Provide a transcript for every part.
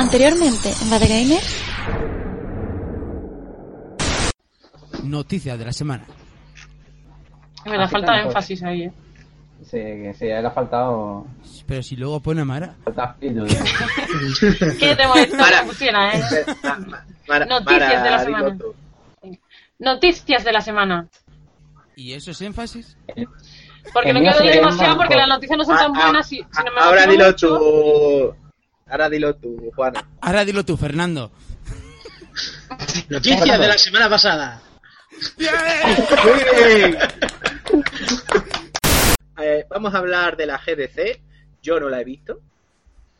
Anteriormente, en Bad Gamer, Noticias de la semana. Me da falta énfasis ahí, ¿eh? Sí, que sí, a le ha faltado... Pero si luego pone Mara. falta filo. ¿Qué te molesta funciona, eh? Mara- Noticias Mara, de la semana. Noticias de la semana. ¿Y eso es énfasis? Porque El no quiero decir demasiado porque las noticias no son tan Ah, ah, buenas si, si no me Ahora dilo mucho. tú. Ahora dilo tú, Juana. Ahora dilo tú, Fernando. Noticias de la semana pasada. Eh, vamos a hablar de la GDC. Yo no la he visto.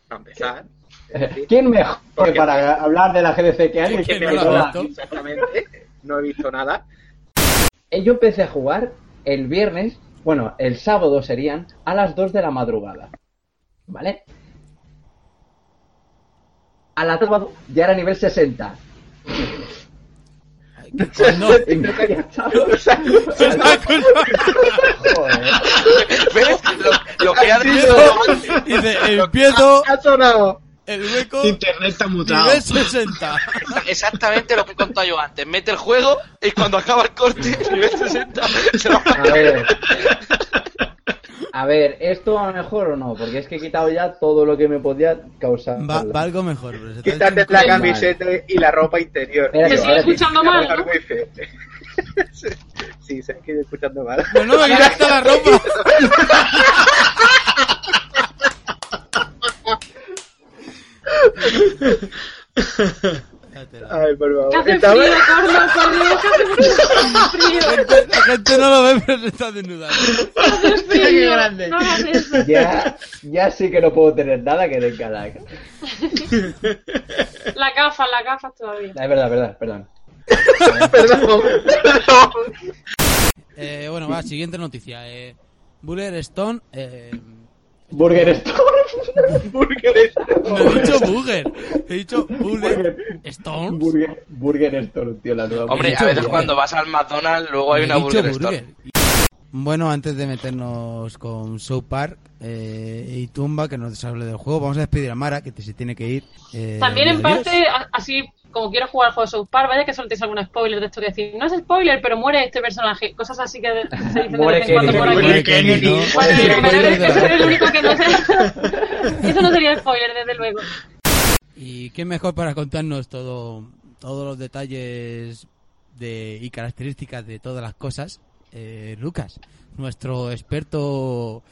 Para empezar. Decir, ¿Quién mejor Porque- para hablar de la GDC que alguien que no la? Exactamente. No he visto nada. Eh, Yo empecé a jugar el viernes, bueno, el sábado serían, a las 2 de la madrugada. ¿Vale? A la sábado ya era nivel 60. No. Y no quería estar. Joder. ¿Ves? Lo, lo que ha dicho Dice, empiezo Ha sonado. el hueco Internet está mutado. nivel 60. exactamente lo que he contado yo antes. Mete el juego y cuando acaba el corte, nivel 60, se lo A ver. A ver, ¿esto va mejor o no? Porque es que he quitado ya todo lo que me podía causar. Va, va algo mejor. Pero te Quítate la camiseta y la ropa interior. Que sigue escuchando mal, ¿no? Sí, se sigue escuchando mal. Pero no me quitaste la ropa. Ay, por favor. Hace Estaba- frío, Carlos, por Dios, que hace frío. La gente no lo ve, pero se está desnudando. Hace frío. Qué grande. No hagas eso. Ya, ya sí que no puedo tener nada que de cada. Es La gafa, la gafa todavía. verdad, verdad, perdón. Perdón. Eh, bueno, va, siguiente noticia. Eh, Buller Stone. Eh, Burger Store. Burger no he dicho Burger. He dicho Buller Stone. Burger, Burger Store, tío, la nueva. Hombre, a veces burger. cuando vas al McDonald's, luego hay una Burger Store. Bueno, antes de meternos con South Park eh, y Tumba, que nos hable del juego, vamos a despedir a Mara, que se tiene que ir. Eh, También en adiós. parte, así como quiero jugar al juego de South Park, vaya que soltéis algún spoiler de esto que decir. No es spoiler, pero muere este personaje. Cosas así que se dicen de vez en cuando por aquí. Muere ¿no? Bueno, Sí, el único que no sé. Eso no sería spoiler, desde luego. Y qué mejor para contarnos todo, todos los detalles de, y características de todas las cosas, eh, Lucas, nuestro experto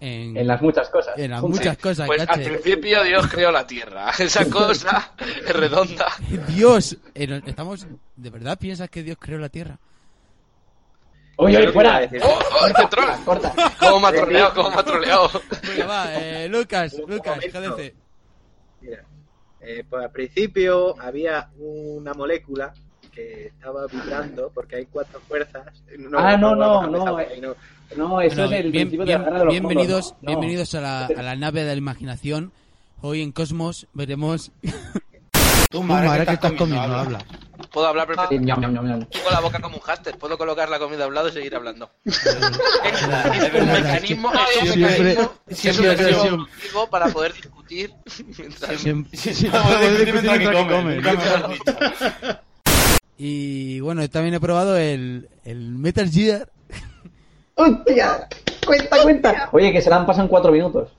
en, En las muchas cosas. en las muchas cosas. Pues al principio Dios creó la tierra. Esa cosa es redonda. Dios, eh, no- estamos, ¿de verdad piensas que Dios creó la Tierra? Oye, oye, fuera. ¡Oh, oh, qué troll! Corta. ¿Cómo me ha troleado? ¿Cómo me ha troleado? Venga, va, eh, Lucas, Lucas. GDC. Mira, eh, pues al principio había una molécula que estaba vibrando porque hay cuatro fuerzas. Ah, no, no, no, eh. ahí, no. No, eso Bueno, es el bien- principio bien- de la guerra de los bienvenidos, mundos, no. bienvenidos a la, a la nave de la imaginación. Hoy en Cosmos veremos. Tú, Mara, ¿qué estás comiendo? Habla. Habla. Puedo hablar Sí, perfectamente ñam, ñam. con la boca como un hámster. Puedo colocar la comida a un lado y seguir hablando. Es un mecanismo, es que un siempre- mecanismo, es un siempre- mecanismo siempre- conmigo para poder discutir mientras Siempre- mientras que come, nunca mejor dicho. Y bueno, también he probado el, el Metal Gear. ¡Hostia! ¡Cuenta, cuenta! Oye, que se la han pasado en cuatro minutos.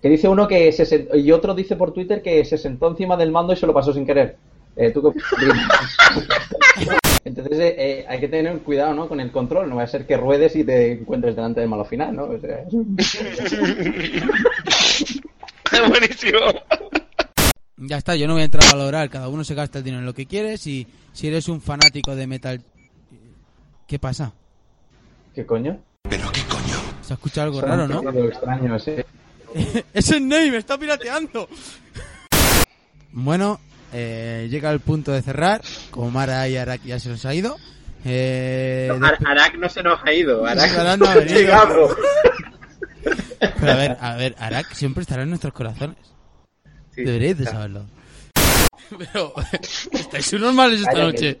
Que dice uno que se sent- y otro dice por Twitter que se sentó encima del mando y se lo pasó sin querer. Eh, ¿tú qué- Entonces eh, eh, hay que tener cuidado ¿no? con el control, no va a ser que ruedes y te encuentres delante del malo final, ¿no? O sea, Es buenísimo. Ya está, yo no voy a entrar a valorar. Cada uno se gasta el dinero en lo que quiere. Si, si eres un fanático de Metal. ¿Qué pasa? ¿Qué coño? Se ha escuchado algo raro, ¿no? Algo extraño, sí. ¡Es el Ney! ¡Me está pirateando! Bueno, eh, llega el punto de cerrar. Como Mara y Arak ya se nos ha ido. Eh, No, Ar- Arak no se nos ha ido. Arak, Arak no ha venido. llegado. Pero a ver, a ver, Arak siempre estará en nuestros corazones. Sí, Deberéis de saberlo. Pero, ¿estáis normales esta Cállate. noche?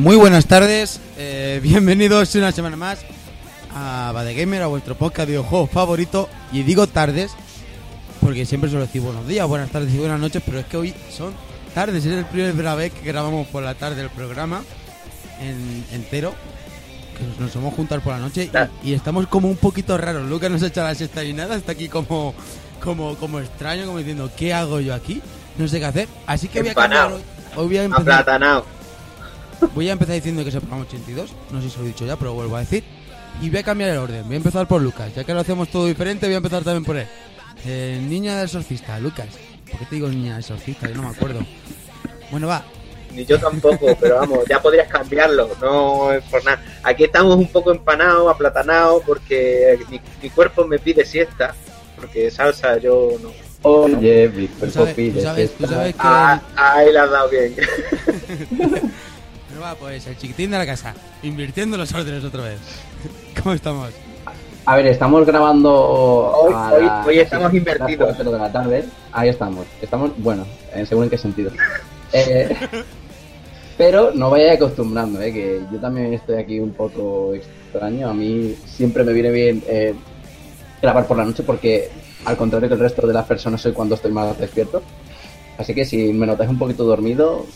Muy buenas tardes, eh, bienvenidos una semana más a Bad Gamer, a vuestro podcast de videojuegos favorito. Y digo tardes, porque siempre suelo decir buenos días, buenas tardes y buenas noches, pero es que hoy son tardes, es el primer vez que grabamos por la tarde el programa en, entero. Que nos, nos hemos juntado por la noche y, y estamos como un poquito raros. Lucas nos echa la sexta y nada, está aquí como, como, como extraño, como diciendo, ¿qué hago yo aquí? No sé qué hacer. Así que voy a cambiar. Empanado. Hoy voy a empezar. Voy a empezar diciendo que es el programa 82, no sé si lo he dicho ya, pero vuelvo a decir. Y voy a cambiar el orden, voy a empezar por Lucas, ya que lo hacemos todo diferente, voy a empezar también por él. Eh, niña del exorcista, Lucas. ¿Por qué te digo niña del exorcista? Yo no me acuerdo. Bueno, va. Ni yo tampoco, pero vamos, ya podrías cambiarlo, no es por nada. Aquí estamos un poco empanados, aplatanados, porque mi, mi cuerpo me pide siesta, porque salsa yo no. Oye, mi Tú cuerpo sabes, pide tú sabes, tú fiesta. sabes que... Ah, ahí la has dado bien. Bueno, va, pues el chiquitín de la casa, invirtiendo los órdenes otra vez. ¿Cómo estamos? A ver, estamos grabando. Hoy- a hoy- hoy estamos las invertidos. de la tarde. Ahí estamos. Estamos, bueno, según en qué sentido. Eh, pero no vayáis acostumbrando, eh, que yo también estoy aquí un poco extraño. A mí siempre me viene bien eh, grabar por la noche porque, al contrario que el resto de las personas, soy cuando estoy más despierto. Así que si me notáis un poquito dormido,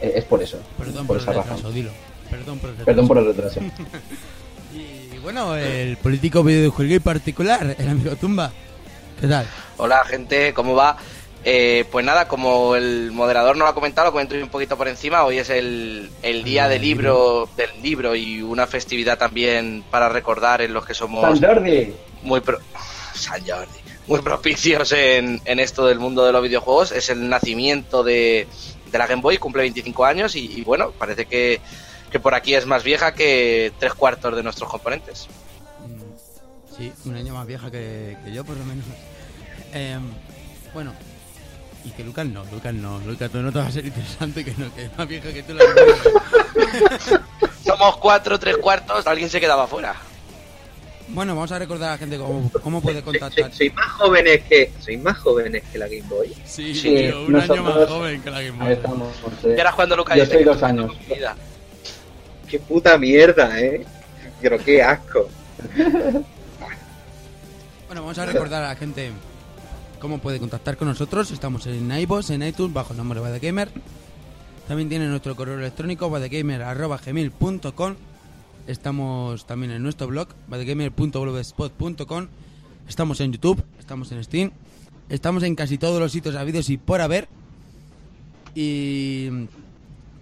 es por eso. Perdón por por, el esa retraso, razón. dilo. Perdón por el retraso. Perdón por el retraso. Y bueno, el político videojuego y particular, el amigo Tumba. ¿Qué tal? Hola gente, ¿cómo va? Eh, pues nada, como el moderador no lo ha comentado, lo comento un poquito por encima. Hoy es el, el día Ah, del libro, del libro y una festividad también para recordar en los que somos ¡San Jordi! muy pro- San Jordi. muy propicios en, en esto del mundo de los videojuegos. Es el nacimiento de, de la Game Boy, cumple 25 años y, y bueno, parece que, que por aquí es más vieja que tres cuartos de nuestros componentes. Mm, Sí, un año más vieja que, que yo, por lo menos. Em, bueno, y que Lucas no, Lucas no, Lucas tú no te va a ser interesante que no, que es más vieja que tú la Somos cuatro, tres cuartos, alguien se quedaba fuera. Bueno, vamos a recordar a la gente cómo, cómo puede contactar. sois más jóvenes que sois más jóvenes que la Game Boy. Sí, Sí, tío, un año más joven que la Game Boy. estamos. eh. Y ahora es cuando Lucas Yo soy dos años. Qué puta mierda, eh. Pero qué asco. Bueno, vamos a recordar a la gente cómo puede contactar con nosotros. Estamos en iVoox, en iTunes, bajo el nombre de Gamer. También tiene nuestro correo electrónico, badegamer.gmail.com. Estamos también en nuestro blog, badegamer.blogspot.com. Estamos en YouTube, estamos en Steam. Estamos en casi todos los sitios habidos y por haber. Y,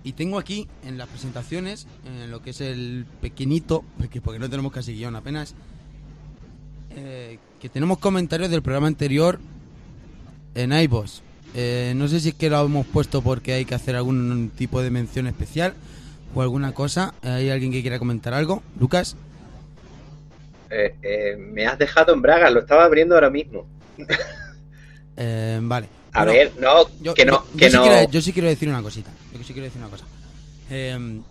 y tengo aquí en las presentaciones, en lo que es el pequeñito, porque porque no tenemos casi guion apenas, eh, que tenemos comentarios del programa anterior en iVoox. Eh, no sé si es que lo hemos puesto porque hay que hacer algún tipo de mención especial o alguna cosa. ¿Hay alguien que quiera comentar algo? Lucas. Eh, eh, me has dejado en bragas, lo estaba abriendo ahora mismo. Eh, vale. A Bueno, ver, no, yo, que no, yo- que yo sí no. quiero, yo sí quiero decir una cosita. Yo sí quiero decir una cosa. Eh,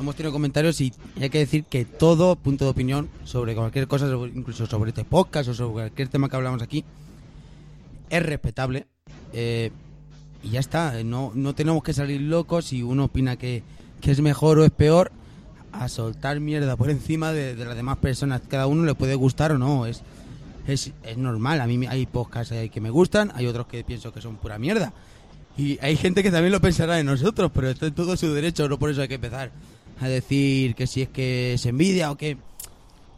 hemos tenido comentarios y hay que decir que todo punto de opinión sobre cualquier cosa, incluso sobre este podcast o sobre cualquier tema que hablamos aquí, es respetable. Eh, y ya está. eh, No, no tenemos que salir locos si uno opina que, que es mejor o es peor a soltar mierda por encima de, de las demás personas. Cada uno le puede gustar o no. Es, es, es normal. A mí hay podcasts que me gustan, hay otros que pienso que son pura mierda. Y hay gente que también lo pensará de nosotros, pero está en todo su derecho, no por eso hay que empezar a decir que si es que es envidia o que...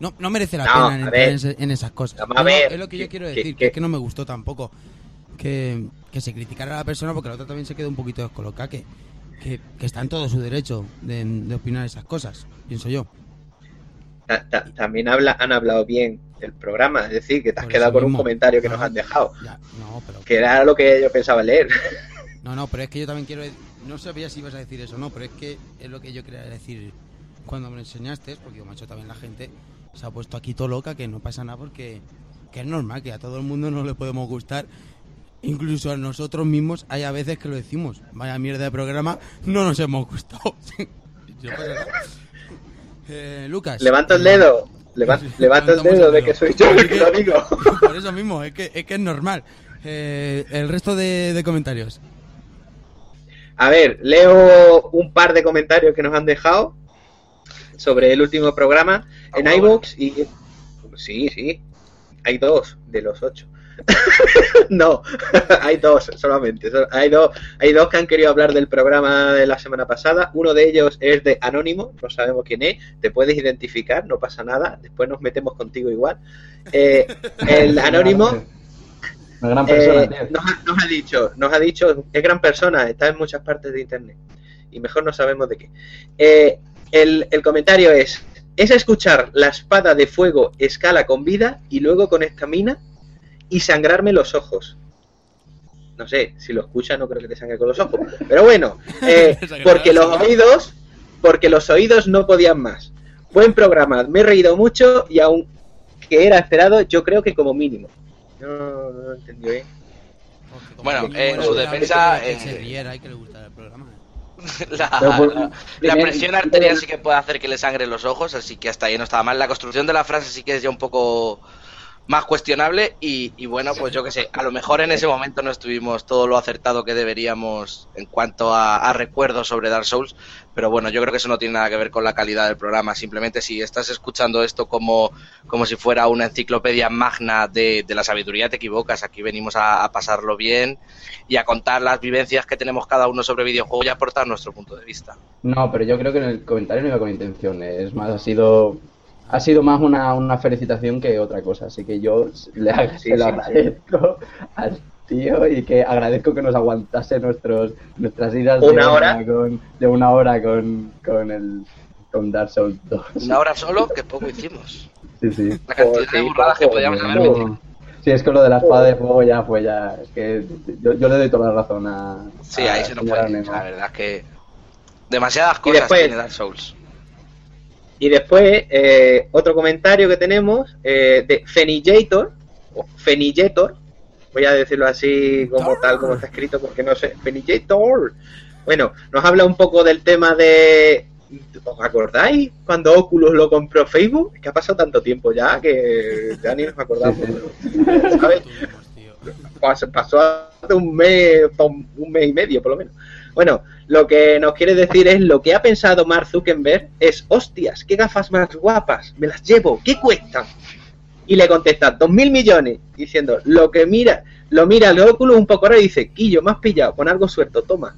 No, no merece la No, pena entrar en, esas cosas. No, ver, es lo que yo quiero que- decir, que, que- es que no me gustó tampoco que, que se criticara a la persona porque la otra también se quedó un poquito descolocada, que, que, que está en todo su derecho de, de opinar esas cosas, pienso yo. Ta- ta- también habla, han hablado bien del programa, es decir, que te has Por quedado con un comentario que No, nos han dejado, ya, no, pero... que era lo que yo pensaba leer. No, no, pero es que yo también quiero. No sabía si ibas a decir eso o no, pero es que es lo que yo quería decir cuando me lo enseñaste, porque macho también la gente se ha puesto aquí todo loca, que no pasa nada porque que es normal, que a todo el mundo no le podemos gustar. Incluso a nosotros mismos hay a veces que lo decimos, vaya mierda de programa, no nos hemos gustado. Nada. Eh, Lucas. Levanta el dedo, leva- levanta el dedo de que soy yo el que lo digo. Por eso mismo, es que es, que es normal. Eh, el resto de, de comentarios. A ver, leo un par de comentarios que nos han dejado sobre el último programa en iVoox y... Sí, sí, hay dos de los ocho. no, hay dos solamente. So- Hay dos, hay dos que han querido hablar del programa de la semana pasada. Uno de ellos es de Anónimo, no sabemos quién es. Te puedes identificar, no pasa nada. Después nos metemos contigo igual. Eh, el Anónimo Una gran persona, eh, tío. nos, ha, nos ha dicho, nos ha dicho, es gran persona, está en muchas partes de internet. Y mejor no sabemos de qué. Eh, el, el comentario es, es escuchar la espada de fuego escala con vida y luego con estamina y sangrarme los ojos. No sé, si lo escuchas no creo que te sangre con los ojos. Pero bueno, eh, porque los oídos, porque los oídos no podían más. Buen programa, me he reído mucho y aún que era esperado, yo creo que como mínimo. No, no lo entendí bien. Bueno, en su defensa, que eh, se riera y que le gustara el programa. La, la- presión arterial sí que puede hacer que le sangre los ojos, así que hasta ahí no estaba mal. La construcción de la frase sí que es ya un poco más cuestionable y, y bueno, pues yo que sé, a lo mejor en ese momento no estuvimos todo lo acertado que deberíamos en cuanto a, a recuerdos sobre Dark Souls, pero bueno, yo creo que eso no tiene nada que ver con la calidad del programa, simplemente si estás escuchando esto como, como si fuera una enciclopedia magna de, de la sabiduría, te equivocas, aquí venimos a, a pasarlo bien y a contar las vivencias que tenemos cada uno sobre videojuegos y aportar nuestro punto de vista. No, pero yo creo que en el comentario no iba con intención. Es más, ha sido ha sido más una, una felicitación que otra cosa. Así que yo le ag- Sí, se lo sí, agradezco al tío y que agradezco que nos aguantase nuestros nuestras idas Una de, hora. con, de una hora con, con el con Dark Souls 2. Una hora solo, que poco hicimos. Sí, sí. La cantidad de burradas que podíamos haber metido. Sí, es que lo de la espada de fuego ya fue ya. Es que yo, yo le doy toda la razón a. Sí, a ahí se nos. Nemo. La verdad es que demasiadas Y cosas después- tiene Dark Souls. Y después, eh, otro comentario que tenemos eh, de Fenillator, o Fenillator, voy a decirlo así como tal como está escrito porque no sé, Fenillator. Bueno, nos habla un poco del tema de... ¿Os acordáis cuando Oculus lo compró Facebook? Es que ha pasado tanto tiempo ya que ya ni nos acordamos. ¿sabes? Pasó hace un mes, un mes y medio por lo menos. Bueno, lo que nos quiere decir es lo que ha pensado Mark Zuckerberg es, hostias, qué gafas más guapas, me las llevo, ¿qué cuestan? Y le contesta, dos mil millones, diciendo, lo que mira, lo mira el Oculus un poco ahora y dice, Quillo, me has pillado, con algo suelto, toma.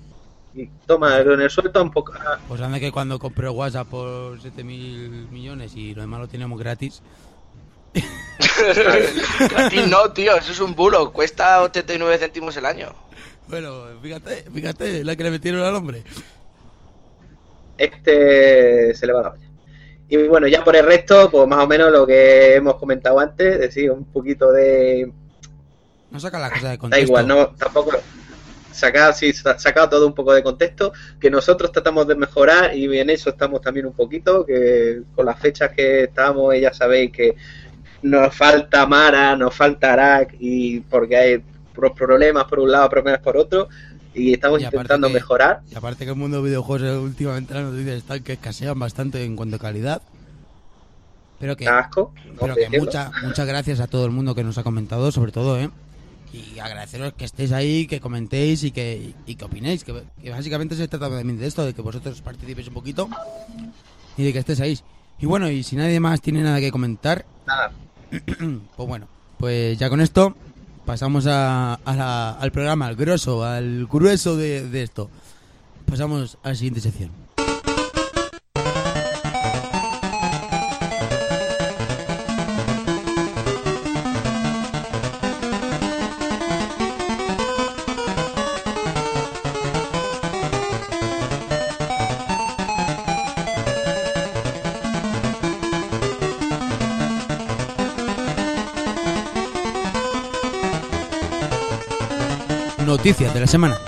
Y toma, con el suelto un poco. ah, Pues anda que cuando compré WhatsApp por 7.000 millones y lo demás lo teníamos gratis. A ti no, tío, eso es un bulo. Cuesta 89 céntimos el año. Bueno, fíjate, fíjate, la que le metieron al hombre. este se le va la olla. Y bueno, ya por el resto, pues más o menos lo que hemos comentado antes, decir, un poquito de No saca la cosa de Da contexto. igual, no, tampoco sacar, sí, todo un poco de contexto, que nosotros tratamos de mejorar y en eso estamos también un poquito, que con las fechas que estamos, ya sabéis que nos falta Mara, nos falta Arak, y porque hay pro- problemas por un lado, problemas por otro, y estamos Y intentando que- mejorar. Y aparte que el mundo de videojuegos últimamente las noticias están que escasean bastante en cuanto a calidad. Pero que, asco, no pero que mucha- muchas gracias a todo el mundo que nos ha comentado, sobre todo, ¿eh? Y agradeceros que estéis ahí, que comentéis y que, y que opinéis. Que, que básicamente se trata también de esto, de que vosotros participéis un poquito y de que estéis ahí. Y bueno, y si nadie más tiene nada que comentar, Nada, pues bueno, pues ya con esto pasamos a, al programa, al grosso, al grueso de esto. Pasamos a la siguiente sección. Noticias de la semana.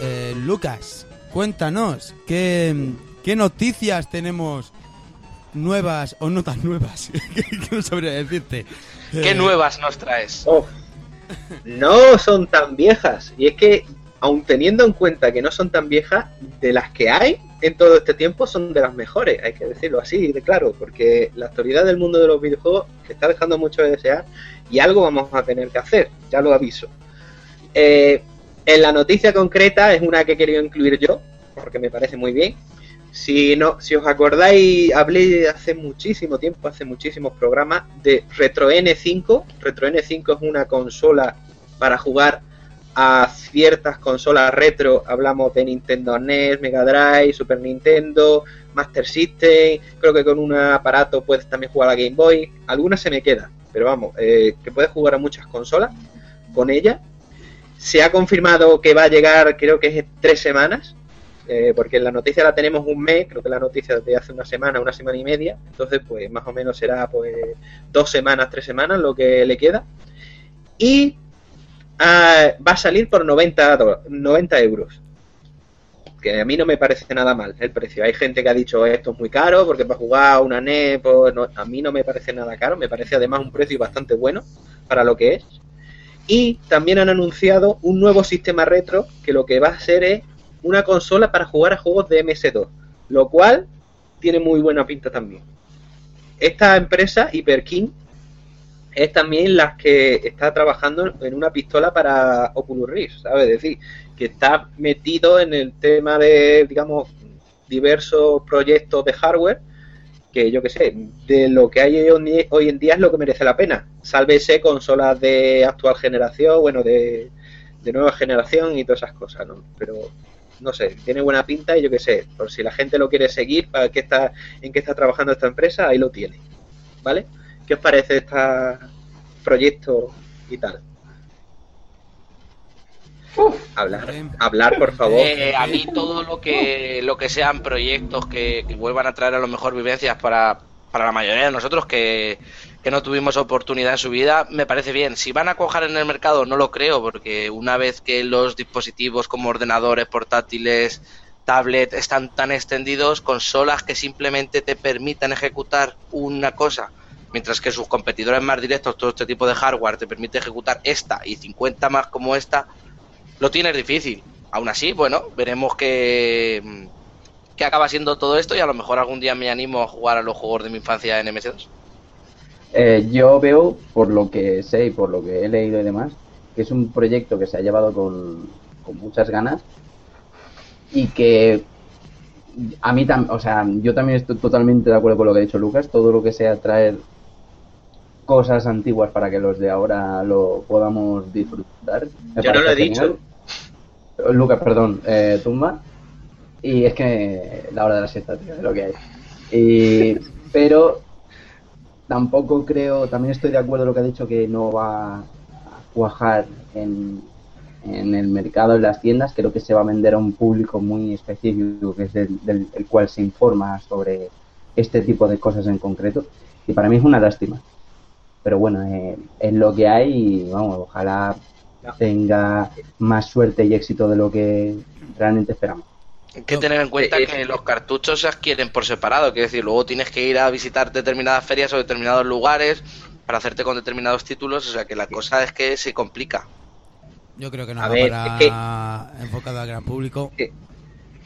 Eh, Lucas, cuéntanos, ¿qué, qué noticias tenemos nuevas o no tan nuevas? que no sabría decirte. ¿Qué Eh, nuevas nos traes? Oh, no son tan viejas. Y es que, aun teniendo en cuenta que no son tan viejas, de las que hay, en todo este tiempo son de las mejores, hay que decirlo así de claro, porque la actualidad del mundo de los videojuegos está dejando mucho de desear y algo vamos a tener que hacer, ya lo aviso. Eh, en la noticia concreta es una que he querido incluir yo, porque me parece muy bien. Si no, si os acordáis, hablé hace muchísimo tiempo, hace muchísimos programas de Retro N5. Retro N5 es una consola para jugar a ciertas consolas retro. Hablamos de Nintendo NES, Mega Drive, Super Nintendo, Master System. Creo que con un aparato puedes también jugar a Game Boy. Algunas se me quedan, pero vamos, eh, que puedes jugar a muchas consolas con ella. Se ha confirmado que va a llegar, creo que es tres semanas, eh, porque la noticia la tenemos un mes, creo que la noticia de hace una semana, una semana y media, entonces pues más o menos será pues dos semanas, tres semanas lo que le queda. Y ah, va a salir por 90, do- 90 euros. Que a mí no me parece nada mal el precio. Hay gente que ha dicho esto es muy caro porque para jugar una NES, no- a mí no me parece nada caro. Me parece además un precio bastante bueno para lo que es. Y también han anunciado un nuevo sistema retro que lo que va a ser es una consola para jugar a juegos de MS2, lo cual tiene muy buena pinta también. Esta empresa, Hyperkin, es también la que está trabajando en una pistola para Oculus Rift, ¿sabes? Es decir, que está metido en el tema de, digamos, diversos proyectos de hardware que yo que sé, de lo que hay hoy en día es lo que merece la pena. Sálvese consolas de actual generación, bueno, de, de nueva generación y todas esas cosas, ¿no? Pero no sé, tiene buena pinta y yo qué sé, por si la gente lo quiere seguir, para qué está, en qué está trabajando esta empresa, ahí lo tiene, ¿vale? ¿Qué os parece este proyecto y tal? Hablar, hablar, por favor. Eh, a mí todo lo que lo que sean proyectos que, que vuelvan a traer a lo mejor vivencias para, para la mayoría de nosotros que, que no tuvimos oportunidad en su vida, me parece bien. Si van a cojar en el mercado, no lo creo, porque una vez que los dispositivos como ordenadores, portátiles, tablet están tan extendidos, consolas que simplemente te permitan ejecutar una cosa, mientras que sus competidores más directos, todo este tipo de hardware, te permite ejecutar esta y 50 más como esta, lo tienes difícil. Aún así, bueno, veremos qué, qué acaba siendo todo esto y a lo mejor algún día me animo a jugar a los juegos de mi infancia en MS2. Eh, yo veo, por lo que sé y por lo que he leído y demás, que es un proyecto que se ha llevado con, con muchas ganas y que a mí también, o sea, yo también estoy totalmente de acuerdo con lo que ha dicho Lucas, todo lo que sea traer cosas antiguas para que los de ahora lo podamos disfrutar. me Yo no lo he dicho. Lucas, perdón, eh, Tumba. Y es que la hora de la siesta, tío, es lo que hay. Y, pero tampoco creo, también estoy de acuerdo en lo que ha dicho que no va a cuajar en, en el mercado, en las tiendas. Creo que se va a vender a un público muy específico, que es del, del- el cual se informa sobre este tipo de cosas en concreto. Y para mí es una lástima. Pero bueno, eh, es lo que hay y vamos, ojalá tenga más suerte y éxito de lo que realmente esperamos. Hay que tener en cuenta Eh, eh, que los cartuchos se adquieren por separado, quiero decir, luego tienes que ir a visitar determinadas ferias o determinados lugares para hacerte con determinados títulos, o sea que la cosa es que se complica. Yo creo que no A va ver, para enfocado al gran público. Que-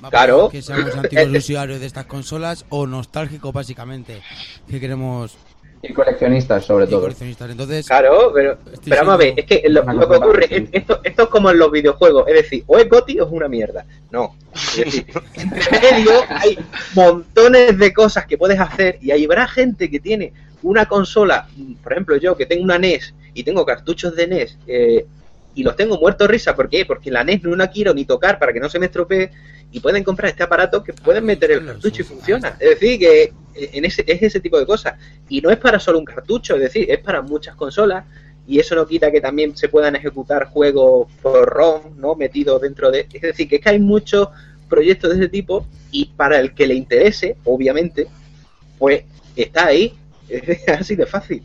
Va claro. para que seamos antiguos usuarios de estas consolas o nostálgicos básicamente, que queremos Y coleccionistas, sobre y todo. coleccionistas. Entonces, Claro, pero, pero vamos a ver, es que lo, que ocurre, es- esto, esto es como en los videojuegos, es decir, o es GOTI o es una mierda. No. Es decir, entre medio hay montones de cosas que puedes hacer y habrá gente que tiene una consola, por ejemplo yo que tengo una NES y tengo cartuchos de NES eh, y los tengo muertos de risa, ¿por qué? Porque la NES no la quiero ni tocar para que no se me estropee y pueden comprar este aparato que pueden meter el cartucho y funciona. Es decir, que en ese, es ese tipo de cosas. Y no es para solo un cartucho, es decir, es para muchas consolas y eso no quita que también se puedan ejecutar juegos por ROM, ¿no? Metidos dentro de... Es decir, que es que hay muchos proyectos de ese tipo y para el que le interese, obviamente, pues está ahí. Es así de fácil.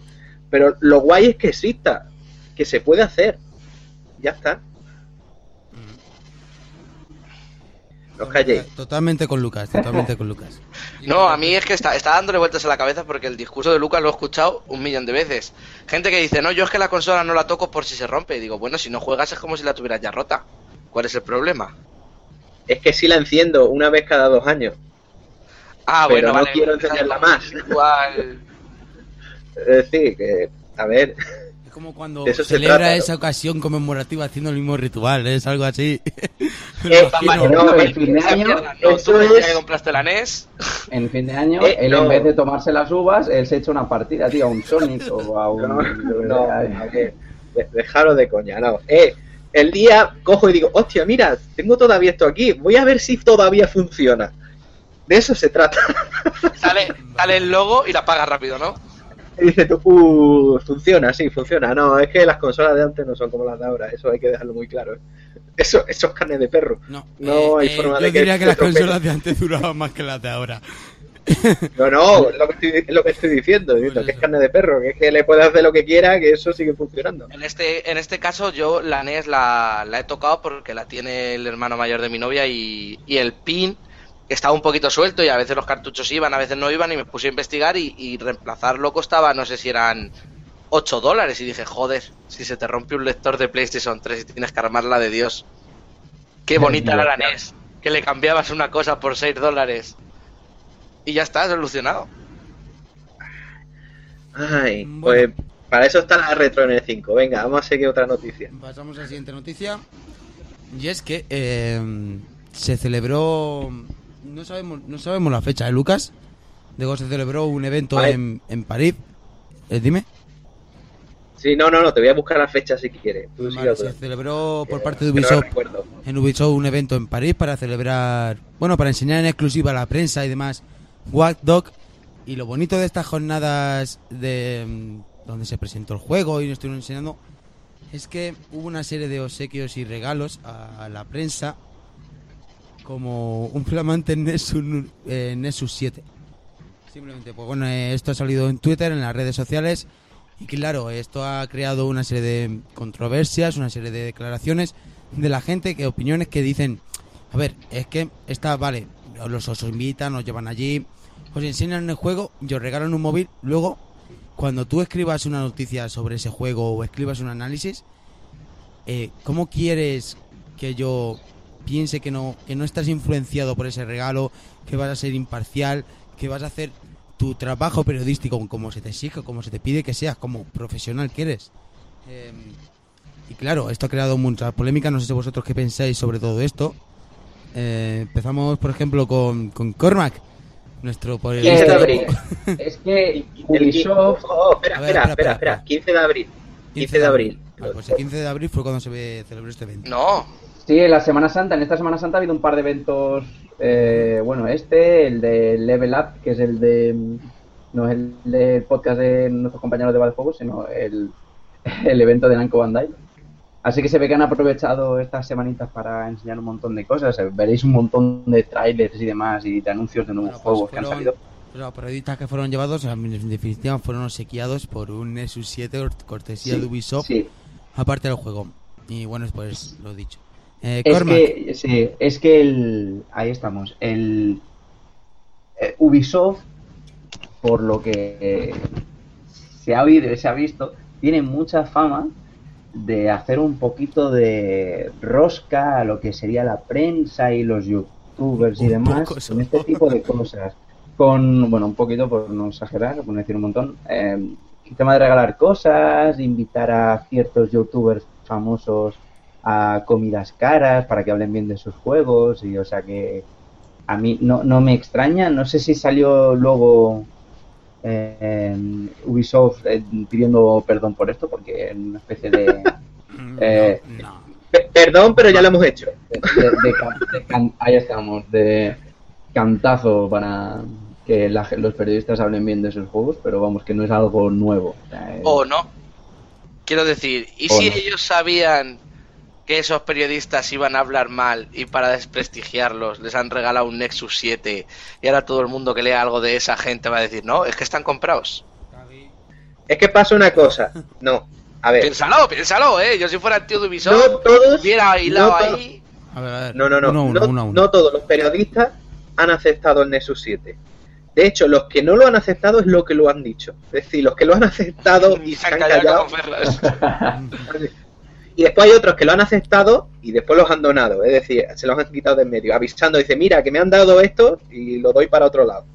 Pero lo guay es que exista, que se puede hacer. Ya está. No os calléis. totalmente con Lucas, totalmente con Lucas. No, a mí es que está, está dándole vueltas a la cabeza porque el discurso de Lucas lo he escuchado un millón de veces. Gente que dice, no, yo es que la consola no la toco por si se rompe. Y digo, bueno, si no juegas es como si la tuvieras ya rota. ¿Cuál es el problema? es que sí la enciendo una vez cada dos años. Ah, Pero bueno, no vale. quiero enseñarla más. Igual. Es decir, que, a ver, como cuando eso se celebra esa ocasión conmemorativa haciendo el mismo ritual, es algo así. Me Eh, imagino. no, No, el en fin de año, mierda, no, eso tú ya es- que compraste la NES. en fin de año, Eh, él no. en vez de tomarse las uvas, él se echa una partida, tío, a un Sonic o a un... no, dejaros de coña, no. Eh, el día cojo y digo, hostia, mira, tengo todavía esto aquí, voy a ver si todavía funciona. De eso se trata. Sale, sale el logo y la pagas rápido, ¿no? Y dices tú, uh, funciona, sí, funciona. No, es que las consolas de antes no son como las de ahora, eso hay que dejarlo muy claro. ¿eh? Eso, eso es carne de perro. No, No eh, hay eh, forma yo de que diría que las consolas de antes duraban más que las de ahora. No, no, es lo que estoy, es lo que estoy diciendo, diciendo Pues que es carne de perro, que es que le puedes hacer lo que quiera, que eso sigue funcionando. En este, en este caso yo la NES la, la he tocado porque la tiene el hermano mayor de mi novia y, y el pin estaba un poquito suelto y a veces los cartuchos iban, a veces no iban y me puse a investigar y, y reemplazarlo costaba, no sé si eran 8 dólares y dije, joder, si se te rompe un lector de PlayStation 3 y tienes que armarla de Dios. Qué bonita la NES, que le cambiabas una cosa por 6 dólares. Y ya está, solucionado. Ay, Bueno. pues para eso está la retro en el 5. Venga, vamos a seguir otra noticia. Pasamos a la siguiente noticia. Y es que eh, se celebró. No sabemos, no sabemos la fecha, ¿eh, Lucas? Luego se celebró un evento Vale. en, en París. Eh, dime. Sí, no, no, no, te voy a buscar la fecha si quieres. Tú Vale, se celebró por parte de no Ubisoft en Ubisoft un evento en París para celebrar, bueno, para enseñar en exclusiva a la prensa y demás Watch Dog. Y lo bonito de estas jornadas de mm, donde se presentó el juego y nos estuvieron enseñando es que hubo una serie de obsequios y regalos a la prensa como un flamante Nexus, eh, Nexus 7. Simplemente, pues bueno, eh, esto ha salido en Twitter, en las redes sociales. Y claro, esto ha creado una serie de controversias, una serie de declaraciones de la gente, que opiniones que dicen, a ver, es que está, vale, los os invitan, os llevan allí, os enseñan el juego y regalan un móvil, luego, cuando tú escribas una noticia sobre ese juego o escribas un análisis, eh, ¿cómo quieres que yo piense que no, que no estás influenciado por ese regalo, que vas a ser imparcial, que vas a hacer tu trabajo periodístico como se te exige, como se te pide que seas, como profesional que eres? Eh, y claro, esto ha creado mucha polémica, no sé vosotros qué pensáis sobre todo esto. Eh, empezamos, por ejemplo, con, con Cormac, nuestro 15 de periodista. abril. Es que El Ubisoft... Oh, oh, espera, ver, espera, espera, espera, espera. espera. 15 de abril. 15 de abril. Vale, pues el 15 de abril fue cuando se ve- celebró este evento. No, Sí, en la Semana Santa, en esta Semana Santa ha habido un par de eventos, eh, bueno, este, el de Level Up, que es el de, no es el del podcast de nuestros compañeros de Valjuegos, sino el, el evento de Namco Bandai. Así que se ve que han aprovechado estas semanitas para enseñar un montón de cosas. Veréis un montón de trailers y demás y de anuncios de nuevos Bueno, pues juegos que han salido. Los periodistas que fueron llevados, en definitiva, fueron obsequiados por un Nexus 7 cort- cortesía Sí, de Ubisoft, sí. aparte del juego. Y bueno, pues lo dicho. Eh, Es Cormac, que, sí, es que el, ahí estamos, el eh, Ubisoft, por lo que eh, se ha oído se ha visto, tiene mucha fama de hacer un poquito de rosca a lo que sería la prensa y los youtubers y Un demás, con este tipo de cosas. Con, bueno, un poquito por no exagerar, por no decir un montón, eh, el tema de regalar cosas, invitar a ciertos youtubers famosos a comidas caras para que hablen bien de sus juegos y o sea que a mí no, no me extraña no sé si salió luego eh, Ubisoft eh, pidiendo perdón por esto porque en una especie de, eh, no, no. Pe- Perdón, pero ya lo hemos hecho. de- de- de can- de can- ahí estamos de cantazo para que la- los periodistas hablen bien de sus juegos pero vamos que no es algo nuevo o es- no. Quiero decir, ¿y O si no. ellos sabían que esos periodistas iban a hablar mal y para desprestigiarlos les han regalado un Nexus 7 y ahora todo el mundo que lea algo de esa gente va a decir, no, es que están comprados? Es que pasa una cosa. No, a ver. Piénsalo, piénsalo, eh. Yo si fuera el tío de Ubisoft, No todos. hubiera hilado no ahí. A ver, a ver. No, no, no. Uno a uno, no, uno a uno. no todos los periodistas han aceptado el Nexus 7. De hecho, los que no lo han aceptado es lo que lo han dicho. Es decir, los que lo han aceptado y se han callado. perlas. Y después hay otros que lo han aceptado y después los han donado, es decir, se los han quitado de en medio, avisando, dice, mira, que me han dado esto y lo doy para otro lado.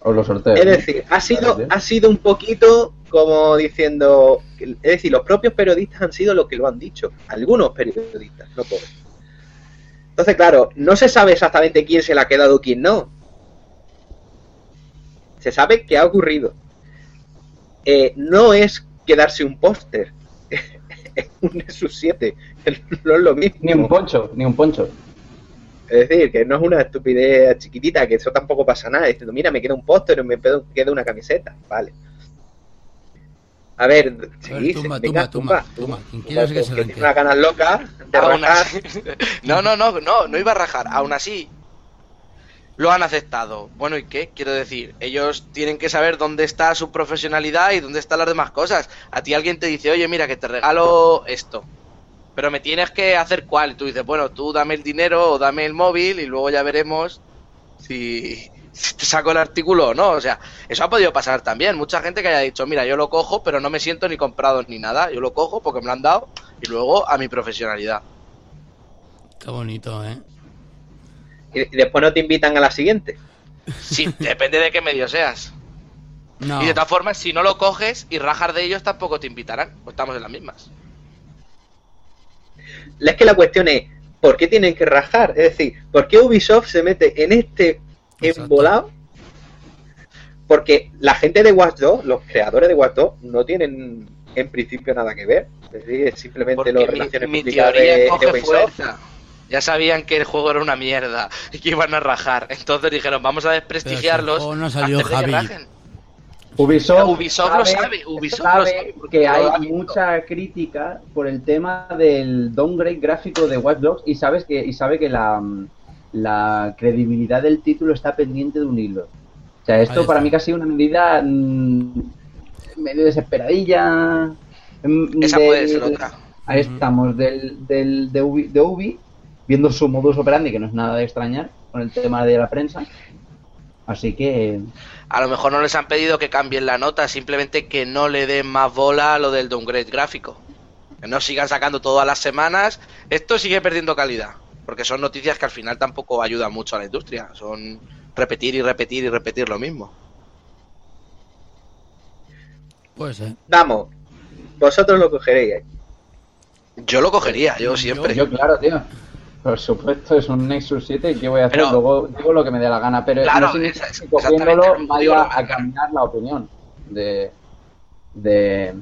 Os lo sorteo. Es decir, ha sido, ha sido un poquito como diciendo, es decir, los propios periodistas han sido los que lo han dicho, algunos periodistas, no todos. Entonces, claro, no se sabe exactamente quién se le ha quedado quién no. Se sabe qué ha ocurrido. Eh, no es quedarse un póster, es un Nexus 7, no es lo mismo. Ni un poncho, ni un poncho. Es decir, que no es una estupidez chiquitita, que eso tampoco pasa nada. Diciendo, mira, me queda un póster y me pedo- queda una camiseta. Vale. A ver, A ver, sí, tumba, venga, tumba, tumba, tumba, tumba, Quien quiera que se lo tiene unas ganas locas de Aún rajar. así- No, no, no, no, no iba a rajar. Aún así, lo han aceptado. Bueno, ¿y qué? Quiero decir, ellos tienen que saber dónde está su profesionalidad y dónde están las demás cosas. A ti alguien te dice, oye, mira, que te regalo esto. Pero me tienes que hacer cuál. Y tú dices, bueno, tú dame el dinero o dame el móvil y luego ya veremos si, te saco el artículo o no. O sea, eso ha podido pasar también. Mucha gente que haya dicho, mira, yo lo cojo, pero no me siento ni comprado ni nada. Yo lo cojo porque me lo han dado y luego a mi profesionalidad. Qué bonito, ¿eh? Y después no te invitan a la siguiente. Sí, depende de qué medio seas. No. Y de todas formas, si no lo coges y rajas de ellos, tampoco te invitarán. Pues estamos en las mismas. Es que la cuestión es, ¿por qué tienen que rajar? Es decir, ¿por qué Ubisoft se mete en este embolado? Porque la gente de Watch Dogs, los creadores de Watch Dogs, no tienen en principio nada que ver. Es decir, es simplemente Porque los relaciones mi teoría de, Ubisoft. fuerza. Ya sabían que el juego era una mierda y que iban a rajar. Entonces dijeron, vamos a desprestigiarlos. Pero si el juego no salió, antes de que Javi. rajen. Ubisoft, Ubisoft lo sabe, Ubisoft lo sabe sabe, porque que lo hay mucha crítica por el tema del downgrade gráfico de Watch Dogs y sabes que y sabe que la, la credibilidad del título está pendiente de un hilo. O sea, esto para mí que ha sido una medida mm, medio desesperadilla. mm, Esa puede ser otra. Ahí estamos del, del de, Ubi, de Ubi, viendo su modus operandi, que no es nada de extrañar con el tema de la prensa. Así que A lo mejor no les han pedido que cambien la nota, simplemente que no le den más bola a lo del downgrade gráfico. Que no sigan sacando todas las semanas. Esto sigue perdiendo calidad. Porque son noticias que al final tampoco ayudan mucho a la industria. Son repetir y repetir y repetir lo mismo. Puede ser. Vamos, vosotros lo cogeréis. Yo lo cogería, yo siempre. Yo, claro, tío. Por supuesto, es un Nexus 7 y ¿qué voy a hacer? Pero- Luego digo lo que me dé la gana, pero Claro, no significa que cogiéndolo vaya a cambiar la opinión de, de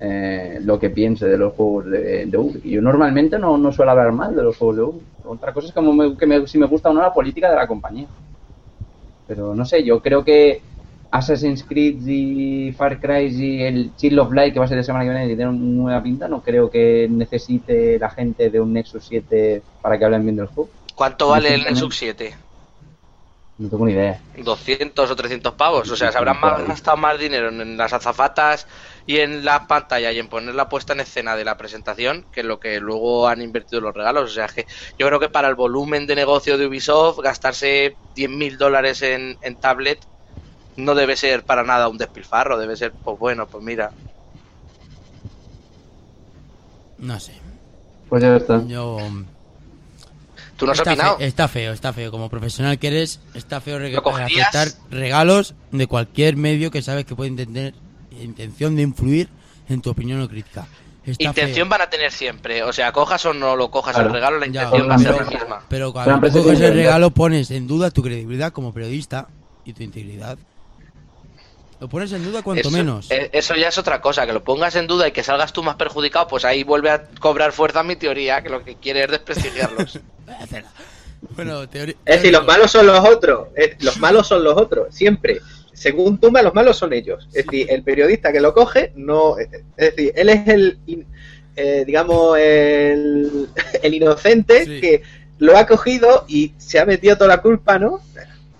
eh, lo que piense de los juegos de, de Ubi. Yo normalmente no, no suelo hablar mal de los juegos de Ubi. Otra cosa es como me- que me- si me gusta o no la política de la compañía. Pero no sé, yo creo que Assassin's Creed y Far Cry y el Chill of Light que va a ser de semana que viene y tiene una nueva pinta, no creo que necesite la gente de un Nexus 7 para que hablen bien del juego. ¿Cuánto vale el Nexus 7? No tengo ni idea. 200 o 300 pavos. O sea, se habrán más- gastado más dinero en, las azafatas y en la pantalla y en poner la puesta en escena de la presentación que lo que luego han invertido los regalos. O sea, que yo creo que para el volumen de negocio de Ubisoft, gastarse 10.000 dólares en, en tablet no debe ser para nada un despilfarro. Debe ser, pues bueno, pues mira. No sé. Pues ya está. Yo. ¿Tú no has está, opinado? fe- está feo, está feo. Como profesional que eres, está feo reg- aceptar regalos de cualquier medio que sabes que puede tener intención de influir en tu opinión o crítica. Está Intención feo. van a tener siempre. O sea, cojas o no lo cojas Claro. el regalo, la Ya, intención va a ser la misma. Pero cuando coges el regalo pones en duda tu credibilidad como periodista y tu integridad. Lo pones en duda cuanto eso, menos. eh, Eso ya es otra cosa, que lo pongas en duda y que salgas tú más perjudicado, pues ahí vuelve a cobrar fuerza mi teoría, que lo que quiere es desprestigiarlos. Hacerla. Bueno, teoría. Es decir, los malos son los otros. eh, Los malos son los otros, siempre. Según Tumba, los malos son ellos. Es decir, el periodista que lo coge, no. Es decir, él es el. eh, digamos, el, el inocente Sí. que lo ha cogido y se ha metido toda la culpa, ¿no?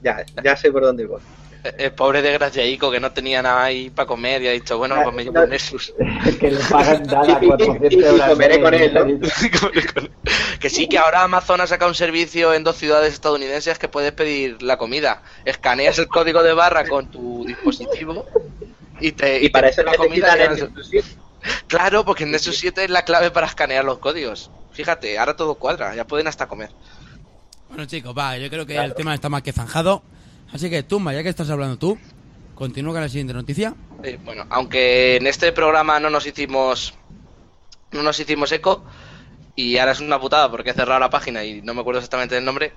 Ya, ya sé por dónde voy. El pobre desgraciaico que no tenía nada ahí para comer y ha dicho, bueno, pues me llevo un Nexus. que le pagan nada Y- y- 400 y euros. al comeré con él, ¿no? que sí, que ahora Amazon ha sacado un servicio en dos ciudades estadounidenses que puedes pedir la comida. Escaneas el código de barra con tu dispositivo y te Y para te eso la comida necesitan y el ganas- Nexus 7. Claro, porque en Nexus 7 es la clave para escanear los códigos. Fíjate, ahora todo cuadra, ya pueden hasta comer. Bueno, chicos, va, yo creo que el tema está más que zanjado. Así que, Tumba, ya que estás hablando tú, continúa con la siguiente noticia. Bueno, aunque en este programa no nos hicimos no nos hicimos eco y ahora es una putada porque he cerrado la página y no me acuerdo exactamente del nombre.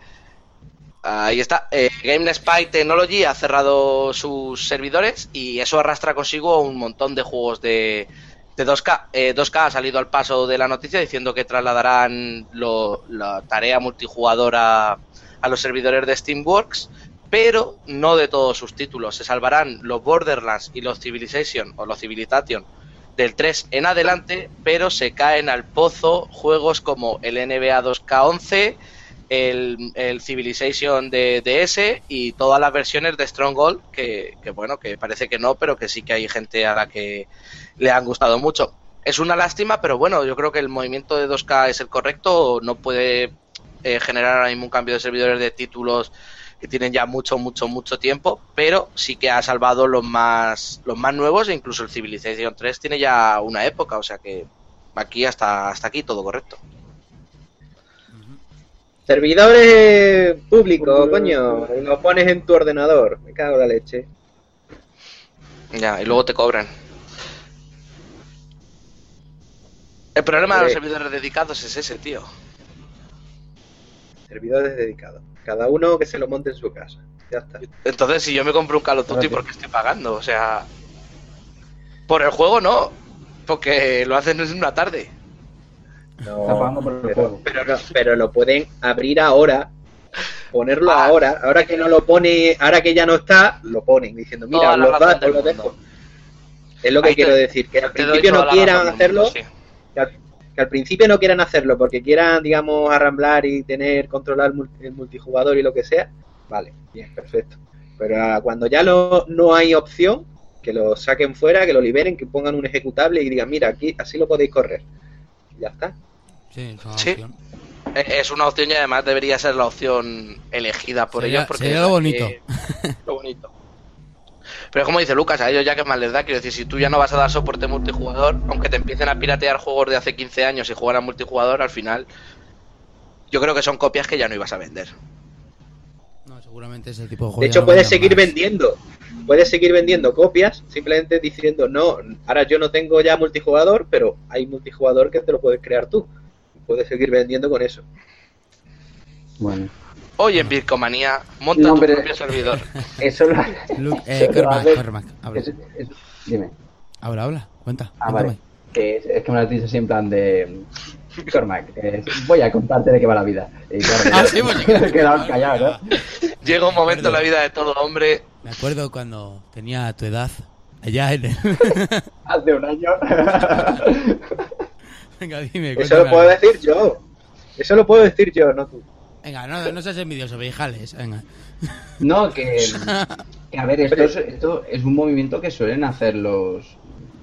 Ahí está. Eh, GameSpy Technology ha cerrado sus servidores y eso arrastra consigo un montón de juegos de, de 2K. Eh, 2K ha salido al paso de la noticia diciendo que trasladarán lo- la tarea multijugador a, a los servidores de Steamworks, pero no de todos sus títulos. Se salvarán los Borderlands y los Civilization o los Civilization del 3 en adelante, pero se caen al pozo juegos como el NBA 2K11, el, Civilization de DS y todas las versiones de Stronghold, que, que bueno, que parece que no, pero que sí que hay gente a la que le han gustado mucho. Es una lástima, pero bueno, yo creo que el movimiento de 2K es el correcto, no puede eh, generar ahora mismo un cambio de servidores de títulos que tienen ya mucho, mucho, mucho tiempo, pero sí que ha salvado los más, los más nuevos e incluso el Civilization 3 tiene ya una época, o sea que aquí hasta, hasta aquí todo correcto. Servidores públicos, coño, lo pones en tu ordenador. Me cago en la leche. Ya, y luego te cobran. El problema de los Hombre. servidores dedicados es ese, tío. Servidores dedicados. Cada uno que se lo monte en su casa. Ya está. Entonces, si yo me compro un Call of Duty, ¿por qué estoy pagando? O sea, por el juego no, porque lo hacen en una tarde. No, Está pagando por el pero, juego. pero no- pero lo pueden abrir ahora, ponerlo Ah. ahora. Ahora que no lo pone, ahora que ya no está, lo ponen diciendo, mira, los datos los dejo. Es lo que Ahí te- quiero decir, que al principio no quieran hacerlo, mundo, sí. que al, que al principio no quieran hacerlo porque quieran, digamos, arramblar y tener, controlar el multijugador y lo que sea, vale, bien, perfecto. Pero cuando ya lo- no hay opción, que lo saquen fuera, que lo liberen, que pongan un ejecutable y digan, mira, aquí así lo podéis correr. Ya está. Sí, es una Sí. opción. Es una opción y además debería ser la opción elegida por Sería- ellos. Porque sería es lo bonito. lo bonito. Pero como dice Lucas, a ellos ya que más les da, quiero decir, si tú ya no vas a dar soporte multijugador, aunque te empiecen a piratear juegos de hace 15 años y jugar a multijugador, al final yo creo que son copias que ya no ibas a vender. No, seguramente ese tipo de juegos. De hecho, no puedes seguir más. vendiendo. Puedes seguir vendiendo copias, simplemente diciendo, no, ahora yo no tengo ya multijugador, pero hay multijugador que te lo puedes crear tú. Puedes seguir vendiendo con eso. Bueno, Hoy en Bitcomanía, monta No, tu propio servidor. eso lo Lu- eh, eso Cormac, Cormac, habla. Dime. Habla, habla, cuenta. Ah, vale. Que es, es que me lo has dicho así en plan de. Cormac, eh, voy a contarte de qué va la vida. Y claro, Ah, sí, pues quedado callado, ¿no? Llega un momento en la vida de todo hombre. Me acuerdo cuando tenía tu edad, allá en el... Hace un año. Venga, dime, Eso lo puedo decir yo. Eso lo puedo decir yo, no tú. Venga, no, no seas envidioso, viejales, venga. No, que, que, a ver, esto es, esto es un movimiento que suelen hacer los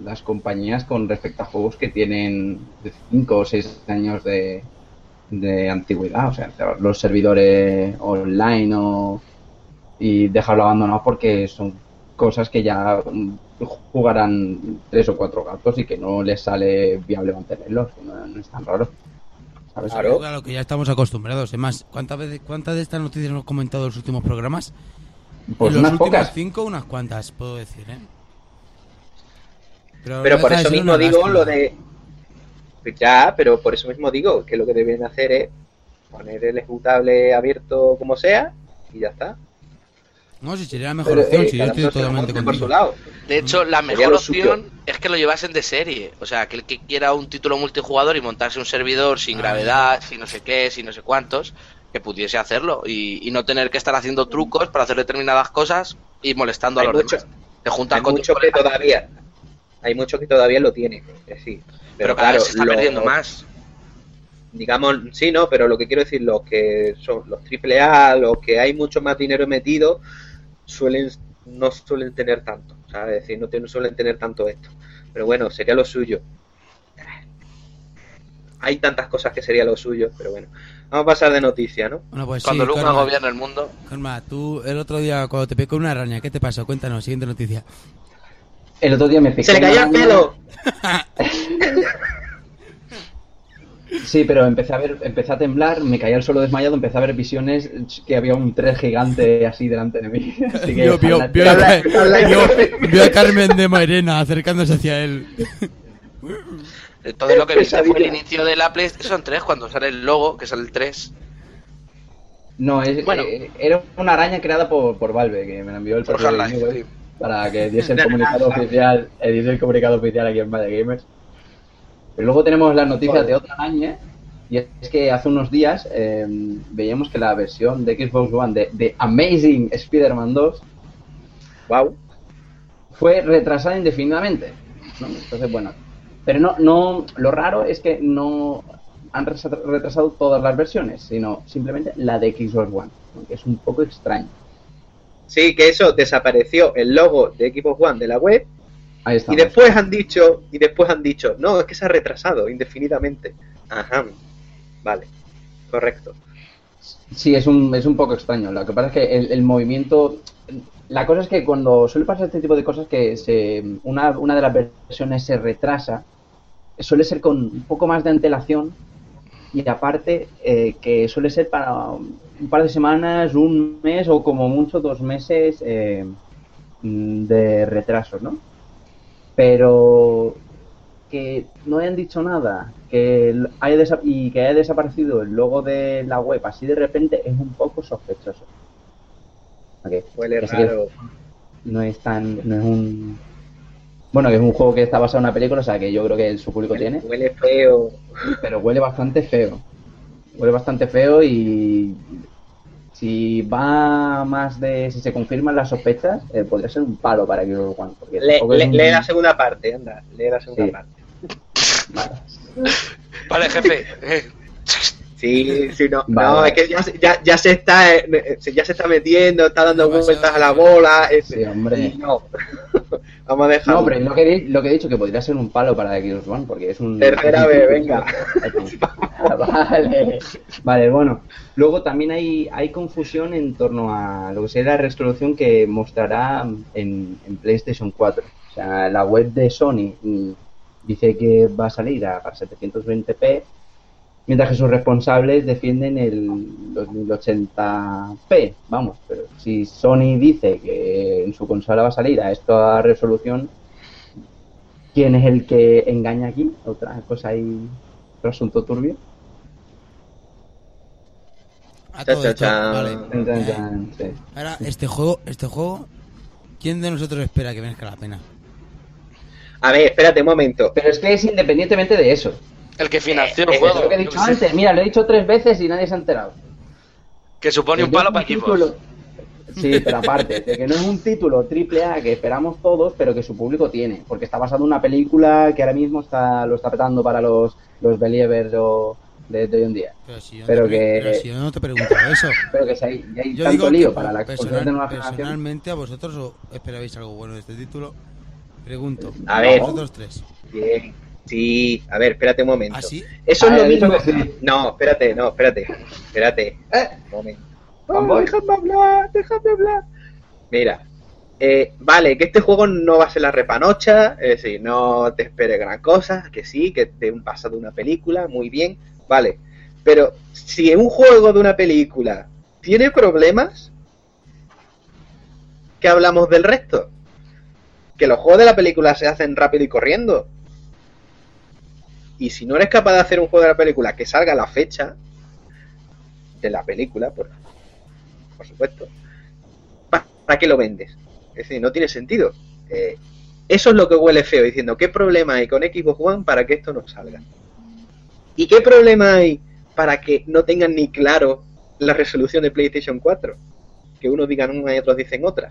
las compañías con respecto a juegos que tienen 5 o 6 años de, de antigüedad, o sea, los servidores online o, y dejarlo abandonado porque son cosas que ya jugarán tres o cuatro gatos y que no les sale viable mantenerlos, que no, no es tan raro. ¿Sabes? Claro. Claro que ya estamos acostumbrados. Es más, ¿cuántas veces, cuántas de estas noticias hemos comentado en los últimos programas? Pues en los unas últimos pocas. cinco, unas cuantas, puedo decir, ¿eh? Pero por eso mismo digo lástima. lo de. Ya, pero por eso mismo digo que lo que deben hacer es poner el ejecutable abierto como sea y ya está. No, si sería la mejor Pero, opción, eh, si yo estoy totalmente monte por su contigo. lado. De hecho, la mejor opción es que lo llevasen de serie. O sea, que el que quiera un título multijugador y montarse un servidor sin Ah. gravedad, sin no sé qué, sin no sé cuántos, que pudiese hacerlo y, y no tener que estar haciendo trucos para hacer determinadas cosas y molestando Hay a los mucho- demás. Te juntas Hay con muchos que todavía. Hay muchos que todavía lo tienen. eh, sí. pero cada claro, vez se está lo- perdiendo más. digamos, sí, no, pero lo que quiero decir, los que son los triple A, los que hay mucho más dinero metido, suelen no suelen tener tanto, ¿sabes? Es decir, no, tienen- suelen tener tanto esto. Pero bueno, sería lo suyo. Hay tantas cosas que sería lo suyo, pero bueno. Vamos a pasar de noticia, ¿no? Bueno, pues Cuando sí, Lucas Cormac, gobierna el mundo, Cormac, tú el otro día cuando te picó una araña, ¿qué te pasó? Cuéntanos, siguiente noticia. El otro día me picó ¡Se le cayó el pelo! Sí, pero empecé a ver, empecé a temblar, me caía al suelo desmayado, empecé a ver visiones que había un 3 gigante así delante de mí. Así que Vio, vio, ojalá- vio a, vio- vio a Carmen de Mairena acercándose hacia él. Entonces lo que viste fue el inicio de la PlayStation 3 cuando sale el logo, que sale el 3. No, es, Bueno. eh, era una araña creada por, por Valve, que me la envió el Por para que diese el comunicado oficial, eh, diese el comunicado oficial aquí en Maya Gamers. Pero luego tenemos las noticias de otra araña, y es que hace unos días eh, veíamos que la versión de Xbox One de, de Amazing Spider-Man 2 ¡Wow! fue retrasada indefinidamente. ¿no? Entonces, bueno. Pero no, no, lo raro es que no han retrasado todas las versiones, sino simplemente la de Xbox One, ¿no? que es un poco extraño. Sí, que eso desapareció el logo de Xbox One de la web Ahí y después han dicho, y después han dicho, no, es que se ha retrasado indefinidamente. Ajá. Vale. Correcto. Sí, es un, es un poco extraño. Lo que pasa es que el, el movimiento. La cosa es que cuando suele pasar este tipo de cosas, que se, una, una de las versiones se retrasa, suele ser con un poco más de antelación y aparte eh, que suele ser para un par de semanas, un mes o como mucho dos meses eh, de retraso, ¿no? Pero que no hayan dicho nada que haya y que haya desaparecido el logo de la web así de repente es un poco sospechoso. Huele raro. No es tan, no es un bueno, que es un juego que está basado en una película, o sea que yo creo que su público tiene, Huele feo. pero huele bastante feo. Huele bastante feo y si va más de, si se confirman las sospechas, eh, podría ser un palo para Xbox One. Porque Le- tampoco es le- un- lee la segunda parte, anda. Lee la segunda Sí. parte. Vale. Vale, jefe. Eh, Sí, sí, no. Vale, no, es que ya, se- ya, ya se está eh, eh, ya se está metiendo, está dando vueltas a la bola. es- Sí, hombre. no. Vamos a dejarlo. No, pero lo que, he, di- lo que he dicho que podría ser un palo para Xbox One, porque es un... Tercera vez, venga. vale, vale, bueno. Luego también hay, hay confusión en torno a lo que sería la resolución que mostrará en, en PlayStation 4. O sea, la web de Sony mm, dice que va a salir a, para 720p, mientras que sus responsables defienden el 2080p. Vamos, pero si Sony dice que en su consola va a salir a esta resolución, ¿quién es el que engaña aquí? Otra cosa ahí, otro asunto turbio. A todo vale. Sí. Ahora, este juego, este juego, ¿quién de nosotros espera que merezca la pena? A ver, espérate un momento. Pero es que es independientemente de eso. El que financió Eh, el eh, juego. Es lo que he dicho antes. Mira, lo he dicho tres veces y nadie se ha enterado. Que supone Que un no palo para título- equipos. Sí, pero aparte, de que no es un título triple A que esperamos todos, pero que su público tiene, porque está basado en una película que ahora mismo está lo está petando para los, los believers o de, de hoy en día. Pero si yo, no Pero pre- que- pero si yo no te he preguntado eso. Pero que si hay, y hay Yo tanto lío que para la personal- de nueva generación. personalmente a vosotros esperabais algo bueno de este título. Pregunto. A ver. Vosotros tres. Bien. Sí, a ver, espérate un momento. ¿Ah, sí? Eso Ah, es lo he dicho mismo. que sí. No, espérate, no, espérate. Espérate. Eh, Un momento. Oh, déjame hablar, déjame hablar. Mira, eh, vale, que este juego no va a ser la repanocha, es decir, no te esperes gran cosa, que sí, que te un pasado una película, muy bien, vale. Pero si un juego de una película tiene problemas, ¿qué hablamos del resto? Que los juegos de la película se hacen rápido y corriendo. Y si no eres capaz de hacer un juego de la película que salga a la fecha de la película, por, por supuesto, ¿pa- ¿para qué lo vendes? Es decir, no tiene sentido. Eh, eso es lo que huele feo, diciendo, ¿qué problema hay con Xbox One para que esto no salga? ¿Y qué problema hay para que no tengan ni claro la resolución de PlayStation 4? Que unos digan una y otros dicen otra.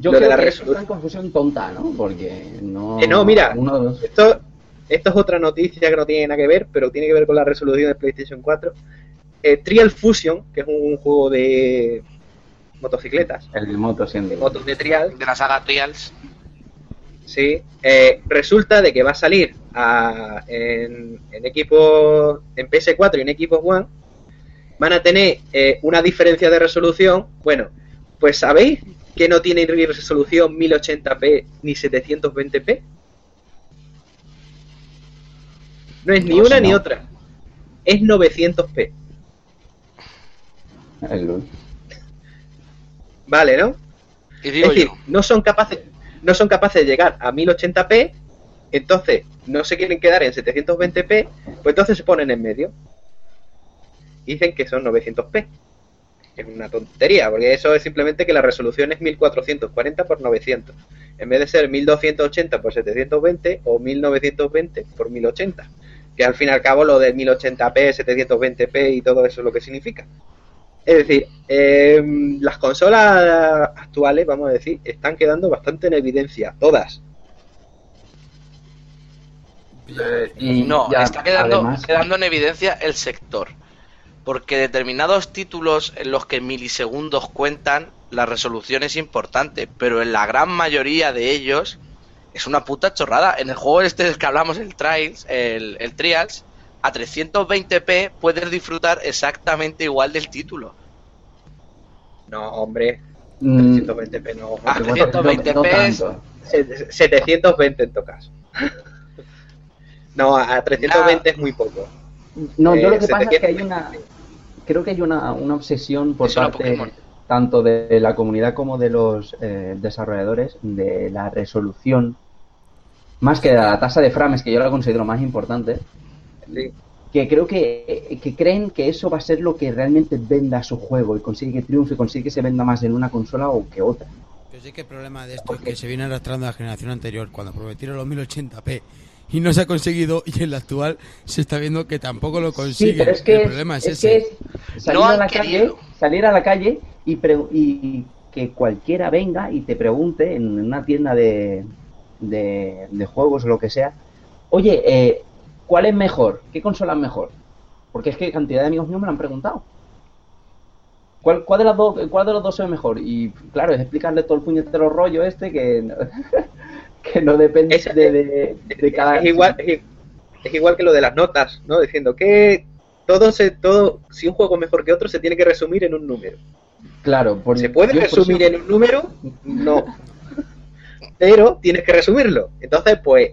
Yo Lo de creo la que es una confusión tonta, ¿no? Porque no... Que no, mira. uno- Esto, esto es otra noticia que no tiene nada que ver, pero tiene que ver con la resolución de PlayStation 4. Eh, Trial Fusion, que es un juego de motocicletas, el moto siendo... motos de trial, De la saga Trials. sí, eh, resulta de que va a salir a- en, en equipos, en PS4 y en Xbox One, van a tener eh, una diferencia de resolución. Bueno, pues sabéis que no tiene resolución 1080p ni 720p? No es ni No, una si ni no. otra. Es 900p. El LOL. Vale, ¿no? Y digo es decir, yo, no son capaces, no son capaces de llegar a 1080p, entonces no se quieren quedar en 720p, pues entonces se ponen en medio. Dicen que son 900p. Es una tontería, porque eso es simplemente que la resolución es 1440 por 900, en vez de ser 1280 por 720 o 1920 por 1080, que al fin y al cabo lo de 1080p, 720p y todo eso es lo que significa. Es decir, eh, las consolas actuales, vamos a decir, están quedando bastante en evidencia, todas. Y no, ya, está quedando, además- quedando en evidencia el sector. Porque determinados títulos en los que milisegundos cuentan, la resolución es importante, pero en la gran mayoría de ellos es una puta chorrada. En el juego este del que hablamos, el Trials, el, el Trials, a 320p puedes disfrutar exactamente igual del título. No, hombre, Mm, 320p no. Ah, no- 320p no es- tanto. Se- 720 en todo caso. No, a 320 es muy poco. No, yo Eh, lo que pasa es que 720. hay una. Creo que hay una, una obsesión por parte Pokémon. tanto de la comunidad como de los eh, desarrolladores de la resolución, más que la tasa de frames, que yo la considero más importante, Sí. que creo que, que creen que eso va a ser lo que realmente venda su juego y consigue que triunfe, consigue que se venda más en una consola o que otra. Pero sí que el problema de esto es que se viene arrastrando a la generación anterior, cuando prometieron los 1080p y no se ha conseguido, y en la actual se está viendo que tampoco lo consigue. Sí, pero es que el problema es, es ese. que es salir No a la calle, salir a la calle y, pre- y que cualquiera venga y te pregunte en una tienda de, de, de juegos o lo que sea, oye, eh, ¿cuál es mejor? ¿Qué consola es mejor? Porque es que cantidad de amigos míos me lo han preguntado. ¿Cuál, cuál, de las dos, ¿Cuál de los dos se ve mejor? Y claro, es explicarle todo el puñetero rollo este que, no- que no depende Es- de, de- de cada... es igual es, es igual que lo de las notas, ¿no? Diciendo que todo se todo si un juego es mejor que otro se tiene que resumir en un número. Claro, por, ¿Se puede por resumir en un número? No. Pero tienes que resumirlo. Entonces, pues,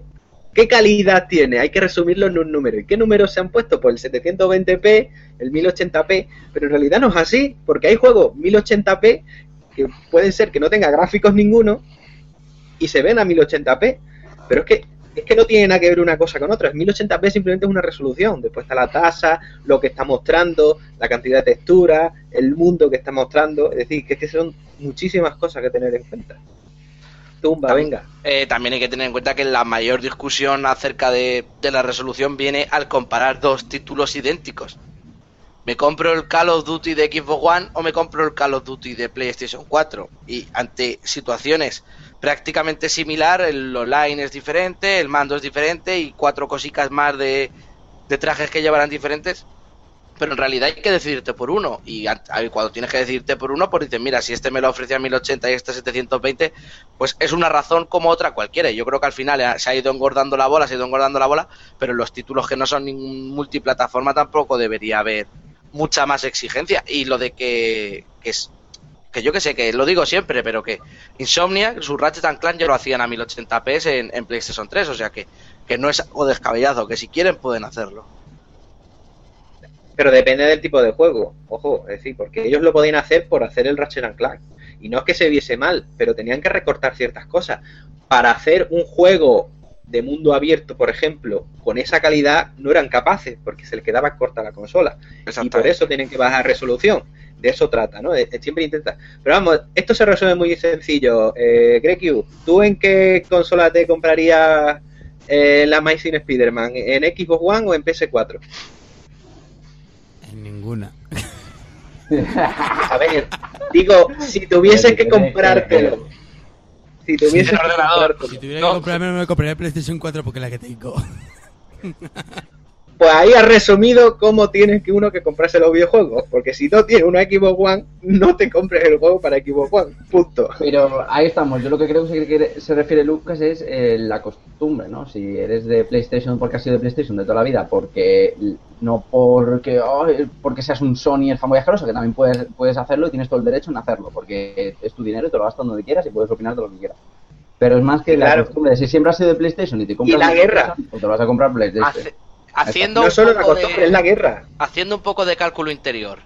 ¿qué calidad tiene? Hay que resumirlo en un número. ¿Y qué números se han puesto? Pues el 720p, el 1080p, pero en realidad no es así, porque hay juegos 1080p que pueden ser que no tenga gráficos ninguno y se ven a 1080p, pero es que es que no tiene nada que ver una cosa con otra. 1080p simplemente es una resolución. Después está la tasa, lo que está mostrando, la cantidad de texturas, el mundo que está mostrando. Es decir, es que son muchísimas cosas que tener en cuenta. Tumba, venga. Eh, también hay que tener en cuenta que la mayor discusión acerca de, de la resolución viene al comparar dos títulos idénticos. ¿Me compro el Call of Duty de Xbox One o me compro el Call of Duty de PlayStation 4? Y ante situaciones prácticamente similar, el online es diferente, el mando es diferente y cuatro cositas más de, de trajes que llevarán diferentes. Pero en realidad hay que decidirte por uno. Y cuando tienes que decidirte por uno, pues dices, mira, si este me lo ofrece a 1080 y este 720, pues es una razón como otra cualquiera. Yo creo que al final eh, se ha ido engordando la bola, se ha ido engordando la bola, pero en los títulos que no son ningún multiplataforma tampoco debería haber mucha más exigencia. Y lo de que, que es que yo que sé, que lo digo siempre, pero que Insomnia, su Ratchet and Clank ya lo hacían a 1080p en, en PlayStation 3, o sea que, que no es algo descabellado, que si quieren pueden hacerlo. Pero depende del tipo de juego. Ojo, es decir, porque ellos lo podían hacer por hacer el Ratchet and Clank. Y no es que se viese mal, pero tenían que recortar ciertas cosas. Para hacer un juego de mundo abierto, por ejemplo, con esa calidad, no eran capaces, porque se les quedaba corta la consola. Y por eso tienen que bajar resolución. De eso trata, ¿no? De- de siempre intenta. Pero vamos, esto se resuelve muy sencillo. Eh, Greg ¿tú en qué consola te comprarías eh, la Amazing Spider-Man? ¿En Xbox One o en PS4? Ninguna. A ver, digo, si tuvieses que comprártelo. Si tuvieses el que ordenador. Si tuviera No. que comprarme, me compraría PlayStation 4 porque es la que tengo. pues ahí has resumido cómo tienes que uno que comprarse los videojuegos. Porque si no tienes una Xbox One, no te compres el juego para Xbox One. Punto. Pero ahí estamos. Yo lo que creo que se, refiere Lucas es eh, la costumbre, ¿no? Si eres de PlayStation porque has sido de PlayStation de toda la vida, porque no porque porque seas un Sony el fanboy asqueroso, que también puedes, puedes hacerlo y tienes todo el derecho en hacerlo, porque es tu dinero y te lo gastas donde quieras y puedes opinar de lo que quieras. Pero es más que la costumbre si siempre has sido de PlayStation y te compras la una guerra. O te vas a comprar PlayStation. Hace- haciendo, No un solo la poco costumbre, de- es la guerra. haciendo un poco de cálculo interior.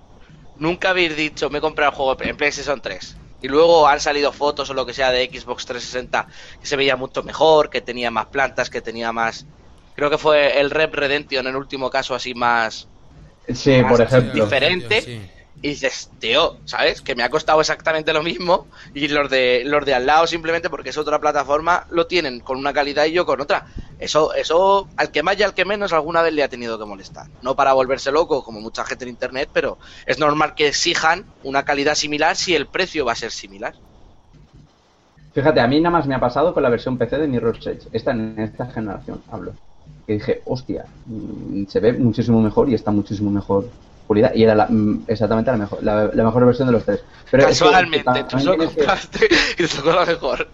Nunca habéis dicho, me he comprado el juego en PlayStation 3. Y luego han salido fotos o lo que sea de Xbox 360 que se veía mucho mejor, que tenía más plantas, que tenía más... Creo que fue el Rep Redemption en el último caso así más... Sí, por ejemplo. diferente. Sí. Y dices, tío, ¿sabes? Que me ha costado exactamente lo mismo. Y los de los de al lado, simplemente porque es otra plataforma, lo tienen con una calidad y yo con otra. Eso, eso, al que más y al que menos, alguna vez le ha tenido que molestar. No para volverse loco, como mucha gente en internet, pero es normal que exijan una calidad similar si el precio va a ser similar. Fíjate, a mí nada más me ha pasado con la versión PC de Mirror's Edge, esta en esta generación, hablo. Que dije, hostia, mm, se ve muchísimo mejor y está muchísimo mejor Y era la- mm, exactamente la mejor, la, la mejor versión de los tres. Pero es que Casualmente, tú lo tienes que- compraste y te tocó la mejor.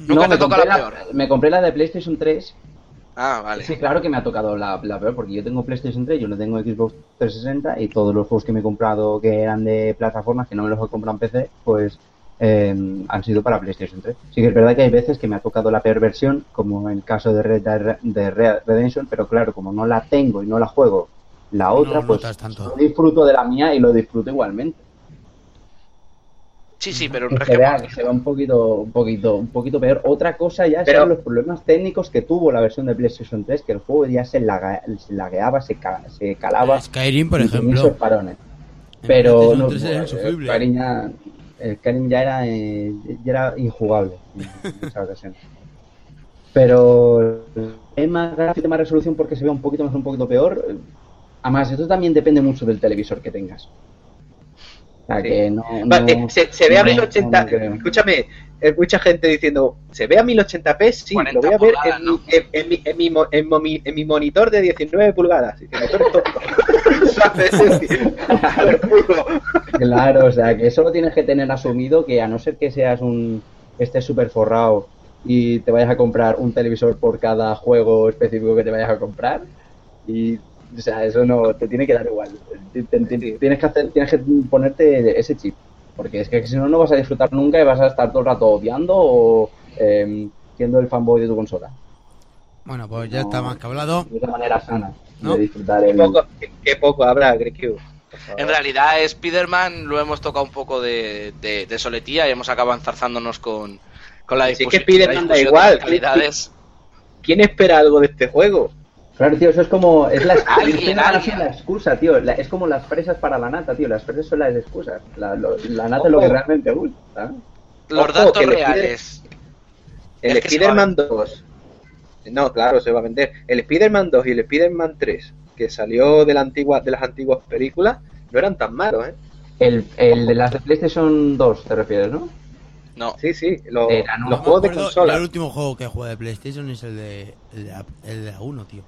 Nunca No, te compré, la peor. me compré la de PlayStation 3. Ah, vale. Sí, claro que me ha tocado la, la peor, porque yo tengo PlayStation 3, yo no tengo Xbox 360 y todos los juegos que me he comprado que eran de plataformas, que no me los he comprado en PC, pues eh, han sido para PlayStation 3. Sí que es verdad que hay veces que me ha tocado la peor versión, como en el caso de Red Dead de Red Redemption, pero claro, como no la tengo y no la juego la otra, No pues tanto. yo disfruto de la mía y lo disfruto igualmente. Sí, sí, pero Que se que- vea, que se vea un poquito, un poquito, un poquito peor. Otra cosa ya Pero- son los problemas técnicos que tuvo la versión de PlayStation 3, que el juego ya se, laga- se lagueaba, se, ca- se calaba. Skyrim, por ejemplo. parones. Pero PlayStation no, 3 era el insufrible. Skyrim ya, el Skyrim ya era, eh, ya era injugable en esa ocasión. Pero es más gráfico, más resolución porque se ve un poquito más, un poquito peor. Además, esto también depende mucho del televisor que tengas. O sea, Sí. que no, Va, no- eh, se, se ve a no- 1080. no escúchame, hay mucha gente diciendo, ¿se ve a 1080p? Sí, 40 lo voy a ver pulgadas, en, en, en mi, en, mi, mo- en momi- en mi monitor de 19 pulgadas. Claro, o sea, que eso lo tienes que tener asumido, que a no ser que seas un estés súper forrado y te vayas a comprar un televisor por cada juego específico que te vayas a comprar, y, o sea, eso no, te tiene que dar igual. Tienes que, hacer, tienes que ponerte ese chip, porque es que si no, no vas a disfrutar nunca y vas a estar todo el rato odiando o eh, siendo el fanboy de tu consola. Bueno, pues ya No. está más que hablado. De una manera sana ¿No? de disfrutar Qué el... poco, qué- qué poco habla Greg En realidad, Spider-Man lo hemos tocado un poco de, de, de soletía y hemos acabado enzarzándonos con, con la Si es que discusión. Spider-Man da discusión igual. ¿Quién espera algo de este juego? Claro, tío, eso es como. Es la, Alguien, es la- alguien. la excusa, tío. La- es como las fresas para la nata, tío. Las fresas son las excusas. La, lo- la nata es lo que realmente gusta. Los Ojo, datos reales. El Es Spider-Man 2. No, claro, se va a vender. El Spider-Man 2 y el Spider-Man 3, que salió de, la antigua, de las antiguas películas, no eran tan malos, ¿eh? El, el de las de PlayStation 2, te refieres, ¿no? No, Sí, sí, los juegos de consola. El último juego que jugué de PlayStation es el de, el de, la, el de la 1, tío.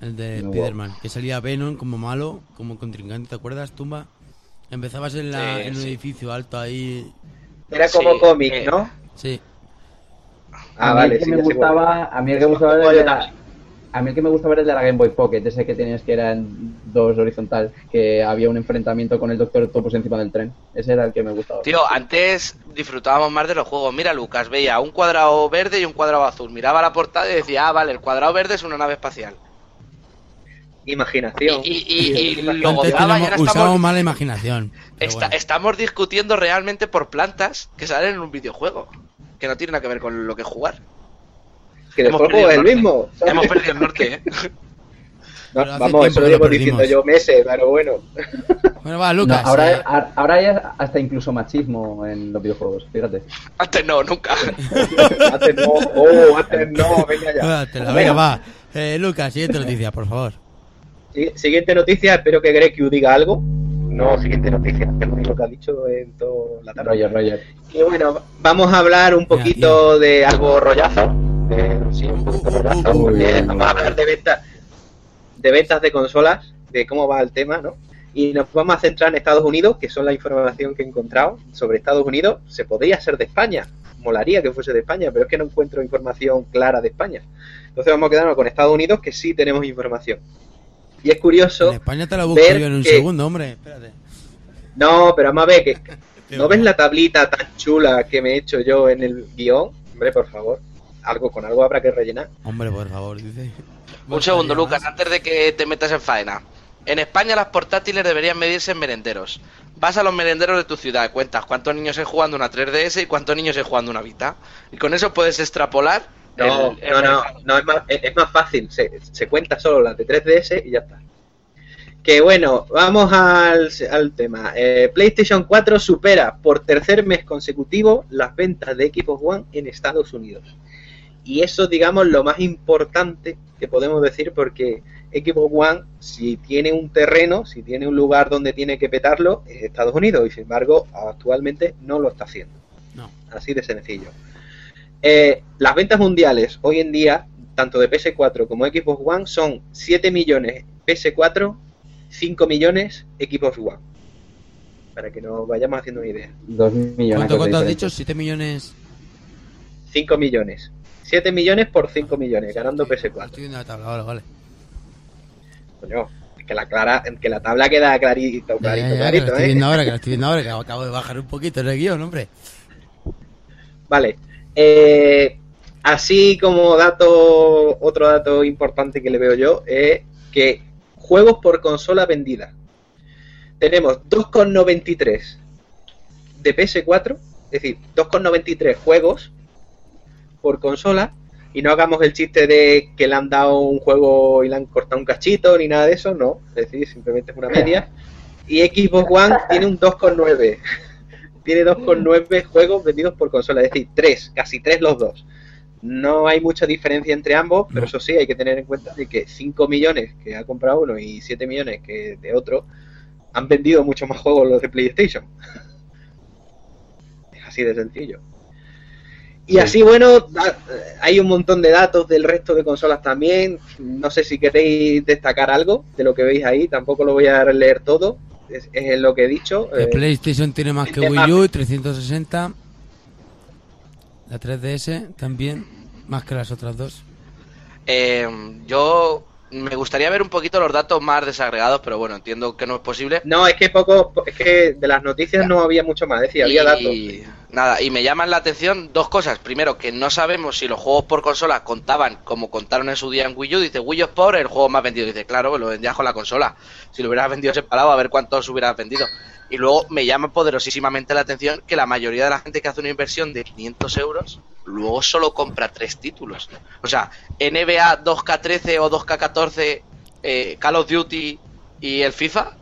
El de No. Spider-Man, que salía Venom como malo, como contrincante, ¿te acuerdas, Tumba? Empezabas en, la, Sí, en un edificio alto ahí. Era como Sí, cómic, eh, ¿no? Sí. Ah, a mí vale, el que sí, me gustaba, a mí el que me gustaba era el de la, a mí el que me gustaba era el de la Game Boy Pocket, ese que tenías que era en dos horizontal, que había un enfrentamiento con el Doctor Octopus encima del tren. Ese era el que me gustaba. tío, antes disfrutábamos más de los juegos. Mira, Lucas, veía un cuadrado verde y un cuadrado azul. Miraba la portada y decía, ah, vale, el cuadrado verde es una nave espacial. Imaginación. Y, y- y- y lo tenemos- ahora usábamos estamos, mala imaginación. esta- bueno. estamos discutiendo realmente por plantas que salen en un videojuego. Que no tiene nada que ver con lo que jugar. que el juego es el mismo. ¿sabes? Hemos perdido el norte, ¿eh? No, vamos, eso lo llevo diciendo yo meses, pero bueno. Bueno, va, No, Lucas. ahora, eh, a- ahora hay hasta incluso machismo en los videojuegos, fíjate. Antes no, nunca. Antes no, oh, antes no, venga ya. Venga, va. Eh, Lucas, siguiente noticia, por favor. Siguiente noticia, espero que Greg diga algo. No, siguiente noticia, es lo único que ha dicho en toda la tarde. Roger, Roger. Y bueno, vamos a hablar un poquito de algo rollazo. de- sí, un poquito rollazo. Uy, Eh, vamos a hablar de venta. de ventas de consolas, de cómo va el tema, ¿no? Y nos vamos a centrar en Estados Unidos, que son la información que he encontrado sobre Estados Unidos. Se podría ser de España, molaría que fuese de España, pero es que no encuentro información clara de España. Entonces vamos a quedarnos con Estados Unidos, que sí tenemos información. Y es curioso. En España te la busco ver yo en un que- segundo, hombre. Espérate. No, pero vamos a ver que. ¿No ves la tablita tan chula que me he hecho yo en el guion? Hombre, por favor. Algo con algo habrá que rellenar. Hombre, por favor, dice. Un segundo, Más. Lucas, antes de que te metas en faena. En España las portátiles deberían medirse en merenderos. Vas a los merenderos de tu ciudad, cuentas cuántos niños hay jugando una 3DS y cuántos niños hay jugando una Vita. Y con eso puedes extrapolar. No, el- el no, no, no, es más, es, es más fácil. Se, se cuenta solo las de 3DS y ya está. Que bueno, vamos al, al tema. Eh, PlayStation 4 supera por tercer mes consecutivo las ventas de Xbox One en Estados Unidos. Y eso, digamos, lo más importante que podemos decir porque Xbox One, si tiene un terreno, si tiene un lugar donde tiene que petarlo, es Estados Unidos. Y sin embargo, actualmente no lo está haciendo. No. Así de sencillo. Eh, las ventas mundiales hoy en día, tanto de PS4 como Xbox One, son 7 millones PS4, 5 millones Xbox One. Para que nos vayamos haciendo una idea. Dos millones. ¿Cuánto, cuánto has dicho? ¿7 millones? 5 millones. 7 millones por 5 millones, ganando Estoy PS4. viendo la tabla, vale, vale. Coño, es que la, clara, que la tabla queda clarito, clarito, ya, ya, que clarito, lo estoy ¿eh? viendo ahora, que lo estoy viendo ahora, que acabo de bajar un poquito en el guion, hombre. Vale. Eh, así como dato, otro dato importante que le veo yo es que juegos por consola vendida. Tenemos 2,93 de PS4, es decir, 2,93 juegos por consola. Y no hagamos el chiste de que le han dado un juego y le han cortado un cachito ni nada de eso, no. Es decir, simplemente es una media. Y Xbox One tiene un 2,9 tiene 2,9 juegos vendidos por consola, es decir, 3, casi 3 los dos. No hay mucha diferencia entre ambos, pero No. eso sí, hay que tener en cuenta de que 5 millones que ha comprado uno y 7 millones que de otro han vendido mucho más juegos los de PlayStation. Es así de sencillo. Y Sí. así, bueno, da- hay un montón de datos del resto de consolas también. No sé si queréis destacar algo de lo que veis ahí, tampoco lo voy a leer todo. Es, es lo que he dicho. El eh, PlayStation tiene más que Wii U, 360. La 3DS también, más que las otras dos. Eh, yo me gustaría ver un poquito los datos más desagregados, pero bueno, entiendo que no es posible. No, es que poco, es que de las noticias no había mucho más, es decir, había datos. Y nada, y me llaman la atención dos cosas. Primero, que no sabemos si los juegos por consola contaban como contaron en su día en Wii U. Dice Wii U Sport, el juego más vendido. Dice, claro, lo vendías con la consola. Si lo hubieras vendido separado, a ver cuántos hubieras vendido. Y luego me llama poderosísimamente la atención que la mayoría de la gente que hace una inversión de 500 euros luego solo compra tres títulos. O sea, NBA 2K13 o 2K14, eh, Call of Duty y el FIFA.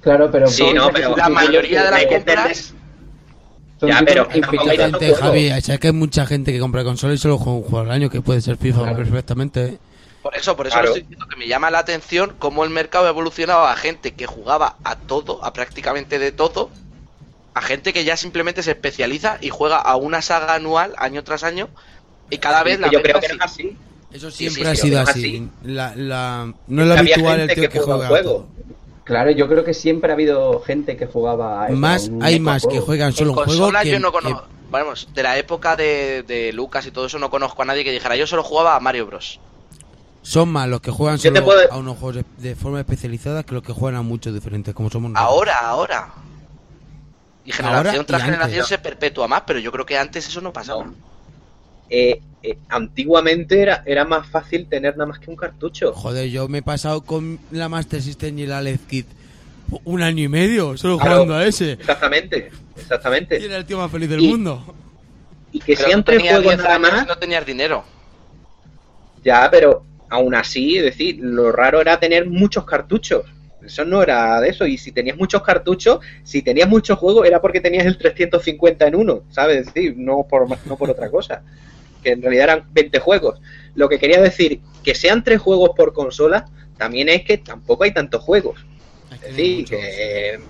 Claro, pero. Sí, no, pero la mayoría de las hay compras son Ya, pero hay. Javi, sabes que hay mucha gente que compra consola y solo juega un juego al año, que puede ser FIFA Claro. perfectamente. ¿eh? Por eso, por eso Claro. lo estoy diciendo que me llama la atención cómo el mercado ha evolucionado a gente que jugaba a todo, a prácticamente de todo, a gente que ya simplemente se especializa y juega a una saga anual año tras año y cada vez la yo creo que no es así. Eso Sí, siempre sí, ha sido así. así. La, la- no es lo habitual el tío que que juega juego. Claro, yo creo que siempre ha habido gente que jugaba a eso, Más, hay más que juegan solo en un juego que, yo no que- conozco, vamos, de la época de, de Lucas y todo eso no conozco a nadie que dijera yo solo jugaba a Mario Bros. Son más los que juegan solo puedo- a unos juegos de, de forma especializada que los que juegan a muchos diferentes, como somos nosotros. Ahora, ahora. Y generación Ahora y tras antes. generación se perpetúa más, pero yo creo que antes eso no pasaba. Eh, eh, antiguamente era, era más fácil tener nada más que un cartucho. Joder, yo me he pasado con la Master System y la LED Kit un año y medio solo Claro. jugando a ese. Exactamente, Y exactamente. era el tío más feliz del Y- mundo. Y que Pero tenías juegos 10 nada más, y no tenías dinero. ya, pero aún así, es decir, lo raro era tener muchos cartuchos. Eso no era de eso. Y si tenías muchos cartuchos, si tenías muchos juegos, era porque tenías el 350 en uno, ¿sabes? Es decir, no por, no por otra cosa. Que en realidad eran 20 juegos. Lo que quería decir, que sean tres juegos por consola, también es que tampoco hay tantos juegos. Es Es que que...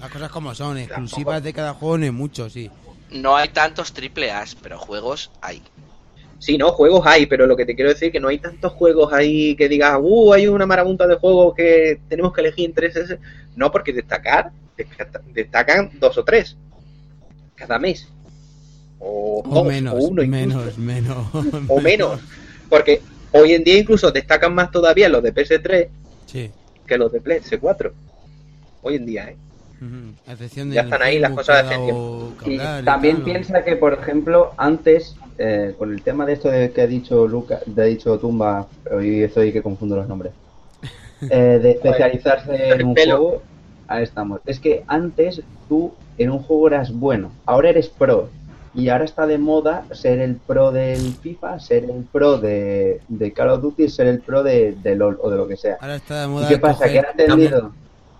Las cosas como son, exclusivas de cada juego no hay muchos, sí. No hay tantos triple A's, pero juegos hay. Sí, no, juegos hay, pero lo que te quiero decir es que no hay tantos juegos ahí que digas, uh, hay una marabunta de juegos que tenemos que elegir entre ese. No, porque destacar, destaca- destacan dos o tres cada mes. O, O dos, menos, o uno menos, menos. O menos. Porque hoy en día incluso destacan más todavía los de PS3 Sí. que los de PS4. Hoy en día, ¿eh? Ujú. A excepción de Ya están ahí las cosas de que Y también piensa que, por ejemplo, antes, eh, con el tema de esto de que ha dicho Luca, de ha dicho Tumba, hoy estoy que confundo los nombres, eh, de especializarse en un juego, ahí estamos. Es que antes tú en un juego eras bueno, ahora eres pro. Y ahora está de moda ser el pro del FIFA, ser el pro de, de Call of Duty, ser el pro de, de LOL o de lo que sea. Ahora está de ¿Y moda. qué pasa? coger- Que ha entendido,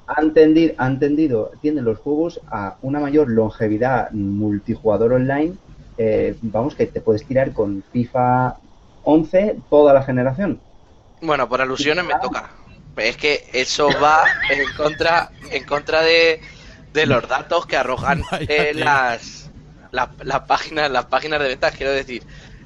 ha entendido, ha entendido, tienen los juegos a una mayor longevidad multijugador online. Eh, vamos, que te puedes tirar con FIFA 11 toda la generación. Bueno, por alusiones me toca. Es que eso va en contra, en contra de, de los datos que arrojan eh, las, las, las páginas, las páginas de ventas. Quiero decir,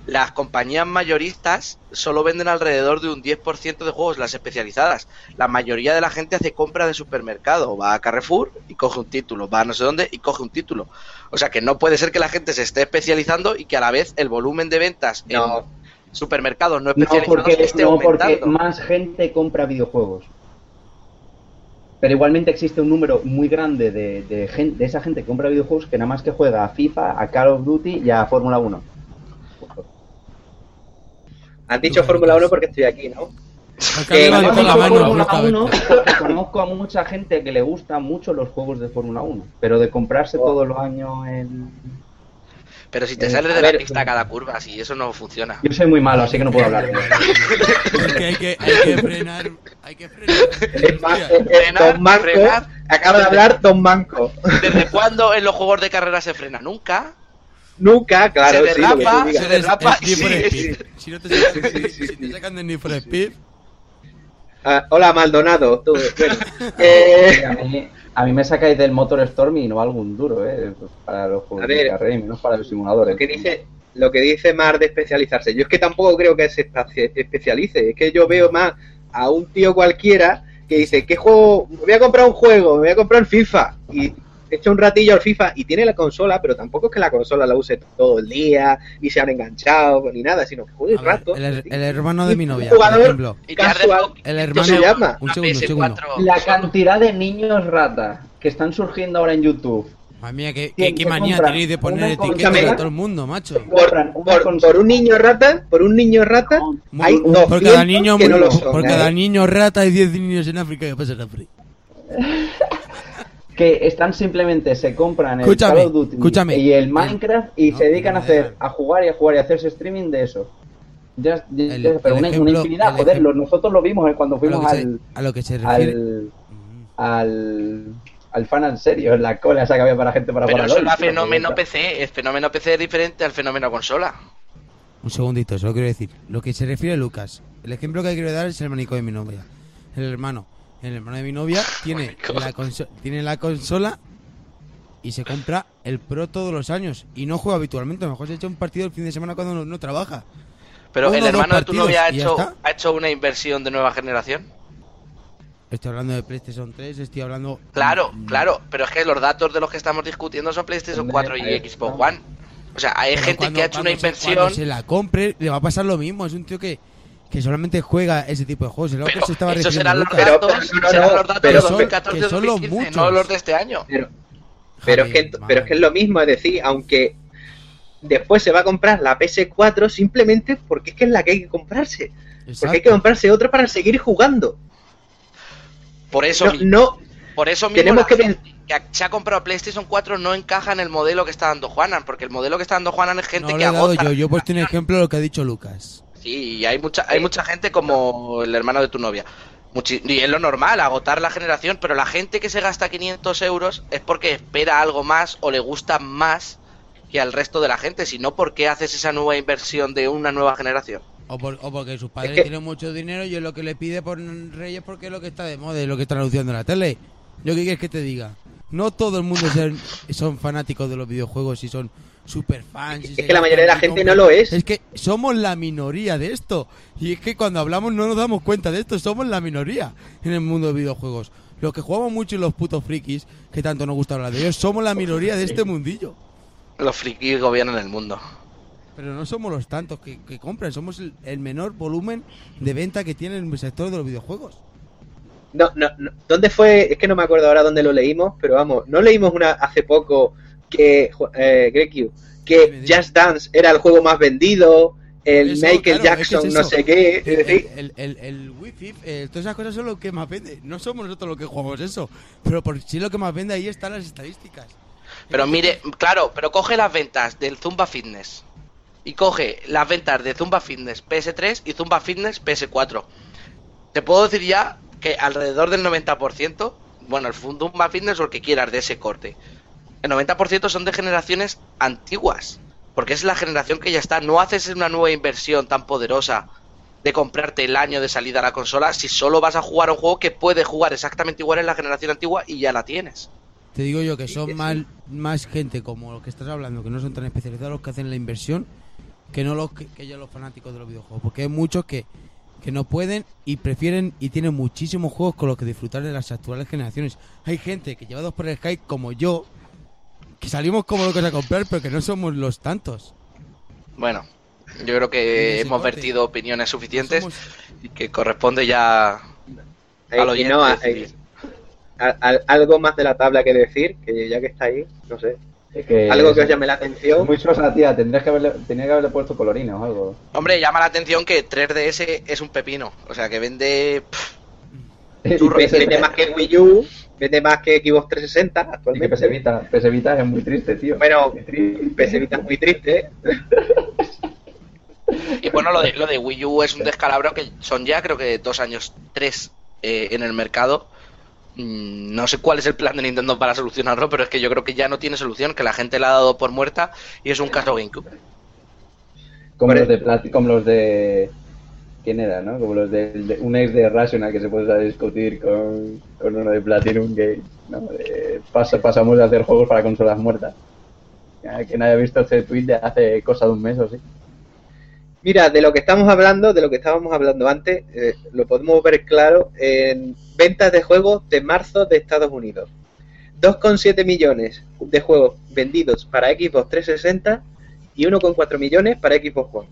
las compañías mayoristas solo venden alrededor de un 10% de juegos, las especializadas. La mayoría de la gente hace compra de supermercado. Va a Carrefour y coge un título. Va a no sé dónde y coge un título. O sea que no puede ser que la gente se esté especializando y que a la vez el volumen de ventas No. en supermercados no No especializados porque, esté no porque más gente compra videojuegos. Pero igualmente existe un número muy grande de, de, gen- de esa gente que compra videojuegos que nada más que juega a FIFA, a Call of Duty y a Fórmula 1. Han dicho Fórmula 1 porque estoy aquí, ¿no? Porque Eh, ha levantado no, la no, mano, Fórmula Luca, 1 vete. porque conozco a mucha gente que le gustan mucho los juegos de Fórmula 1, pero de comprarse todos los años el... Pero si te Eh, sales de ver, la pista a cada curva, si eso no funciona. Yo soy muy malo, así que no puedo hablar de eso. Es que hay que, hay que frenar. Hay que frenar. Es más, eh, eh, Frenar, Don Manco, frenar. acaba de hablar Don Manco. ¿Desde cuándo en los juegos de carrera se frena? Nunca. Nunca, claro, Se sí, derrapa, digas. se derrapa, sí, Speed. Si no te sacan, si te sacan de Need for Speed, Ah, hola, Maldonado. Tú, bueno, eh, A mí, a mí me sacáis del Motor Storm y no valgo un duro, ¿eh? Para los juegos de carrera y menos para los simuladores. lo que dice lo que dice Mar de especializarse. Yo es que tampoco creo que se especialice. Es que yo veo más a un tío cualquiera que dice, ¿qué juego? Me voy a comprar un juego, me voy a comprar FIFA. Y echa un ratillo al FIFA y tiene la consola, pero tampoco es que la consola la use todo el día, ni se han enganchado, ni nada, sino que juegue A un ver, rato. el, el hermano de mi novia, por jugador- ejemplo. Te has Casual. El 500 hermano- se llama? Un segundo, un PS4. segundo. La cantidad de niños rata que están surgiendo ahora en YouTube. Madre mía, qué, qué, qué manía tenéis de poner etiquetas a todo el mundo, macho. Por, por- por un niño rata, por un niño rata, Muy- hay por 200 cada niño, que no muy- lo son. por ¿eh? cada niño rata hay 10 niños en África que pasan hambre. que están simplemente se compran el Escúchame, Call of Duty escúchame. y el Minecraft y No, se dedican no a hacer a jugar y a jugar y a hacerse streaming de eso. Ya, ya- El- ya, pero el una, ejemplo- una infinidad, joder, lo- nosotros lo vimos eh, cuando A lo, fuimos se, al, a lo que se refiere. al, al al fan en serio, en la cola esa que había para gente para Pero jugar era LOL. fenómeno PC. El fenómeno PC es diferente al fenómeno consola. Un segundito, solo quiero decir. Lo que se refiere a Lucas. El ejemplo que quiero dar es el manico de mi novia. El hermano. El hermano de mi novia tiene, God. la, conso- tiene la consola y se compra el Pro todos los años. Y no juega habitualmente. A lo mejor se echa un partido el fin de semana cuando no, no trabaja. Pero Uno el hermano de tu novia ha hecho, ha hecho una inversión de nueva generación. Estoy hablando de PlayStation 3, estoy hablando... Claro, Mm, claro, pero es que los datos de los que estamos discutiendo son PlayStation 4 y Xbox. One. O sea, hay pero gente cuando- que ha hecho una se- inversión. cuando se la compre, le va a pasar lo mismo. Es un tío que, que solamente juega ese tipo de juegos. Pero se estaba esos serán los Lucas. Datos, pero no, serán no, los datos pero de son- 2014 que son los 2015, muchos. no los de este año. Pero, pero es que, pero es que es lo mismo, es decir, aunque después se va a comprar la PS4 simplemente porque es que es la que hay que comprarse. Porque hay que comprarse otra para seguir jugando. Por eso, No, mi- no por eso mismo tenemos que gente que se ha comprado PlayStation 4 no encaja en el modelo que está dando Juanan, porque el modelo que está dando Juanan es gente No que lo he dado agota. yo. Yo he puesto un ejemplo de lo que ha dicho Lucas. Sí, y hay mucha, hay mucha gente como el hermano de tu novia. Muchi- y es lo normal, agotar la generación, pero la gente que se gasta 500 euros es porque espera algo más o le gusta más que al resto de la gente. Si no, ¿por qué haces esa nueva inversión de una nueva generación? O, por- o porque sus padres que- tienen mucho dinero y es lo que le pide por Reyes porque es lo que está de moda y lo que está anunciando en la tele. ¿Yo qué quieres que te diga? no todo el mundo son, son fanáticos de los videojuegos y son super fans. Es que la mayoría de la gente no lo es. Es que somos la minoría de esto. Y es que cuando hablamos no nos damos cuenta de esto. Somos la minoría en el mundo de videojuegos. Los que jugamos mucho y los putos frikis, que tanto nos gusta hablar de ellos, somos la minoría de este mundillo. Los frikis gobiernan el mundo. Pero no somos los tantos que, que compran, somos el, el menor volumen de venta que tiene el sector de los videojuegos. No, no, no. ¿Dónde fue? Es que no me acuerdo ahora dónde lo leímos, pero vamos, no leímos una hace poco que eh, Greg que. Just Dance era el juego más vendido, el Eso, Michael claro, es que Jackson es no sé qué, es El, decir, el, el, el Wi-Fi, eh, todas esas cosas son lo que más vende. No somos nosotros los que jugamos eso. Pero por sí lo que más vende ahí están las estadísticas. Pero mire, claro, pero coge las ventas del Zumba Fitness. Y coge las ventas de Zumba Fitness PS3 y Zumba Fitness PS4. Te puedo decir ya que alrededor del 90%, bueno, el Zumba Fitness o el que quieras de ese corte, el 90% son de generaciones antiguas. Porque es la generación que ya está. No haces una nueva inversión tan poderosa de comprarte el año de salida a la consola si solo vas a jugar a un juego que puede jugar exactamente igual en la generación antigua y ya la tienes. Te digo yo que son más, más gente como los que estás hablando, que no son tan especializados los que hacen la inversión, que no los que, que ellos los fanáticos de los videojuegos. Porque hay muchos que, que no pueden y prefieren y tienen muchísimos juegos con los que disfrutar de las actuales generaciones. Hay gente que llevados por el Skype como yo, que salimos como locos a comprar, pero que no somos los tantos. Bueno, yo creo que hemos corte. vertido opiniones suficientes Somos- y que corresponde ya ahí- al oyente no, algo más de la tabla que decir, que ya que está ahí, no sé, Es que algo que os llame la atención. muy sosa, tía. Tendrías que haberle, tenía que haberle puesto colorines o algo. Hombre, llama la atención que 3DS es un pepino. O sea, que vende... pff, Y Churro, PS vende más que Wii U, vende más que Xbox 360 y que actualmente. PS Vita. PS Vita es muy triste, tío. Bueno. PS Vita es muy triste. ¿eh? Y bueno, lo de, lo de Wii U es un descalabro que son ya creo que dos años, tres eh, en el mercado. Mm, No sé cuál es el plan de Nintendo para solucionarlo, pero es que yo creo que ya no tiene solución, que la gente la ha dado por muerta y es un caso GameCube. Como los de como los de ¿quién era, no? Como los de, de- un ex de Rational que se puede a discutir con, uno de Platinum Games, ¿no? De, pasa- pasamos de hacer juegos para consolas muertas. Que nadie ha visto ese tweet de hace cosa de un mes o así. Mira, de lo que estamos hablando, de lo que estábamos hablando antes, eh, lo podemos ver claro en ventas de juegos de marzo de Estados Unidos. 2,7 millones de juegos vendidos para Xbox 360 y 1,4 millones para Xbox One.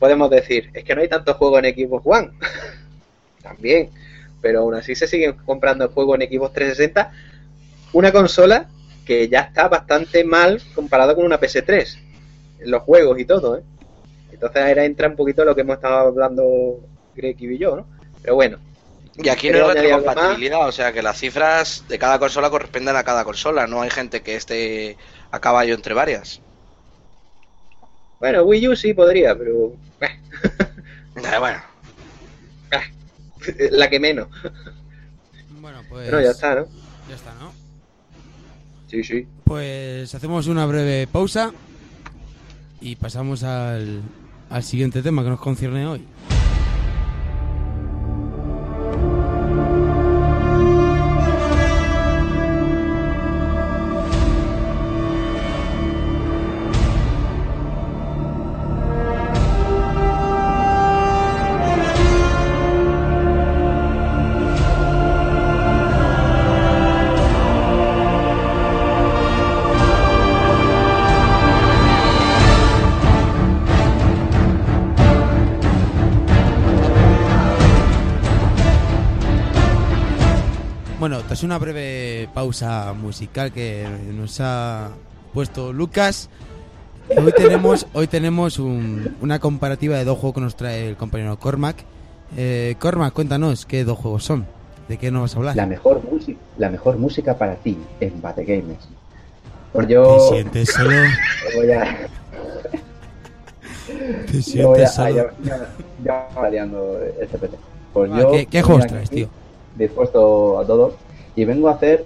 Podemos decir, es que no hay tantos juegos en Xbox One. También, pero aún así se siguen comprando juegos en Xbox 360. Una consola que ya está bastante mal comparado con una PS3. En los juegos y todo, ¿eh? Entonces ahora entra un poquito lo que hemos estado hablando Greg y yo, ¿no? Pero bueno, Y aquí no ¿Queréis hay retrocompatibilidad, o sea que las cifras de cada consola corresponden a cada consola. No hay gente que esté a caballo entre varias. Bueno, Wii U sí podría, pero eh, Eh, bueno, la que menos. Bueno, pues. Pero ya está, ¿no? Ya está, ¿no? Sí, sí. Pues hacemos una breve pausa y pasamos al, al siguiente tema que nos concierne hoy. Tras una breve pausa musical que nos ha puesto Lucas, hoy tenemos hoy tenemos un- una comparativa de dos juegos que nos trae el compañero Cormac. Eh, Cormac, cuéntanos qué dos juegos son, de qué nos vas a hablar. La mejor música, la mejor música para ti en Bategamers. Pues yo ¿Te sientes solo? voy a, ¿Te yo voy a, sientes solo? ya, ya, ya este PC. Pues Ah, yo ¿qué- qué juegos traes, tío? Dispuesto a todos y vengo a hacer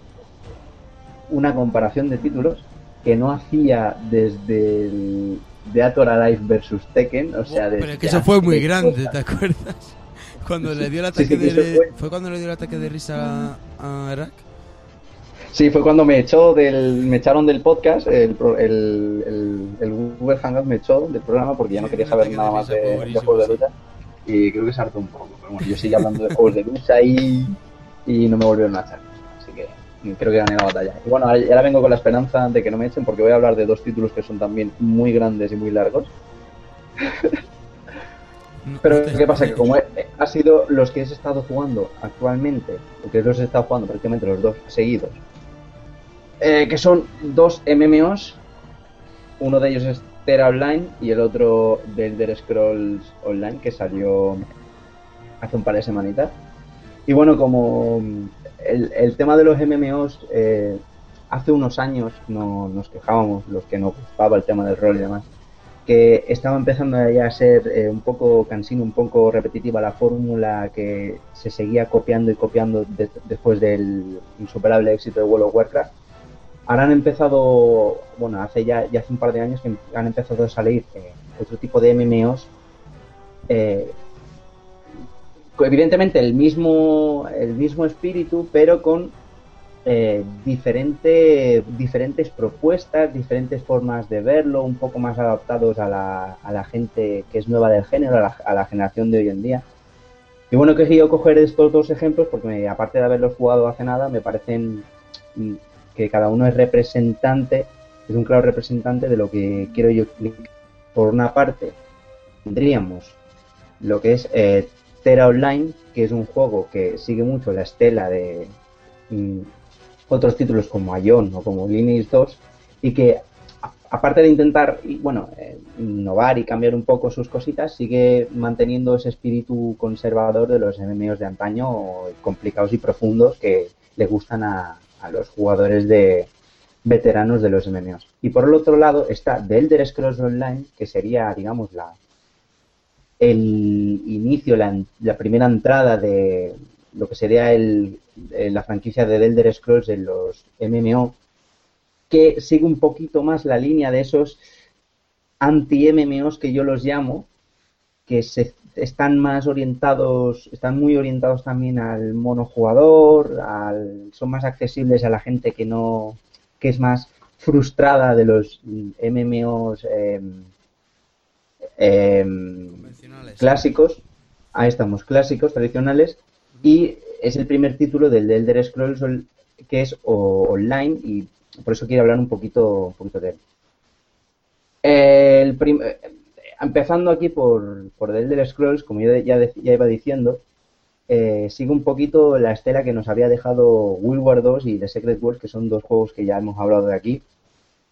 una comparación de títulos que no hacía desde el Deator Alive versus Tekken, o sea, Oh, Pero es que eso fue muy grande, cosas. ¿te acuerdas? Cuando le dio el ataque sí, de... fue. fue cuando le dio el ataque de risa a, a Irak. Sí, fue cuando me echó del, me echaron del podcast, el, el, el, el Google Hangout me echó del programa porque ya no quería saber nada más de, de juegos de lucha y creo que se hartó un poco. Pero bueno, yo seguí hablando de juegos de lucha y, y no me volvieron a echar. Creo que gané la batalla. Y bueno, ahora vengo con la esperanza de que no me echen porque voy a hablar de dos títulos que son también muy grandes y muy largos. Pero ¿qué pasa? Que como he- ha sido los que he estado jugando actualmente, porque los he estado jugando prácticamente los dos seguidos, eh, que son dos MMOs, uno de ellos es Terra Online y el otro The Elder Scrolls Online, que salió hace un par de semanitas. Y bueno, como el, tema de los MMOs, eh, hace unos años no, nos quejábamos, los que nos gustaba el tema del rol y demás, que estaba empezando ya a ser eh, un poco cansino, un poco repetitiva la fórmula que se seguía copiando y copiando de- después del insuperable éxito de World of Warcraft. Ahora han empezado, bueno, hace ya, ya hace un par de años que han empezado a salir eh, otro tipo de MMOs. eh, evidentemente el mismo, el mismo espíritu, pero con eh, diferente, diferentes propuestas, diferentes formas de verlo, un poco más adaptados a la, a la gente que es nueva del género, a la, generación de hoy en día. Y bueno, he querido coger estos dos ejemplos porque aparte de haberlos jugado hace nada, me parecen mm, que cada uno es representante, es un claro representante de lo que quiero yo explicar. Por una parte, tendríamos lo que es eh, Terra Online, que es un juego que sigue mucho la estela de mm, otros títulos como Ion o como Lineage 2 y que aparte de intentar bueno eh, innovar y cambiar un poco sus cositas sigue manteniendo ese espíritu conservador de los MMOs de antaño complicados y profundos que le gustan a, a los jugadores de veteranos de los MMOs y por el otro lado está The Elder Scrolls Online que sería digamos la el inicio, la, la primera entrada de lo que sería el, eh, la franquicia de The Elder Scrolls en los MMO, que sigue un poquito más la línea de esos anti-MMOs que yo los llamo, que se, están más orientados, están muy orientados también al monojugador, al, son más accesibles a la gente que no, que es más frustrada de los mm, MMOs em, em, Convencionales. Clásicos, ahí estamos, clásicos, tradicionales, y es el primer título del The Elder Scrolls ol- que es o- online y por eso quiero hablar un poquito, un poquito de él. El prim- eh, empezando aquí por, por The Elder Scrolls, como yo de- ya, de- ya iba diciendo, eh, sigue un poquito la estela que nos había dejado World War 2 y The Secret World, que son dos juegos que ya hemos hablado de aquí,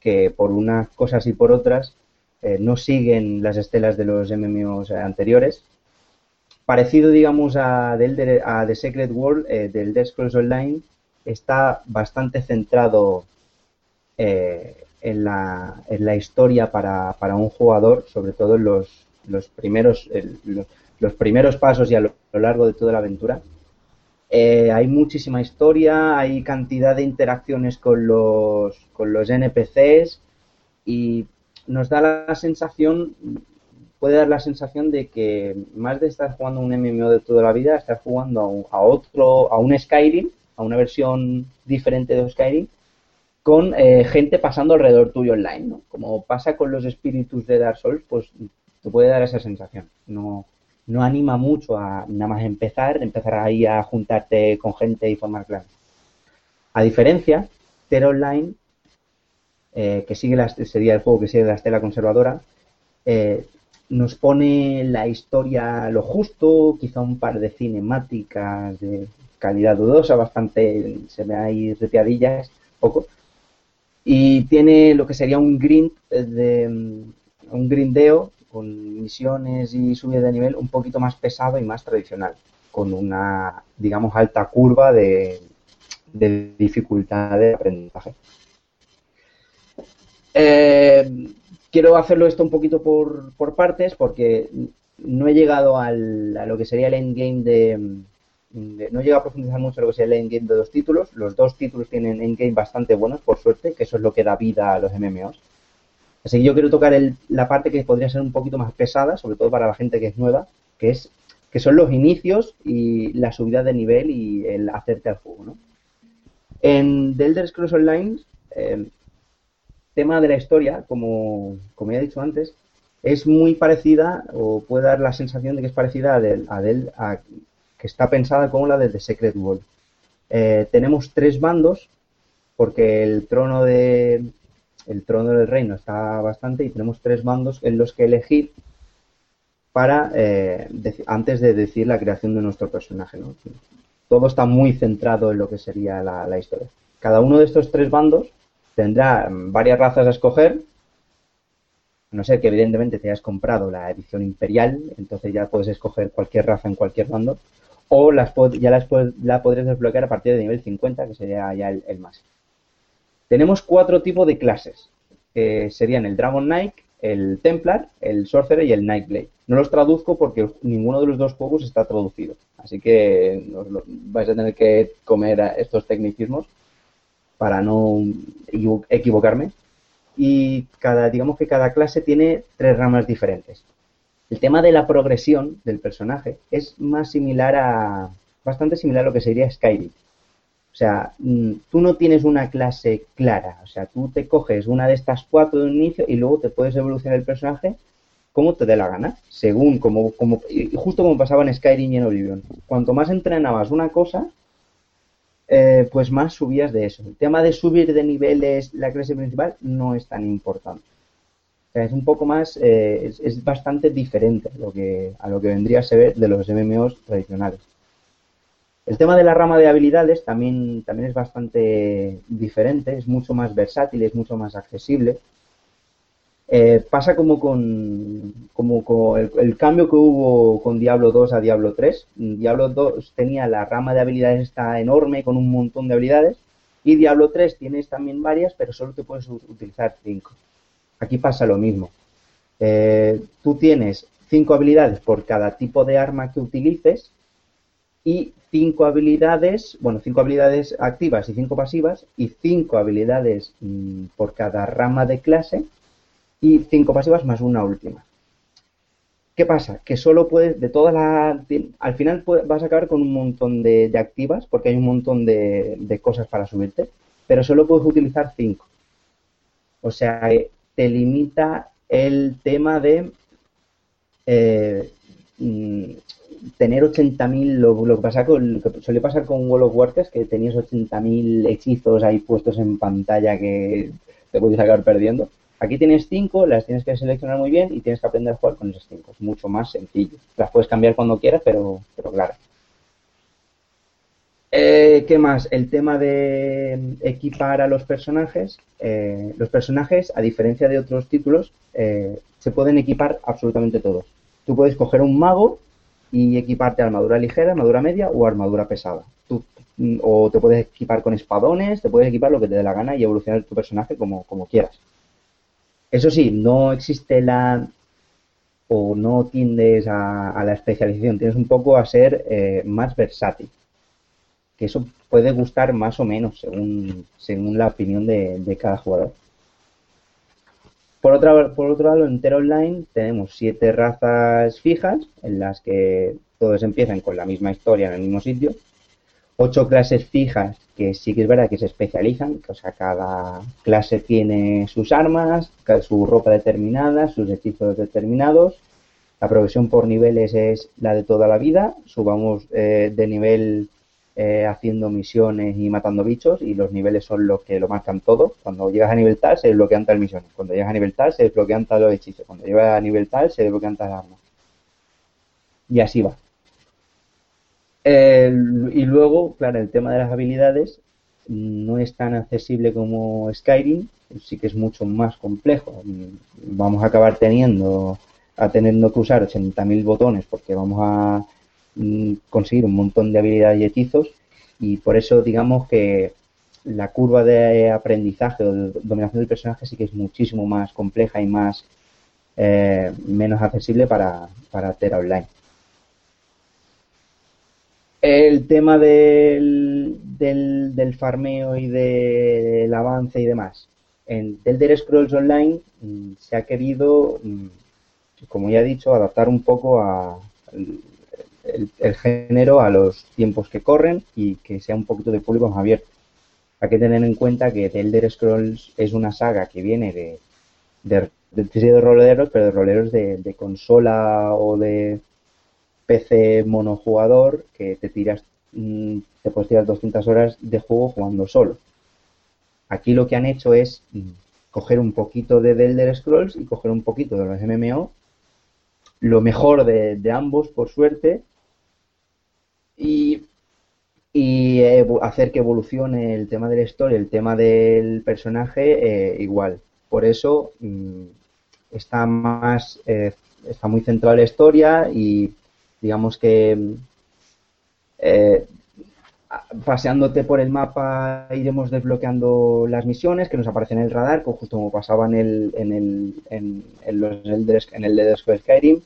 que por unas cosas y por otras eh, no siguen las estelas de los MMOs anteriores. Parecido, digamos, a The, Secret World, eh, del Elder Scrolls Online, está bastante centrado eh, en, la, historia para, un jugador, sobre todo en los, primeros, los, primeros pasos y a lo, largo de toda la aventura. Eh, hay muchísima historia, hay cantidad de interacciones con los, con los NPCs y nos da la sensación, puede dar la sensación de que más de estar jugando un MMO de toda la vida, estás jugando a, un- a otro, a un Skyrim, a una versión diferente de Skyrim, con eh, gente pasando alrededor tuyo online, ¿no? Como pasa con los espíritus de Dark Souls, pues te puede dar esa sensación. No, no anima mucho a nada más empezar, empezar ahí a juntarte con gente y formar clanes. A diferencia, Terra Online, eh, que sigue la, sería el juego que sigue la estela conservadora, eh, nos pone la historia lo justo, quizá un par de cinemáticas de calidad dudosa, bastante, se ve ahí reteadillas, poco, y tiene lo que sería un grind eh, de mm, un grindeo con misiones y subida de nivel un poquito más pesado y más tradicional, con una, digamos, alta curva de, de dificultad de aprendizaje. Eh, quiero hacerlo esto un poquito por, por partes porque no he llegado al, a lo que sería el endgame de, No he llegado a profundizar mucho en lo que sería el endgame de los títulos. Los dos títulos tienen endgame bastante buenos, por suerte, que eso es lo que da vida a los MMOs. Así que yo quiero tocar el- la parte que podría ser un poquito más pesada, sobre todo para la gente que es nueva, que es que son los inicios y la subida de nivel y el hacerte al juego, ¿no? En The Elder Scrolls Online, eh, tema de la historia, como, como ya he dicho antes, es muy parecida o puede dar la sensación de que es parecida a, del, a, del- a- que está pensada como la de The Secret World. Eh, tenemos tres bandos porque el trono de el trono del reino está bastante y tenemos tres bandos en los que elegir para eh, deci- antes de decir la creación de nuestro personaje. ¿no? Todo está muy centrado en lo que sería la, la historia. Cada uno de estos tres bandos tendrá varias razas a escoger, a no ser que evidentemente te hayas comprado la edición imperial, entonces ya puedes escoger cualquier raza en cualquier bando, o las ya las la podrías desbloquear a partir de nivel 50, que sería ya el, el máximo. Tenemos cuatro tipos de clases, que serían el Dragon Knight, el Templar, el Sorcerer y el Nightblade. No los traduzco porque ninguno de los dos juegos está traducido, así que vais a tener que comer estos tecnicismos para no equivo- equivocarme. Y cada, digamos que cada clase tiene tres ramas diferentes. El tema de la progresión del personaje es más similar a. bastante similar a lo que sería Skyrim. O sea, mm, tú no tienes una clase clara. O sea, tú te coges una de estas cuatro de un inicio y luego te puedes evolucionar el personaje como te dé la gana, según como, como justo como pasaba en Skyrim y en Oblivion. Cuanto más entrenabas una cosa, eh, pues más subías de eso. El tema de subir de niveles la clase principal no es tan importante. Es un poco más, eh, es, es bastante diferente a lo, que, a lo que vendría a ser de los MMOs tradicionales. El tema de la rama de habilidades también, también es bastante diferente, es mucho más versátil, es mucho más accesible. Eh, pasa como con, el, cambio que hubo con Diablo 2 a Diablo 3. Diablo 2 tenía la rama de habilidades esta enorme con un montón de habilidades y Diablo 3 tienes también varias, pero solo te puedes utilizar 5. Aquí pasa lo mismo. Eh, tú tienes 5 habilidades por cada tipo de arma que utilices y 5 habilidades, bueno, 5 habilidades activas y 5 pasivas y 5 habilidades mm, por cada rama de clase y 5 pasivas más una última. ¿Qué pasa? Que solo puedes, de todas las... Al final vas a acabar con un montón de, activas, porque hay un montón de, de cosas para subirte, pero solo puedes utilizar 5. O sea, eh, te limita el tema de eh, mm, tener 80.000, lo, lo que pasa con, lo que suele pasar con World of Warcraft, que tenías 80.000 hechizos ahí puestos en pantalla que te podías acabar perdiendo. Aquí tienes 5, las tienes que seleccionar muy bien y tienes que aprender a jugar con esas 5. Es mucho más sencillo. Las puedes cambiar cuando quieras, pero, pero claro. Eh, ¿Qué más? El tema de equipar a los personajes. Eh, los personajes, a diferencia de otros títulos, eh, se pueden equipar absolutamente todos. Tú puedes coger un mago y equiparte armadura ligera, armadura media o armadura pesada. Tú, mm, o te puedes equipar con espadones, te puedes equipar lo que te dé la gana y evolucionar tu personaje como, como quieras. Eso sí, no existe la o no tiendes a, la especialización, tienes un poco a ser eh, más versátil. Que eso puede gustar más o menos según, según la opinión de, cada jugador. Por, otra, por otro lado, en Terra Online tenemos siete razas fijas en las que todos empiezan con la misma historia en el mismo sitio. Ocho clases fijas que sí que es verdad que se especializan, o sea, cada clase tiene sus armas, su ropa determinada, sus hechizos determinados. La progresión por niveles es la de toda la vida. Subamos eh, de nivel eh, haciendo misiones y matando bichos y los niveles son los que lo marcan todo. Cuando llegas a nivel tal se desbloquean tal misiones. Cuando llegas a nivel tal se desbloquean tal los hechizos. Cuando llegas a nivel tal se desbloquean tal armas. Y así va. El- y luego, claro, el tema de las habilidades no es tan accesible como Skyrim, sí que es mucho más complejo. Vamos a acabar teniendo a teniendo que usar 80.000 botones porque vamos a mm, conseguir un montón de habilidades y hechizos y por eso digamos que la curva de aprendizaje o de dominación del personaje sí que es muchísimo más compleja y más eh, menos accesible para, para Terra Online. El tema del, del, del farmeo y del avance y demás. En Elder Scrolls Online mm, se ha querido, mm, como ya he dicho, adaptar un poco a el, género a los tiempos que corren y que sea un poquito de público más abierto. hay que tener en cuenta que The Elder Scrolls es una saga que viene de, de, de, de roleros, pero de roleros de consola o de PC monojugador que te tiras, mm, te puedes tirar 200 horas de juego jugando solo. Aquí lo que han hecho es mm, coger un poquito de The Elder Scrolls y coger un poquito de los MMO, lo mejor de, ambos, por suerte, y, hacer que evolucione el tema de la historia, el tema del personaje, eh, igual. Por eso mm, está más, eh, está muy centrado en la historia y digamos que eh, paseándote por el mapa iremos desbloqueando las misiones que nos aparecen en el radar, como justo como pasaba en el, en el, en, los en el Elder Skyrim.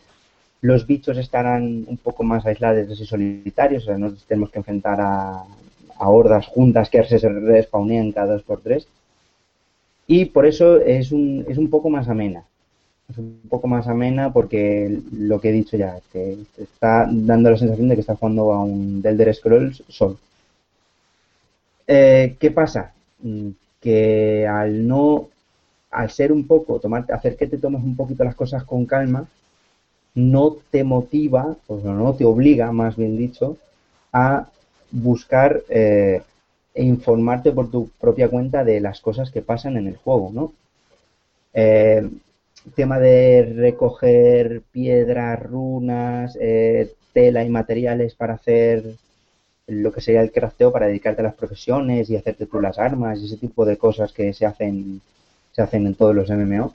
Los bichos estarán un poco más aislados y solitarios, o sea, no nos tenemos que enfrentar a, a hordas juntas que se respawnean cada dos por tres. Y por eso es un, es un poco más amena. Es un poco más amena porque lo que he dicho ya, te está dando la sensación de que estás jugando a un Elder Scrolls solo. Eh, ¿Qué pasa? Mm, Que al no, al ser un poco, tomar, hacer que te tomes un poquito las cosas con calma, no te motiva, o no te obliga, más bien dicho, a buscar eh, e informarte por tu propia cuenta de las cosas que pasan en el juego, ¿no? Eh, tema de recoger piedras, runas, eh, tela y materiales para hacer lo que sería el crafteo para dedicarte a las profesiones y hacerte tú las armas y ese tipo de cosas que se hacen se hacen en todos los MMO.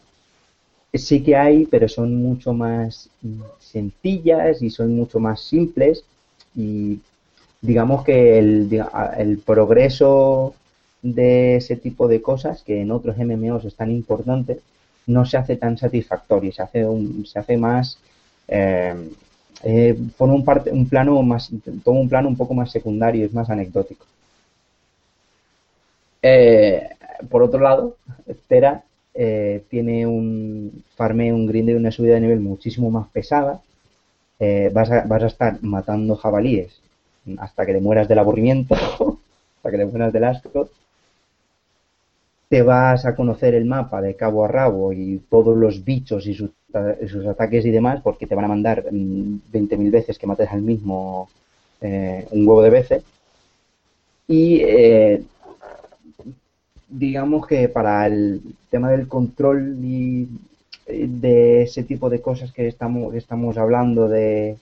Sí que hay, pero son mucho más sencillas y son mucho más simples y digamos que el, el progreso de ese tipo de cosas que en otros MMOs es tan importante no se hace tan satisfactorio, se hace un, se hace más eh, eh, forma un, parte, un plano toma un plano un poco más secundario, es más anecdótico. Eh, por otro lado, Tera eh, tiene un farmeo, un grind y una subida de nivel muchísimo más pesada. Eh, vas, a, vas a estar matando jabalíes hasta que te mueras del aburrimiento, hasta que te mueras del asco. Te vas a conocer el mapa de cabo a rabo y todos los bichos y sus, ataques y demás, porque te van a mandar mm, 20.000 veces que mates al mismo eh, un huevo de veces. Y eh, digamos que para el tema del control y eh, de ese tipo de cosas que estamos, estamos hablando de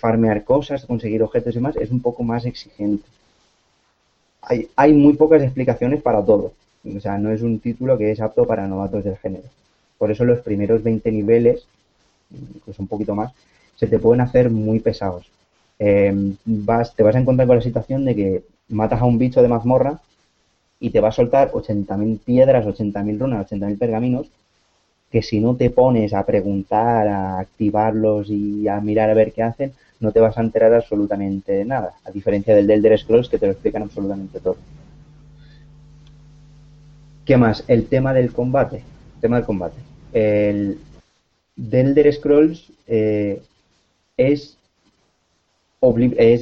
farmear cosas, conseguir objetos y demás, es un poco más exigente. Hay, hay muy pocas explicaciones para todo. O sea, no es un título que es apto para novatos del género. Por eso los primeros 20 niveles, incluso un poquito más, se te pueden hacer muy pesados. Eh, vas, te vas a encontrar con la situación de que matas a un bicho de mazmorra y te va a soltar 80.000 piedras, 80.000 runas, 80.000 pergaminos, que si no te pones a preguntar, a activarlos y a mirar a ver qué hacen, no te vas a enterar absolutamente de nada, a diferencia del Elder Scrolls que te lo explican absolutamente todo. ¿Qué más? El tema del combate. Tema del combate. El The Elder Scrolls eh, es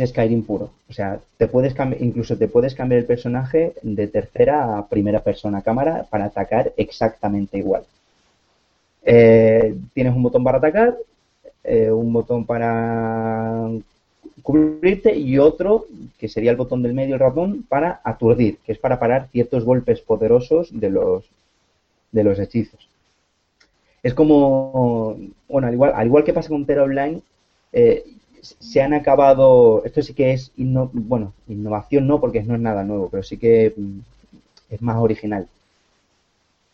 Skyrim puro. O sea, te puedes incluso te puedes cambiar el personaje de tercera a primera persona cámara para atacar exactamente igual. Eh, tienes un botón para atacar, eh, un botón para cubrirte y otro que sería el botón del medio, el ratón, para aturdir, que es para parar ciertos golpes poderosos de los de los hechizos. Es como, bueno, al igual, al igual que pasa con Terra Online, eh, se han acabado, esto sí que es, bueno, innovación no, porque no es nada nuevo, pero sí que mm, es más original.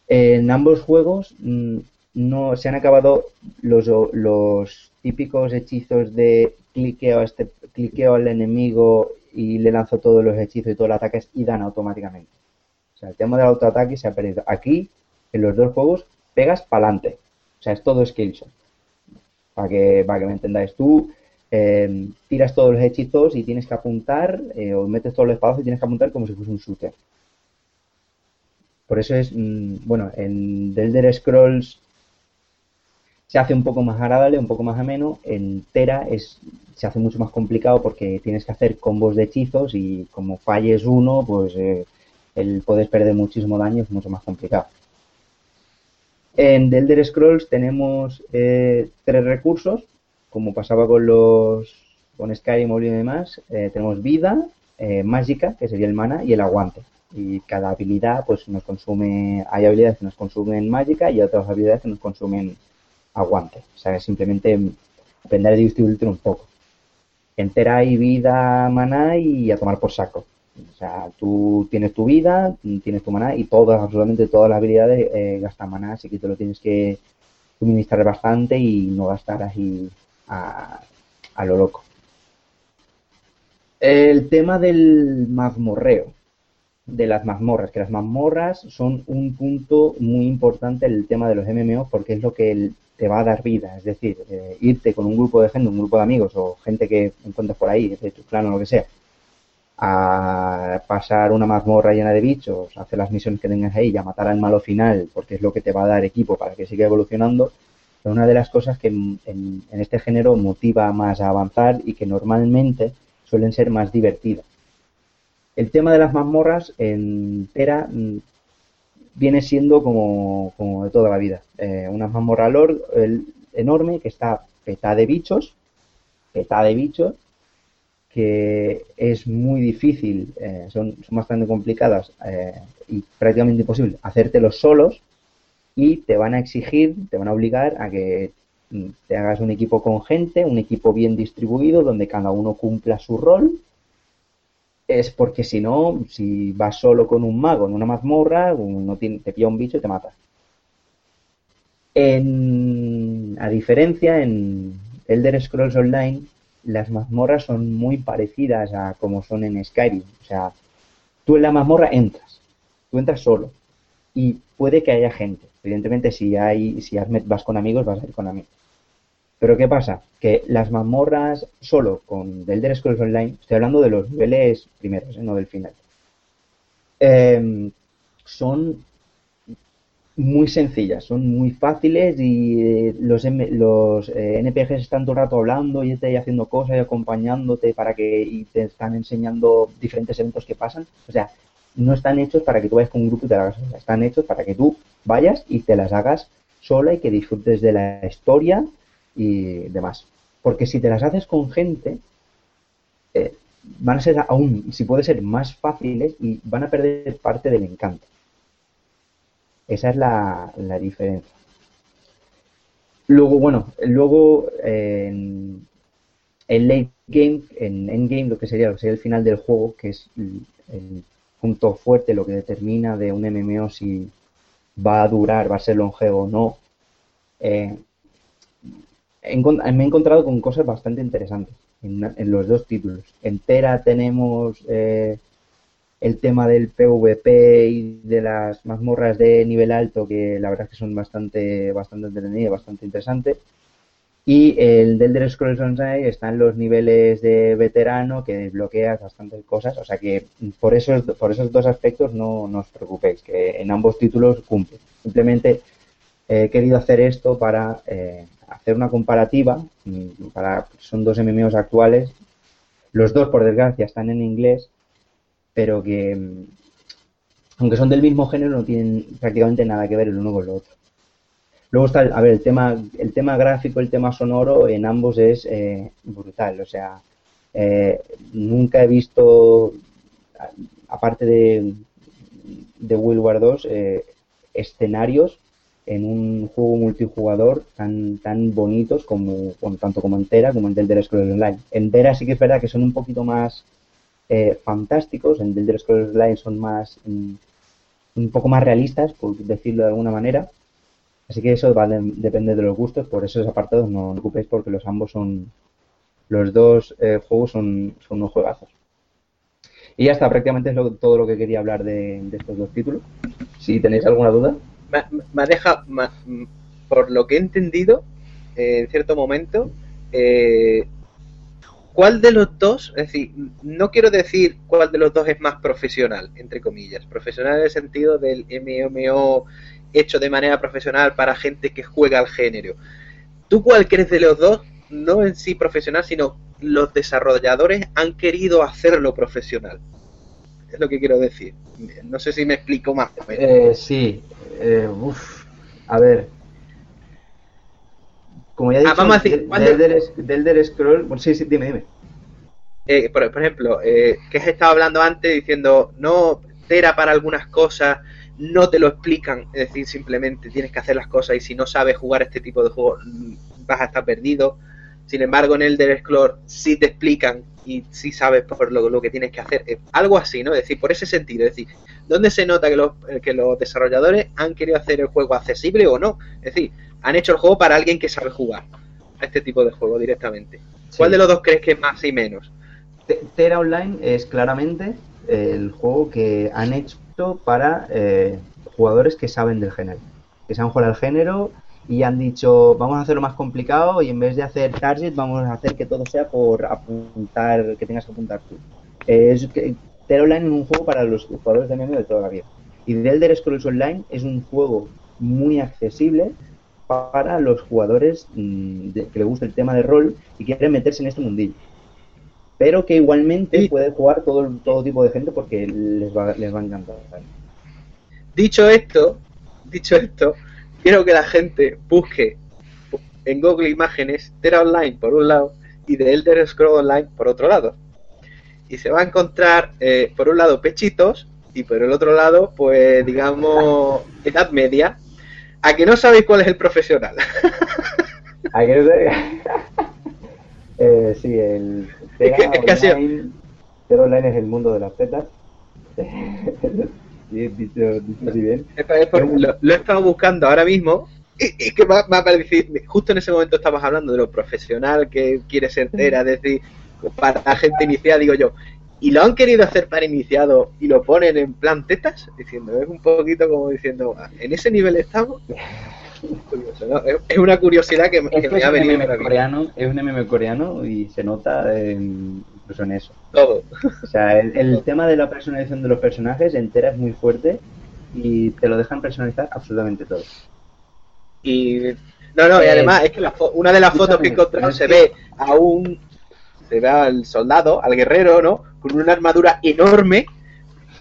En ambos juegos mm, no se han acabado los, los típicos hechizos de cliqueo, a este, cliqueo al enemigo y le lanzo todos los hechizos y todos los ataques y dan automáticamente. O sea, el tema del autoataque se ha perdido. Aquí, en los dos juegos, pegas para adelante. O sea, es todo skillshot. Para que, para que me entendáis. Tú eh, tiras todos los hechizos y tienes que apuntar, eh, o metes todos los espacios y tienes que apuntar como si fuese un shooter. Por eso es, mm, bueno, en The Elder Scrolls se hace un poco más agradable, un poco más ameno. En Tera es, se hace mucho más complicado porque tienes que hacer combos de hechizos y como falles uno, pues eh, el puedes perder muchísimo daño es mucho más complicado. En The Elder Scrolls tenemos eh, tres recursos, como pasaba con los con Skyrim y demás. Eh, tenemos vida, eh, mágica, que sería el mana, y el aguante. Y cada habilidad pues nos consume, hay habilidades que nos consumen mágica y otras habilidades que nos consumen aguante. O sea, simplemente depende de distribuirte un poco. Entera y vida, mana y a tomar por saco. O sea, tú tienes tu vida, tienes tu maná y todas, absolutamente todas las habilidades eh, gastan maná, así que te lo tienes que suministrar bastante y no gastar así a, a lo loco. El tema del mazmorreo, de las mazmorras, que las mazmorras son un punto muy importante en el tema de los MMO porque es lo que el- te va a dar vida, es decir, eh, irte con un grupo de gente, un grupo de amigos o gente que encuentres por ahí, de tu clan o lo que sea, a pasar una mazmorra llena de bichos, hacer las misiones que tengas ahí y a matar al malo final, porque es lo que te va a dar equipo para que siga evolucionando, es una de las cosas que en, en- en este género motiva más a avanzar y que normalmente suelen ser más divertidas. El tema de las mazmorras en Tera mm, viene siendo como, como de toda la vida. Eh, una mazmorra enorme que está petada de bichos, petada de bichos, que es muy difícil, eh, son, son bastante complicadas eh, y prácticamente imposible hacértelos solos y te van a exigir, te van a obligar a que mm, te hagas un equipo con gente, un equipo bien distribuido, donde cada uno cumpla su rol. Es porque si no, si vas solo con un mago en una mazmorra, no tiene- te pilla un bicho y te mata. En, a diferencia, en Elder Scrolls Online, las mazmorras son muy parecidas a como son en Skyrim. O sea, tú en la mazmorra entras, tú entras solo y puede que haya gente. Evidentemente, si hay, si vas con amigos, vas a ir con amigos. Pero ¿qué pasa? Que las mazmorras solo con The Elder Scrolls Online, estoy hablando de los niveles primeros, ¿eh? no del final, em, son muy sencillas, son muy fáciles y eh, los, los eh, NPGs están todo el rato hablando y te haciendo cosas y acompañándote para que y te están enseñando diferentes eventos que pasan. O sea, no están hechos para que tú vayas con un grupo y te las hagas están hechos para que tú vayas y te las hagas sola y que disfrutes de la historia y demás. Porque si te las haces con gente, eh, van a ser aún, si puede ser, más fáciles y van a perder parte del encanto. Esa es la, la diferencia. Luego, bueno, luego en, en late game, en endgame, lo que sería, lo que sería el final del juego, que es el, el punto fuerte, lo que determina de un MMO si va a durar, va a ser longevo o no. eh, me he encontrado con cosas bastante interesantes en, los dos títulos. En Tera tenemos eh, el tema del PvP y de las mazmorras de nivel alto, que la verdad es que son bastante, bastante entretenidas, bastante interesantes. Y el del Elder Scrolls Online están los niveles de veterano que desbloqueas bastantes cosas. O sea que por esos, por esos dos aspectos no, no os preocupéis, que en ambos títulos cumple. Simplemente he querido hacer esto para eh, hacer una comparativa. mm, Para, son dos MMOs actuales. Los dos, por desgracia, están en inglés, pero que, mm, aunque son del mismo género, no tienen prácticamente nada que ver el uno con el otro. Luego está, a ver, el tema, el tema gráfico, el tema sonoro en ambos es eh, brutal. O sea, eh, nunca he visto, aparte de, de World War 2, eh, escenarios en un juego multijugador tan tan bonitos como tanto como entera como en The Elder Scrolls Online. En Tera sí que es verdad que son un poquito más eh, fantásticos, en The Elder Scrolls Online son más mm, un poco más realistas, por decirlo de alguna manera. Así que eso va de- depender de los gustos, por esos apartados no os preocupéis porque los ambos son los dos eh, juegos son, son unos juegazos. Y ya está, prácticamente es lo- todo lo que quería hablar de estos dos títulos. Si tenéis alguna duda. Ma- maneja, ma- m- por lo que he entendido, eh, en cierto momento, eh, ¿cuál de los dos, es decir, no quiero decir cuál de los dos es más profesional, entre comillas, profesional en el sentido del MMO hecho de manera profesional para gente que juega al género. ¿Tú cuál crees de los dos? No en sí profesional, sino los desarrolladores han querido hacerlo profesional. Es lo que quiero decir. No sé si me explico más. Eh, sí, eh, uf, a ver. Como ya he Ah, dicho, vamos a decir, de- ¿cuándo- de Elder, de Elder Scroll, bueno, sí, sí, dime, dime. Eh, por, por ejemplo, eh, que has estado hablando antes diciendo, no, Tera para algunas cosas, no te lo explican, es decir, simplemente tienes que hacer las cosas y si no sabes jugar este tipo de juegos mm, vas a estar perdido. Sin embargo, en Elder Scrolls sí te explican y sí sabes por lo, lo que tienes que hacer. Eh, algo así, ¿no? Es decir, por ese sentido, es decir, ¿dónde se nota que los, eh, que los desarrolladores han querido hacer el juego accesible o no? Es decir, han hecho el juego para alguien que sabe jugar a este tipo de juego directamente. ¿Cuál de los dos crees que es más y menos? Te- Tera Online es claramente el juego que han hecho para eh, jugadores que saben del género, que saben jugar al género y han dicho vamos a hacerlo más complicado y en vez de hacer target vamos a hacer que todo sea por apuntar, que tengas que apuntar tú. Eh, es que Tera Online es un juego para los jugadores de MMO de toda la vida. Y The Elder Scrolls Online es un juego muy accesible para los jugadores mm, de- que les gusta el tema de rol y quieren meterse en este mundillo pero que igualmente Sí. puede jugar todo, todo tipo de gente porque les va, les va a encantar. Dicho esto, dicho esto, quiero que la gente busque en Google Imágenes Tera Online por un lado y The Elder Scrolls Online por otro lado. Y se va a encontrar, eh, por un lado, pechitos y por el otro lado, pues, digamos, Edad Media. A que no sabéis cuál es el profesional. ¿A qué no te- eh, sí, el Tera Es que- es que Online, Tera Online es el mundo de las tetas. Sí, dicho, dicho así bien. Esto es por- lo, lo he estado buscando ahora mismo y, y que me ha, me ha parecido, justo en ese momento estabas hablando de lo profesional que quiere ser Tera, es decir, para gente iniciada, digo yo, y lo han querido hacer para iniciado y lo ponen en plan tetas, diciendo, es un poquito como diciendo, "Ah, en ese nivel estamos. Curioso, ¿no? Es- una curiosidad que, que me ha un venido MM mismo. coreano, es un MM coreano y se nota en- incluso en eso. todo. O sea, el, el tema de la personalización de los personajes entera es muy fuerte y te lo dejan personalizar absolutamente todo. Y no, no, y Eh, además es que la fo- una de las fotos que es se ve a un se ve al soldado, al guerrero, ¿no? Con una armadura enorme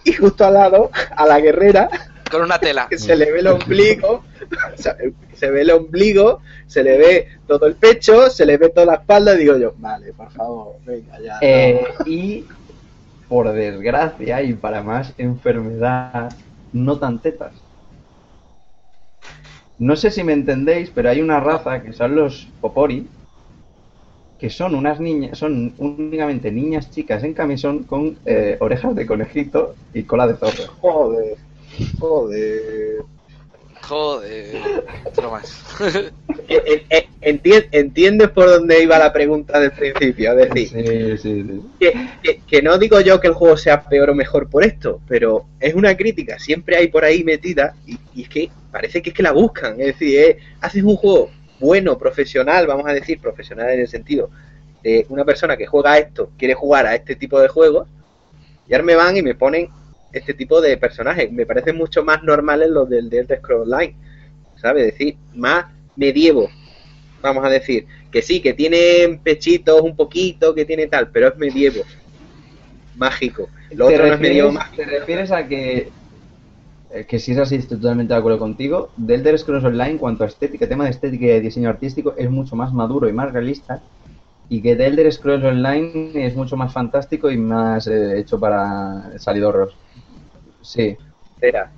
y justo al lado a la guerrera Con una tela. que se le ve el ombligo, o sea, se ve el ombligo, se le ve todo el pecho, se le ve toda la espalda, y digo yo, vale, por favor, venga ya. Eh, y por desgracia y para más enfermedad, no tan tetas. No sé si me entendéis, pero hay una raza que son los Popori, que son unas niñas, son únicamente niñas chicas en camisón con eh, orejas de conejito y cola de zorro. Joder, joder. Joder. Otro más. Eh, eh, enti- ¿Entiendes por dónde iba la pregunta del principio? Es decir, Sí, sí, sí. que, que- que no digo yo que el juego sea peor o mejor por esto, pero es una crítica, siempre hay por ahí metida y, y es que parece que es que la buscan, es decir, eh, haces un juego bueno, profesional, vamos a decir profesional en el sentido de una persona que juega a esto, quiere jugar a este tipo de juegos, y ahora me van y me ponen este tipo de personajes, me parecen mucho más normales los del Delta Scroll Online, ¿sabes? Es decir, más medievo, vamos a decir, que sí, que tiene pechitos un poquito, que tiene tal, pero es medievo, mágico. Lo ¿Te otro no es medievo mágico. ¿Te refieres a que, que si es así, estoy totalmente de acuerdo contigo, The Elder Scrolls Online, en cuanto a estética, tema de estética y de diseño artístico, es mucho más maduro y más realista, y que The Elder Scrolls Online es mucho más fantástico y más eh, hecho para salidorros. Sí. Espera,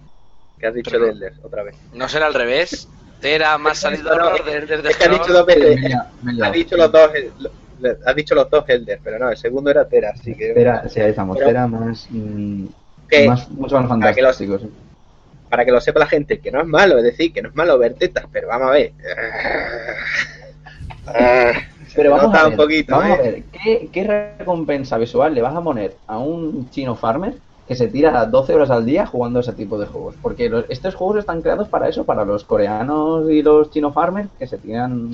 que has dicho Pero- de Elder otra vez. No será al revés. Tera más salido No, de, de, de Es que has dicho dos veces, liado. dicho los dos, el- lo- has dicho los dos Elder, pero no, el segundo era Tera, así que Era, sí, ahí estamos. Pero- Era más, mm, más mucho más para que los- fantástico. sí. Para que lo sepa la gente, que no es malo, es decir, que no es malo ver tetas, pero vamos a ver. Pero vamos a ver, un poquito, vamos a ¿eh? ver, ¿qué, qué recompensa visual le vas a poner a un chino farmer que se tira 12 horas al día jugando ese tipo de juegos? Porque los- estos juegos están creados para eso, para los coreanos y los chino farmers que se tiran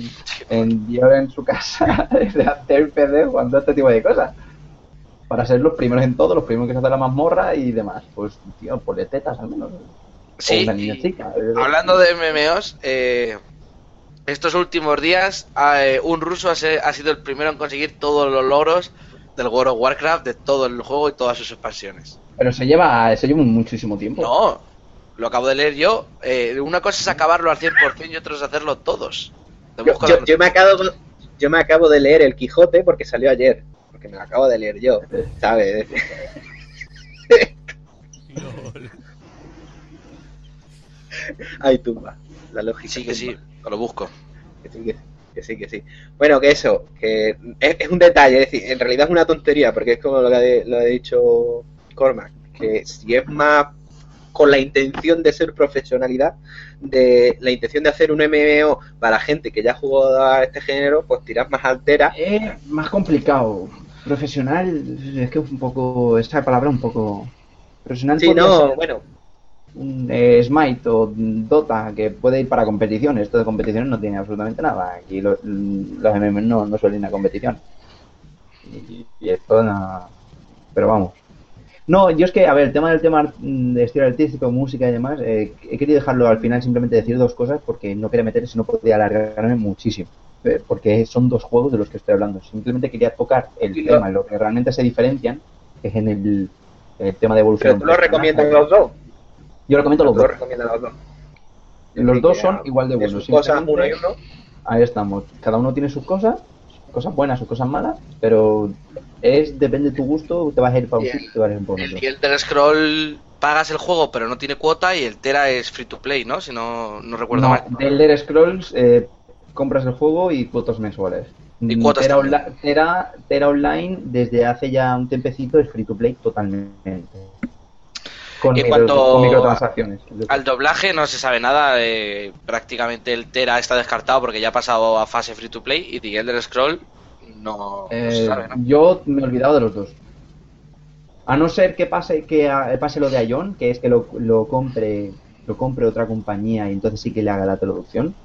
en día en su casa de hacer PD jugando a este tipo de cosas. Para ser los primeros en todo, los primeros que se hacen la mazmorra y demás. Pues, tío, ponle tetas al menos. Sí, una niña chica. hablando de MMOs, eh, estos últimos días eh, un ruso ha, ha sido el primero en conseguir todos los logros del World of Warcraft, de todo el juego y todas sus expansiones. Pero se lleva, se lleva muchísimo tiempo. No, lo acabo de leer yo. Eh, una cosa es acabarlo al 100% y otra es hacerlo todos. Yo, yo- yo me acabo, yo me acabo de leer El Quijote porque salió ayer. Porque me lo acabo de leer yo, ¿sabes? Ay, tumba. La lógica. Sí, que sí, tumba. lo busco. Que sí, que, que sí, que sí. Bueno, que eso, que es, es un detalle, es decir, en realidad es una tontería, porque es como lo que ha, lo ha dicho Cormac, que si es más con la intención de ser profesionalidad, de la intención de hacer un MMO para gente que ya jugó a este género, pues tiras más altera. Es más complicado. Profesional, es que es un poco. Esa palabra un poco. Profesional Sí, no, ser bueno, eh, Smite o Dota que puede ir para competiciones. Esto de competiciones no tiene absolutamente nada. Aquí lo- los MM no, no suelen ir a competición. Y, y esto no. Pero vamos. No, yo es que, a ver, el tema del tema mm, de estilo artístico, música y demás, eh, he querido dejarlo al final simplemente decir dos cosas porque no quería meter, si no podía alargarme muchísimo. Eh, Porque son dos juegos de los que estoy hablando. Simplemente quería tocar el tema, lo- lo que realmente se diferencian, que es en el, el tema de evolución. pero tú lo recomiendas los dos. Yo recomiendo los dos. los dos. Los dos Que son igual de buenos. cosas uno y uno. Ahí estamos. Cada uno tiene sus cosas, cosas buenas, sus cosas malas, pero es depende de tu gusto, te vas a ir para un Y el- sitio, te vas a ir para El otro. Elder Scroll pagas el juego pero no tiene cuota y el Tera es free to play, ¿no? Si no, no recuerdo No, mal. de Elder Scrolls eh, compras el juego y cuotas mensuales. Y Mm, cuotas Tera, también. Onla- Tera- Tera Online desde hace ya un tempecito es free to play totalmente. Con, En micro- cuanto con microtransacciones. Al doblaje no se sabe nada, eh, prácticamente el Tera está descartado porque ya ha pasado a fase free to play y The Elder Scroll no, no se Eh, sabe, ¿no? Yo me he olvidado de los dos. A no ser que pase que a- pase lo de Ion, que es que lo, lo compre lo compre otra compañía y entonces sí que le haga la traducción.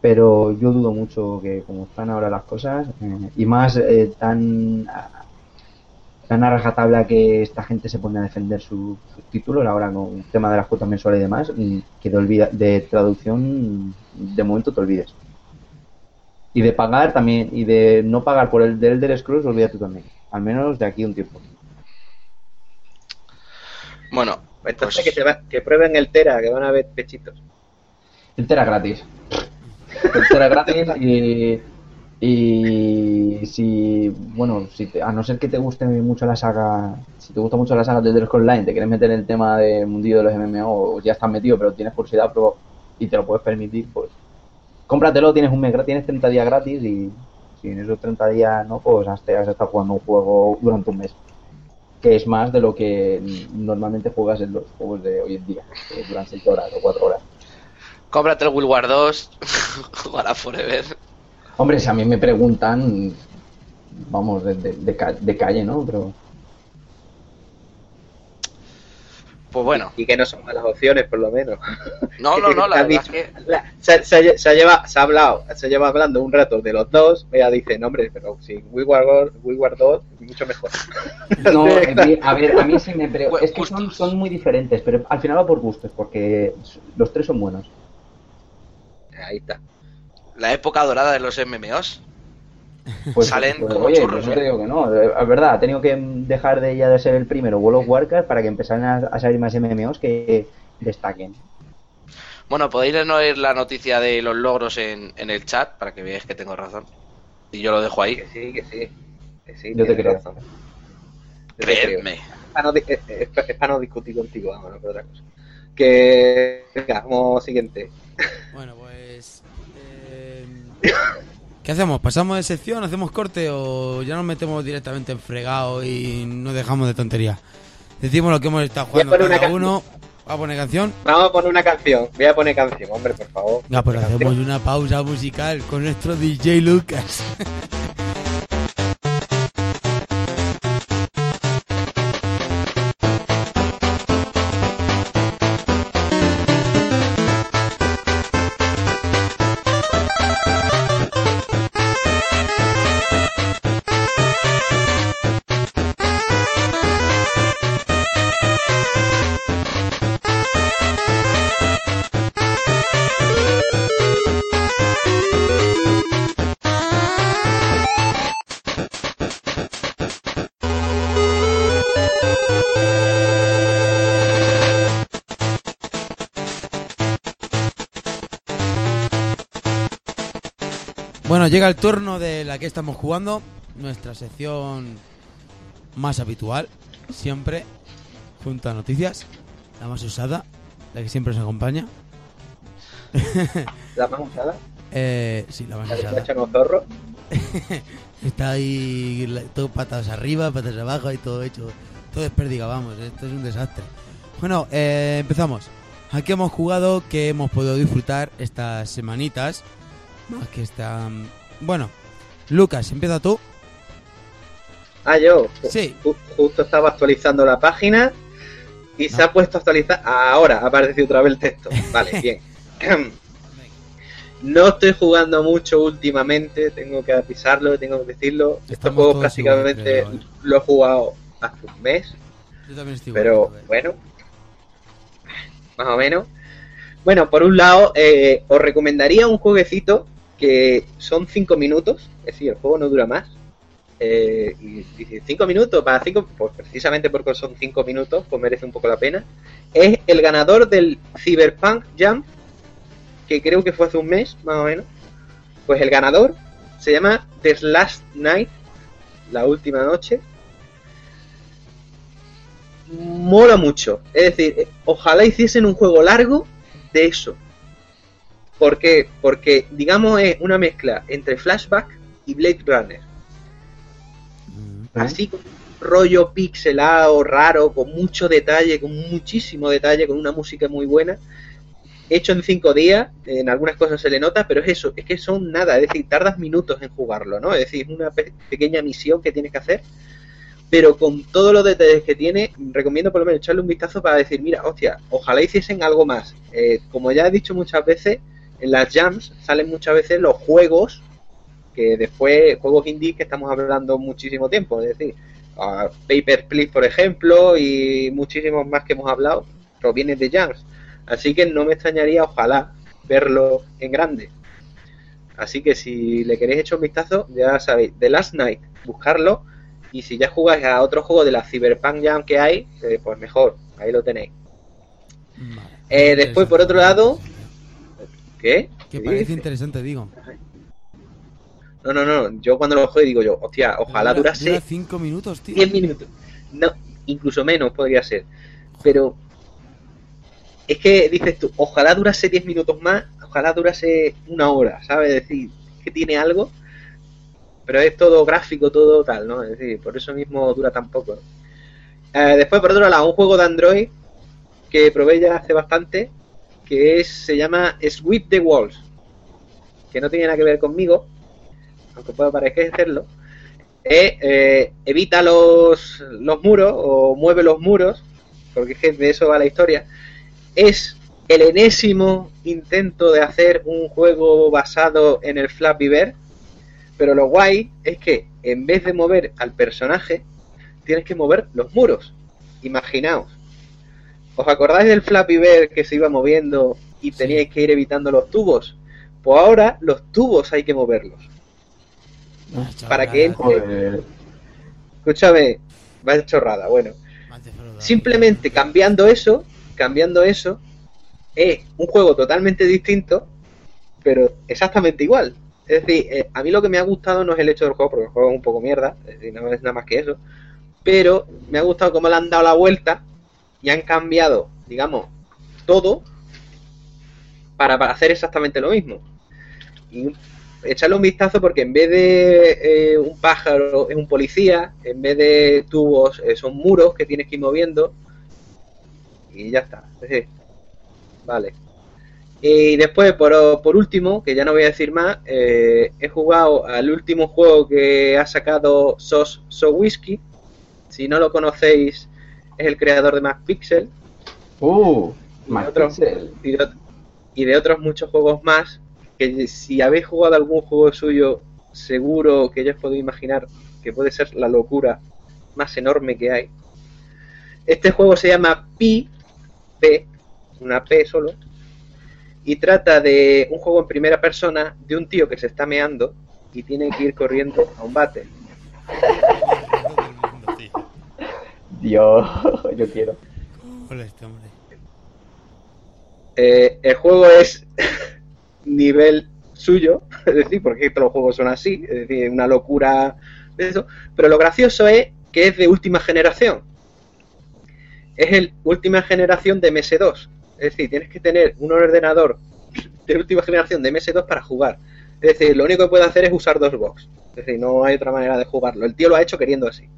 Pero yo dudo mucho que como están ahora las cosas eh, y más eh, tan tan a rajatabla que esta gente se pone a defender su- sus títulos ahora con el tema de las cuotas mensuales y demás, que de, olvida, de traducción de momento te olvides. Y de pagar también, y de no pagar por el del Elder Scrolls, olvídate también. Al menos de aquí un tiempo. Bueno, Entonces pues- que, se va- que prueben el Tera, que van a ver pechitos. El Tera gratis. El Tera gratis y, y si, bueno, si te- a no ser que te guste mucho la saga, si te gusta mucho la saga de Scrolls Online, te quieres meter en el tema del mundillo de los MMO, o ya estás metido, pero tienes curiosidad pero, y te lo puedes permitir, pues cómpratelo, tienes un mes, tienes 30 días gratis y si en esos 30 días no, pues has, te has estado jugando un juego durante un mes. Que es más de lo que normalmente juegas en los juegos de hoy en día, que duran 6 horas o 4 horas. cómprate el World War 2, jugará Forever. Hombre, si a mí me preguntan, vamos, de, de- de ca- de calle, ¿no? Pero Pues bueno, Y que no son malas opciones, por lo menos. no, no, no, la Has verdad es dicho- que La- se, se- se lleva, se ha hablado, se lleva hablando un rato de los dos, ella dice, no hombre, pero si Wii War, Wii War 2, mucho mejor. no, a ver, a mí sí me pre- Bueno, es que son, son muy diferentes, pero al final va por gustos, porque los tres son buenos. Ahí está. La época dorada de los MMOs. Pues, Salen pues, como oye, churros, no ¿eh? te digo que no, es verdad, ha tenido que dejar de ya de ser el primero World of Warcraft para que empezaran a, a salir más MMOs que destaquen. Bueno, podéis no oír la noticia de los logros en, en el chat para que veáis que tengo razón. Y yo lo dejo ahí. Que sí, que sí. Que sí Yo te creo. razón. Yo te creo. Creedme. Es para no, es- es- es para no discutir contigo, vamos, no por otra cosa. Que, venga, vamos siguiente. Bueno, pues. ¿Qué hacemos? ¿Pasamos de sección? ¿Hacemos corte? ¿O ya nos metemos directamente en fregado y nos dejamos de tonterías? Decimos lo que hemos estado jugando cada uno. ¿Va a poner canción? Vamos a poner una canción. Voy a poner canción, hombre, por favor. Ya, pues Canción. hacemos una pausa musical con nuestro DJ Lucas. llega el turno de la que estamos jugando, nuestra sección más habitual, siempre, junto a noticias, la más usada, la que siempre nos acompaña. La más usada. Eh, sí, la más La usada. echan los zorros. Está ahí todo patas arriba, patas abajo y todo hecho, todo desperdigado, vamos, esto es un desastre. Bueno, eh, empezamos. Aquí hemos jugado que hemos podido disfrutar estas semanitas, más que están... Bueno, Lucas, empieza tú. Ah, yo. Sí. Ju- Justo estaba actualizando la página y se ha puesto a actualizar. Ahora ha aparecido otra vez el texto. Vale, bien. No estoy jugando mucho últimamente, tengo que avisarlo, tengo que decirlo. Estos Estamos juegos todos igual, prácticamente ¿eh? lo he jugado hace un mes, Yo también estoy pero igual, ver. bueno, más o menos. Bueno, por un lado, eh, os recomendaría un jueguecito que son 5 minutos, es decir, el juego no dura más. Eh, y 5 minutos para 5, pues precisamente porque son 5 minutos, pues merece un poco la pena. Es el ganador del Cyberpunk Jam, que creo que fue hace un mes, más o menos. Pues el ganador se llama The Last Night, la última noche. Mola mucho. Es decir, eh, ojalá hiciesen un juego largo de eso. ¿Por qué? Porque, digamos, es una mezcla entre Flashback y Blade Runner. Mm, Así con un rollo pixelado, raro, con mucho detalle, con muchísimo detalle, con una música muy buena. Hecho en cinco días, en algunas cosas se le nota, pero es eso, es que son nada, es decir, tardas minutos en jugarlo, ¿no? Es decir, es una pe- pequeña misión que tienes que hacer, pero con todos los detalles que tiene, recomiendo por lo menos echarle un vistazo para decir, mira, hostia, ojalá hiciesen algo más. Eh, como ya he dicho muchas veces, en las jams salen muchas veces los juegos que después, juegos indie que estamos hablando muchísimo tiempo, es decir, a Paper Please, por ejemplo, y muchísimos más que hemos hablado, provienen de jams. Así que no me extrañaría, ojalá, verlo en grande. Así que si le queréis echar un vistazo, ya sabéis, The Last Night, buscarlo. Y si ya jugáis a otro juego de la Cyberpunk Jam que hay, eh, pues mejor, ahí lo tenéis. vale. Eh, después, por otro lado, ¿Qué? Que ¿Qué parece interesante, digo. No, no, no, yo cuando lo juego digo yo, hostia, ojalá Dura- durase dura cinco minutos, tío. 10 minutos. No, incluso menos podría ser. Pero es que dices tú, ojalá durase 10 minutos más, ojalá durase una hora, ¿sabes? Es decir, que tiene algo, pero es todo gráfico, todo tal, ¿no? Es decir, por eso mismo dura tan poco. Eh, después, por otro lado, un juego de Android que probé ya hace bastante, que es, se llama Sweep the Walls, que no tiene nada que ver conmigo, aunque pueda parecerlo es eh, evita los, los muros o mueve los muros, porque es que de eso va la historia. Es el enésimo intento de hacer un juego basado en el Flappy Bird, pero lo guay es que en vez de mover al personaje, tienes que mover los muros. Imaginaos. ¿Os acordáis del Flappy Bird que se iba moviendo y Sí. teníais que ir evitando los tubos? Pues ahora los tubos hay que moverlos. Ah, para que él- Joder. Escúchame, vaya chorrada, bueno. Simplemente cambiando eso, cambiando eso, es un juego totalmente distinto, pero exactamente igual. Es decir, eh, a mí lo que me ha gustado no es el hecho del juego, porque el juego es un poco mierda, es decir, no es nada más que eso, pero me ha gustado cómo le han dado la vuelta y han cambiado, digamos, todo para, para hacer exactamente lo mismo. Y echarle un vistazo porque en vez de eh, un pájaro es un policía, en vez de tubos eh, son muros que tienes que ir moviendo y ya está. Vale. Y después, por, por último, que ya no voy a decir más, eh, he jugado al último juego que ha sacado Sos So Whiskey. Si no lo conocéis, es el creador de Max Pixel Uh, y de, Max otros, Pixel. y, de, y de otros muchos juegos más. Que si habéis jugado algún juego suyo, seguro que ya os podéis imaginar que puede ser la locura más enorme que hay. Este juego se llama Pi, P, una P solo, y trata de un juego en primera persona de un tío que se está meando y tiene que ir corriendo a un bate. Dios, yo quiero. Hola, este hombre. Eh, el juego es nivel suyo, es decir, porque todos los juegos son así, es decir, una locura de eso. Pero lo gracioso es que es de última generación. Es el última generación de MS2. Es decir, tienes que tener un ordenador de última generación de MS2 para jugar. Es decir, lo único que puede hacer es usar dos box. Es decir, no hay otra manera de jugarlo. El tío lo ha hecho queriendo así.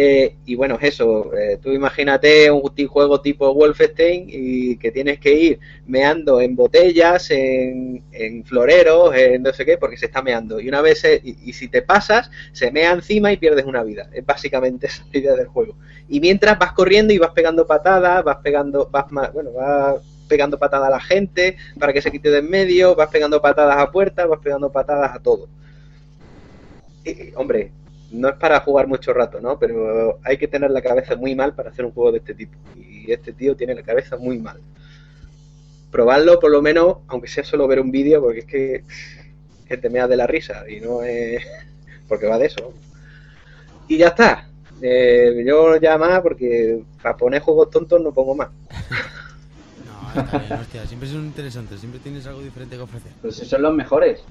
Eh, y bueno, es eso. eh, tú imagínate un juego tipo Wolfenstein y que tienes que ir meando en botellas, en, floreros, en no sé qué, porque se está meando. Y una vez, se- y, si te pasas, se mea encima y pierdes una vida. Es básicamente esa idea del juego. Y mientras vas corriendo y vas pegando patadas, vas pegando, vas ma- bueno, vas pegando patadas a la gente para que se quite de en medio, vas pegando patadas a puertas, vas pegando patadas a todo. Y, hombre, no es para jugar mucho rato, ¿no? Pero hay que tener la cabeza muy mal para hacer un juego de este tipo. Y este tío tiene la cabeza muy mal. Probarlo, por lo menos, aunque sea solo ver un vídeo, porque es que, que te meas de la risa y no es. porque va de eso. Y ya está. Eh, yo ya más, porque para poner juegos tontos no pongo más. No, está bien, hostia. Siempre son interesantes. Siempre tienes algo diferente que ofrecer. Si son los mejores.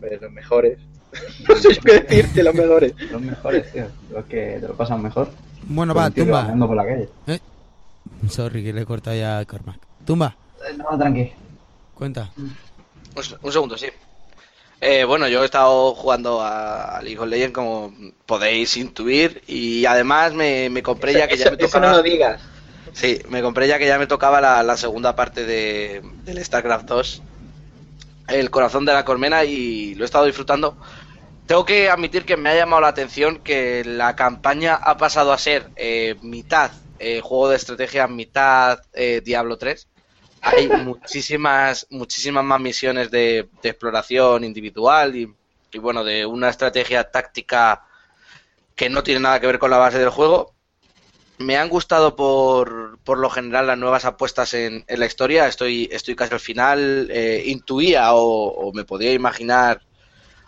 Pero los mejores. no sé yo qué decirte, los mejores. Los mejores, tío. Los que te lo pasan mejor. Bueno, va, tumba. andando por la calle. Sorry, que le he cortado ya a Cormac. Tumba, Eh, No, tranqui. cuenta. Un, un segundo, sí. Eh, bueno, yo he estado jugando a, a League of Legends como podéis intuir y además me, me compré ya que ya Eso- me eso tocaba... no lo digas. Sí, me compré ya que ya me tocaba la, la segunda parte de, del StarCraft 2, El corazón de la colmena, y lo he estado disfrutando. Tengo que admitir que me ha llamado la atención que la campaña ha pasado a ser eh, mitad eh, juego de estrategia, mitad eh, Diablo 3. Hay muchísimas, muchísimas más misiones de, de exploración individual y, y bueno, de una estrategia táctica que no tiene nada que ver con la base del juego. Me han gustado por, por lo general las nuevas apuestas en, en la historia. Estoy, estoy casi al final. Eh, intuía o, o me podía imaginar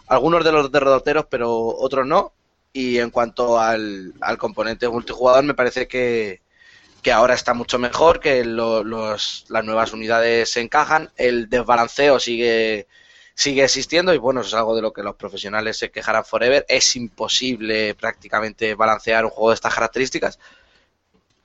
algunos de los derroteros, pero otros no. Y en cuanto al, al componente multijugador, me parece que, que ahora está mucho mejor, que lo- los, las nuevas unidades se encajan. El desbalanceo sigue, sigue existiendo y bueno, eso es algo de lo que los profesionales se quejarán forever. Es imposible prácticamente balancear un juego de estas características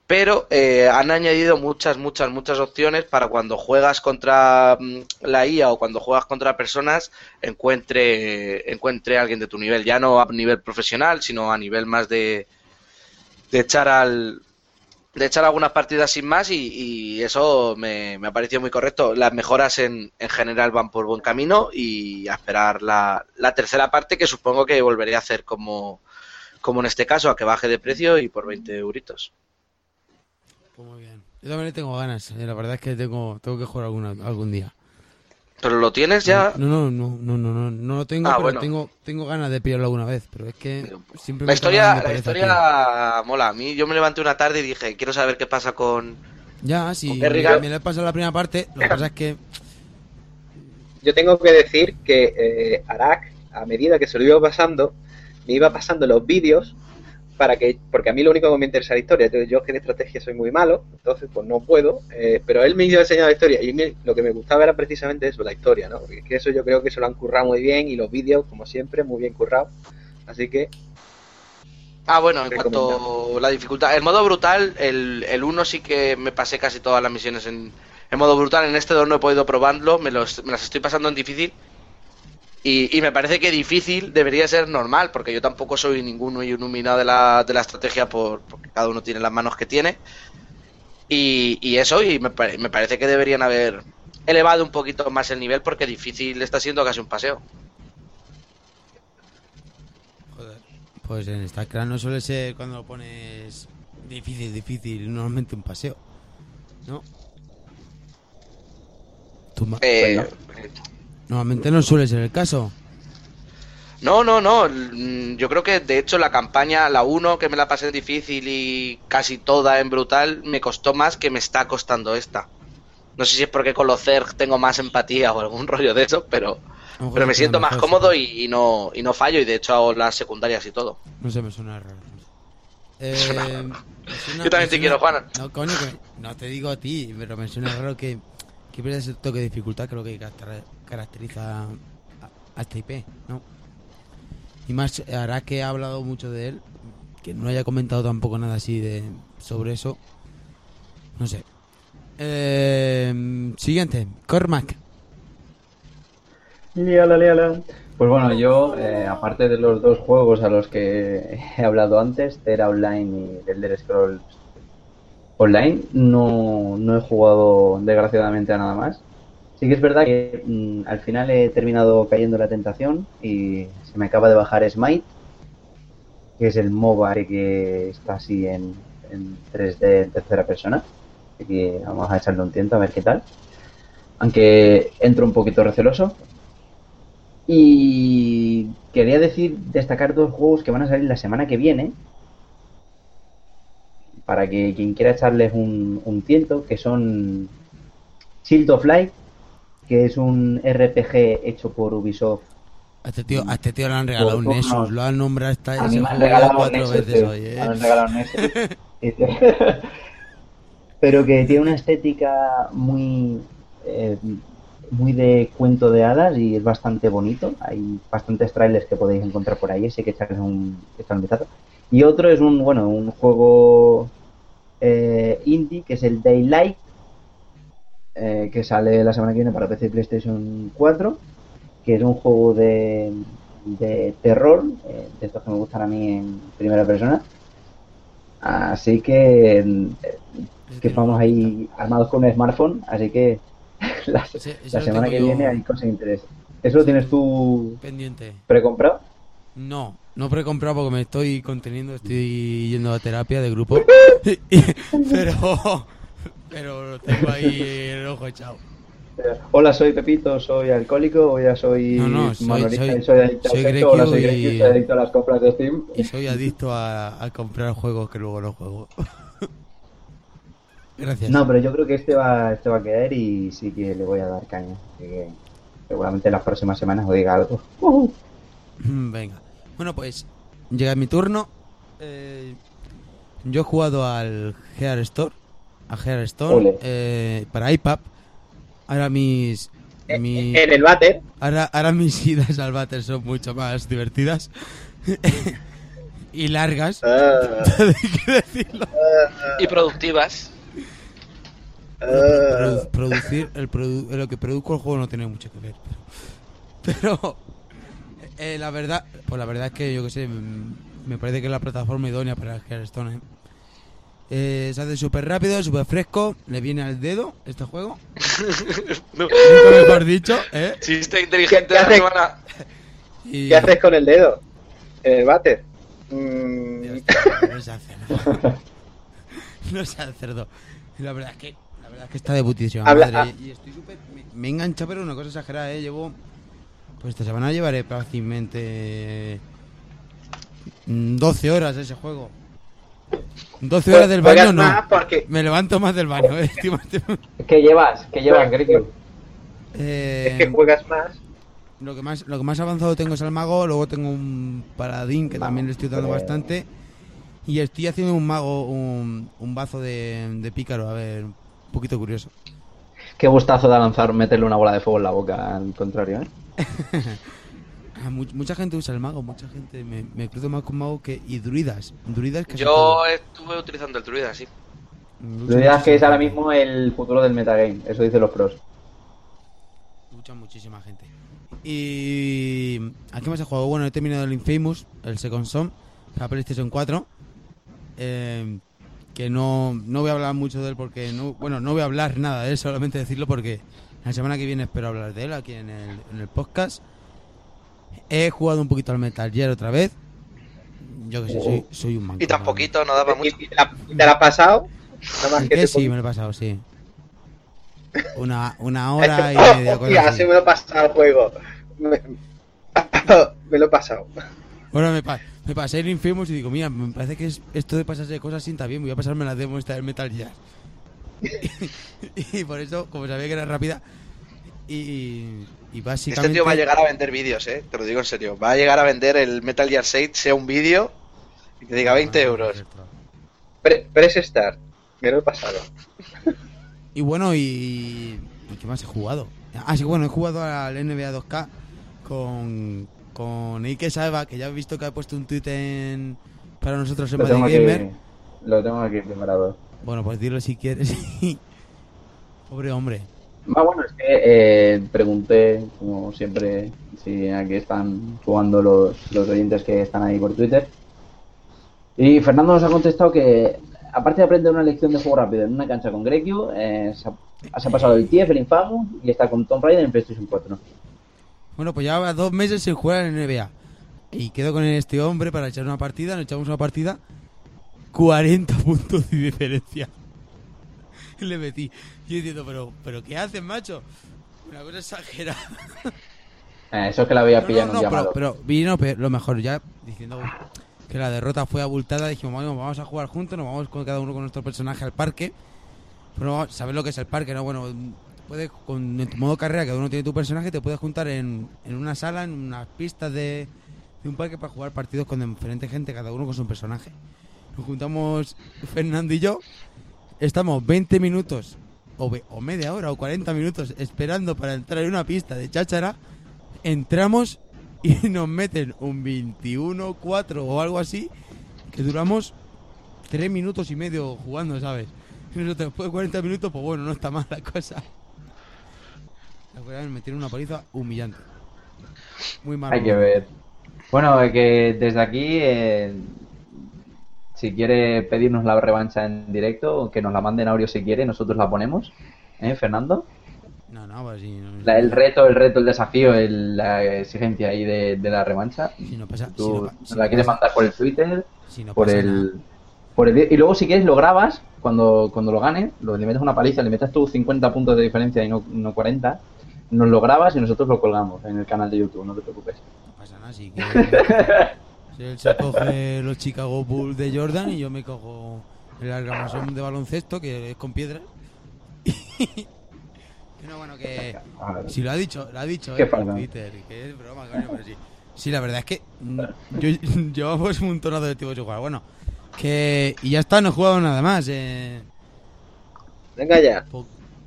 pero eh, han añadido muchas, muchas, muchas opciones para cuando juegas contra mm, la IA o cuando juegas contra personas encuentre, encuentre alguien de tu nivel, ya no a nivel profesional, sino a nivel más de, de echar al de echar algunas partidas sin más y, y eso me, me ha parecido muy correcto. Las mejoras en, en general van por buen camino y a esperar la, la tercera parte que supongo que volveré a hacer como, como en este caso, a que baje de precio y por 20 euritos. Pues muy bien. Yo también le tengo ganas. eh, La verdad es que tengo, tengo que jugar alguna, algún día. ¿Pero lo tienes ya? No, no, no, no, no, no, no lo tengo, Ah, pero bueno. tengo, tengo ganas de pillarlo alguna vez. Pero es que siempre La historia, la historia mola. A mí yo me levanté una tarde y dije, quiero saber qué pasa con... Ya, sí, con me, me lo he pasado la primera parte. Lo que pasa es que Yo tengo que decir que eh, Arak, a medida que se lo iba pasando, me iba pasando los vídeos para que, porque a mí lo único que me interesa es la historia. Entonces, yo que de estrategia soy muy malo, entonces pues no puedo. eh, pero él me iba enseñando la historia y me- lo que me gustaba era precisamente eso, la historia, ¿no? Porque es que eso yo creo que se lo han currado muy bien y los vídeos, como siempre, muy bien currados. Así que Ah, bueno, en cuanto a la dificultad, el modo brutal, el, el 1 sí que me pasé casi todas las misiones en, en modo brutal, en este 2 no he podido probarlo, me, los, me las estoy pasando en difícil. Y, y me parece que difícil debería ser normal, porque yo tampoco soy ninguno iluminado de la, de la estrategia, por, porque cada uno tiene las manos que tiene. Y, y eso, y me, pare- me parece que deberían haber elevado un poquito más el nivel, porque difícil está siendo casi un paseo. Pues en StarCraft no suele ser cuando lo pones difícil, difícil, normalmente un paseo. ¿No? Eh, Normalmente no suele ser el caso. No, no, no. mm, Yo creo que de hecho la campaña, la 1, que me la pasé difícil y casi toda en brutal, me costó más que me está costando esta. No sé si es porque con los Zerg tengo más empatía o algún rollo de eso, pero, pero me siento más cómodo y, y no, y no fallo y de hecho hago las secundarias y todo. No sé, me suena raro. Eh, suena me suena- Yo también te quiero, suena- Juan. No, coño, que no te digo a ti, pero me suena raro que, que pierde ese toque de dificultad que es lo que caracter- caracteriza a, esta IP, ¿no? Y más, hará que he hablado mucho de él, que no haya comentado tampoco nada así de sobre eso. No sé. Eh, siguiente, Cormac. Líala, líala. Pues bueno, yo, eh, aparte de los dos juegos a los que he hablado antes, Terra Online y Elder Scrolls Online, no, no he jugado desgraciadamente a nada más. Sí que es verdad que mm, al final he terminado cayendo en la tentación y se me acaba de bajar Smite, que es el MOBA que está así en, en 3D en tercera persona. Así que vamos a echarle un tiento a ver qué tal. Aunque entro un poquito receloso, y quería decir, destacar dos juegos que van a salir la semana que viene. Para que quien quiera echarles un, un tiento, que son Shield of Light, que es un RPG hecho por Ubisoft. A este tío, a este tío le han regalado un Nexus, lo han nombrado esta A mí ese me han regalado cuatro Nexus, veces tío. hoy, Me ¿eh? han regalado un Nexus. Pero que tiene una estética muy eh, muy de cuento de hadas y es bastante bonito. Hay bastantes trailers que podéis encontrar por ahí, así que echarles un, un vistazo. Y otro es un, bueno, un juego eh, indie que es el Daylight, eh, que sale la semana que viene para PC y PlayStation 4, que es un juego de, de terror, eh, de estos que me gustan a mí en primera persona. Así que, eh, que vamos ahí armados con un smartphone, así que la, Ese- ese la semana que viene hay cosas interesantes. ¿Eso lo tienes tú Pendiente. precomprado? No, no precomprado porque me estoy conteniendo, estoy yendo a terapia de grupo. Pero, pero tengo ahí el ojo echado. Hola, soy Pepito, soy alcohólico, o ya soy No, no, soy- soy- y soy adicto soy al sexo, hola, soy y- soy adicto a las compras de Steam. Y soy adicto a, a comprar juegos que luego no juego. Gracias. No, pero yo creo que este va, este va a quedar y sí que le voy a dar caña. Así que seguramente en las próximas semanas os diga algo. Venga. Bueno, pues llega mi turno. Eh, yo he jugado al Gear Store, a Gear Store, eh, para iPad. Ahora mis, mi- En el váter. ahora, ahora mis idas al váter son mucho más divertidas y largas. Hay que decirlo. Y productivas. ah. Produ- producir el produ- lo que produzco el juego no tiene mucho que ver. Pero, pero, eh, la verdad, pues la verdad es que yo que sé, mm, me parece que es la plataforma idónea para el Hearthstone. ¿eh? Eh, se hace súper rápido, súper fresco, le viene al dedo este juego. No. Nunca mejor dicho, ¿eh? Chiste inteligente ¿Qué de la hace? semana. Y, ¿Qué haces con el dedo? En el váter. Mm, está, No sea cerdo. No sea cerdo. Y la verdad es que, la verdad es que está de putísima Habla- madre. Y estoy súper. Me, me he enganchado, pero una cosa exagerada, ¿eh? Llevo. Pues esta semana llevaré prácticamente. mm, 12 horas ese juego. 12 horas del baño no. porque Me levanto más del baño, ¿eh? ¿Qué llevas? ¿Qué llevas, Grequio? Eh, es que juegas más. Lo que más lo que más avanzado tengo es el mago, luego tengo un paladín que también le estoy dando eh. bastante. Y estoy haciendo un mago, un, un bazo de, de pícaro, a ver, un poquito curioso. Qué gustazo da lanzar, meterle una bola de fuego en la boca, al contrario, ¿eh? Ah, mu- mucha gente usa el mago, mucha gente me, me cruzo más con mago que y druidas. Druidas que Yo estuve utilizando el druida, sí. Digas que es ahora mismo el futuro del metagame, eso dicen los pros. Mucha, muchísima gente. Y. ¿A qué más he jugado? Bueno, he terminado el Infamous, el Second Son, para PlayStation 4. eh, que no, no voy a hablar mucho de él porque. No, bueno, no voy a hablar nada de él, solamente decirlo porque la semana que viene espero hablar de él aquí en el, en el podcast. He jugado un poquito al Metal Gear otra vez. Yo que sé, soy, soy un manco. Y tan poquito, no daba ¿Y, mucho. y la- te la has pasado? Nada te Sí, me lo he pasado, sí. Una, una hora y Oh, media. cosa hostia, así. se me lo he pasado el juego. Me, me lo he pasado. Bueno, me, pa- me pasé el Infamous y digo, mira, me parece que es, esto de pasarse cosas sienta bien, voy a pasarme la demo esta del Metal Gear. y, por eso, como sabía que era rápida, y, y Este básicamente... tío va a llegar a vender vídeos, eh. Te lo digo en serio. Va a llegar a vender el Metal Gear 6, sea un vídeo y te diga 20 euros. Pre- Press Start. Me lo he pasado. Y bueno, y, ¿Y qué más he jugado? Ah, sí, bueno, he jugado al NBA 2K con, con Ike Saeva, que ya he visto que ha puesto un tweet en, para nosotros en Lo tengo, Body aquí, Gamer. lo tengo aquí preparado. Bueno, pues dilo si quieres. Pobre hombre. Ah, bueno, es que eh, pregunté, como siempre, si aquí están jugando los, los oyentes que están ahí por Twitter. Y Fernando nos ha contestado que, aparte de aprender una lección de juego rápido en una cancha con Grekyu, eh, se, ha, se ha pasado el TF, el Infamous, y está con Tomb Raider en PlayStation 4. Bueno, pues ya dos meses sin jugar en NBA. Y quedo con este hombre para echar una partida. Nos echamos una partida. 40 puntos de diferencia. Le metí. Yo diciendo, pero, pero ¿qué haces, macho? Una cosa exagerada. Eh, eso es que la había No, pillado no, en un pero, pero vino lo mejor. Ya diciendo que la derrota fue abultada, dijimos, bueno, vamos a jugar juntos, nos vamos con cada uno con nuestro personaje al parque. Pero sabes lo que es el parque, ¿no? Bueno, puedes, con, en tu modo carrera, cada uno tiene tu personaje, te puedes juntar en, en una sala, en unas pistas de, de un parque para jugar partidos con diferente gente, cada uno con su personaje. Nos juntamos Fernando y yo, estamos 20 minutos, o, o media hora, o 40 minutos esperando para entrar en una pista de cháchara. Entramos y nos meten un 21-4 o algo así, que duramos 3 minutos y medio jugando, ¿sabes? Y nosotros después de 40 minutos, pues bueno, no está mal la cosa. La verdad, me metieron una paliza humillante. Muy mal. Hay que ver. Bueno, eh, que desde aquí, eh, si quiere pedirnos la revancha en directo, que nos la manden audio si quiere, nosotros la ponemos. ¿Eh, Fernando? No, no, pues no, La- el reto, el reto, el desafío, el- la exigencia ahí de, de la revancha. si no pasa, si Tú no si la quieres mandar por el Twitter, si no por el, por el... Y luego si quieres lo grabas, cuando, cuando lo gane, lo, le metes una paliza, le metes tú 50 puntos de diferencia y no, no 40, nos lo grabas y nosotros lo colgamos en el canal de YouTube, no te preocupes. No pasa nada, sí que... si él se coge los Chicago Bulls de Jordan y yo me cojo el argamasón de baloncesto, que es con piedras. que no, bueno, que... Si lo ha dicho, lo ha dicho Qué eh, por. Twitter, que es broma, coño, pero sí. Sí, la verdad es que mm, yo llevamos un tonazo de sin jugar. Bueno, que... Y ya está, no he jugado nada más. Eh, Venga ya.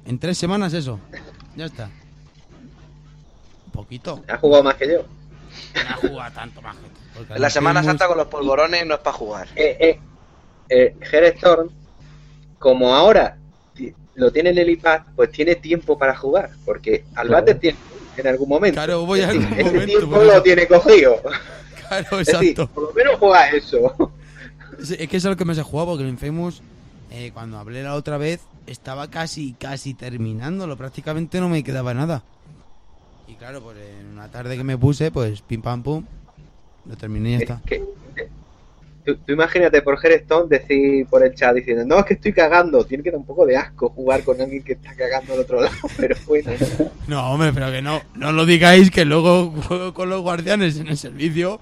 en tres semanas eso. Ya está. Un poquito. Has jugado más que yo. No he jugado tanto más. que tú, porque la Semana Santa con los polvorones no es para jugar. Eh, eh, eh, como ahora lo tiene en el iPad, pues tiene tiempo para jugar. Porque al Claro. bate tiene en algún momento. Claro, voy a algún ese momento, tiempo lo eso. tiene cogido. Claro, Es decir, exacto. por lo menos juega eso. Es, es que es lo que me se jugado porque el Infamous, eh, cuando hablé la otra vez, estaba casi, casi terminándolo. Prácticamente no me quedaba nada. Y claro, pues en una tarde que me puse, pues pim pam pum, lo terminé y ya está. Que- que- tú, tú imagínate por Hearthstone decir por el chat diciendo, no, es que estoy cagando. Tiene que dar un poco de asco jugar con alguien que está cagando al otro lado. Pero bueno. No, hombre, pero que no, no lo digáis, que luego juego con los guardianes en el servicio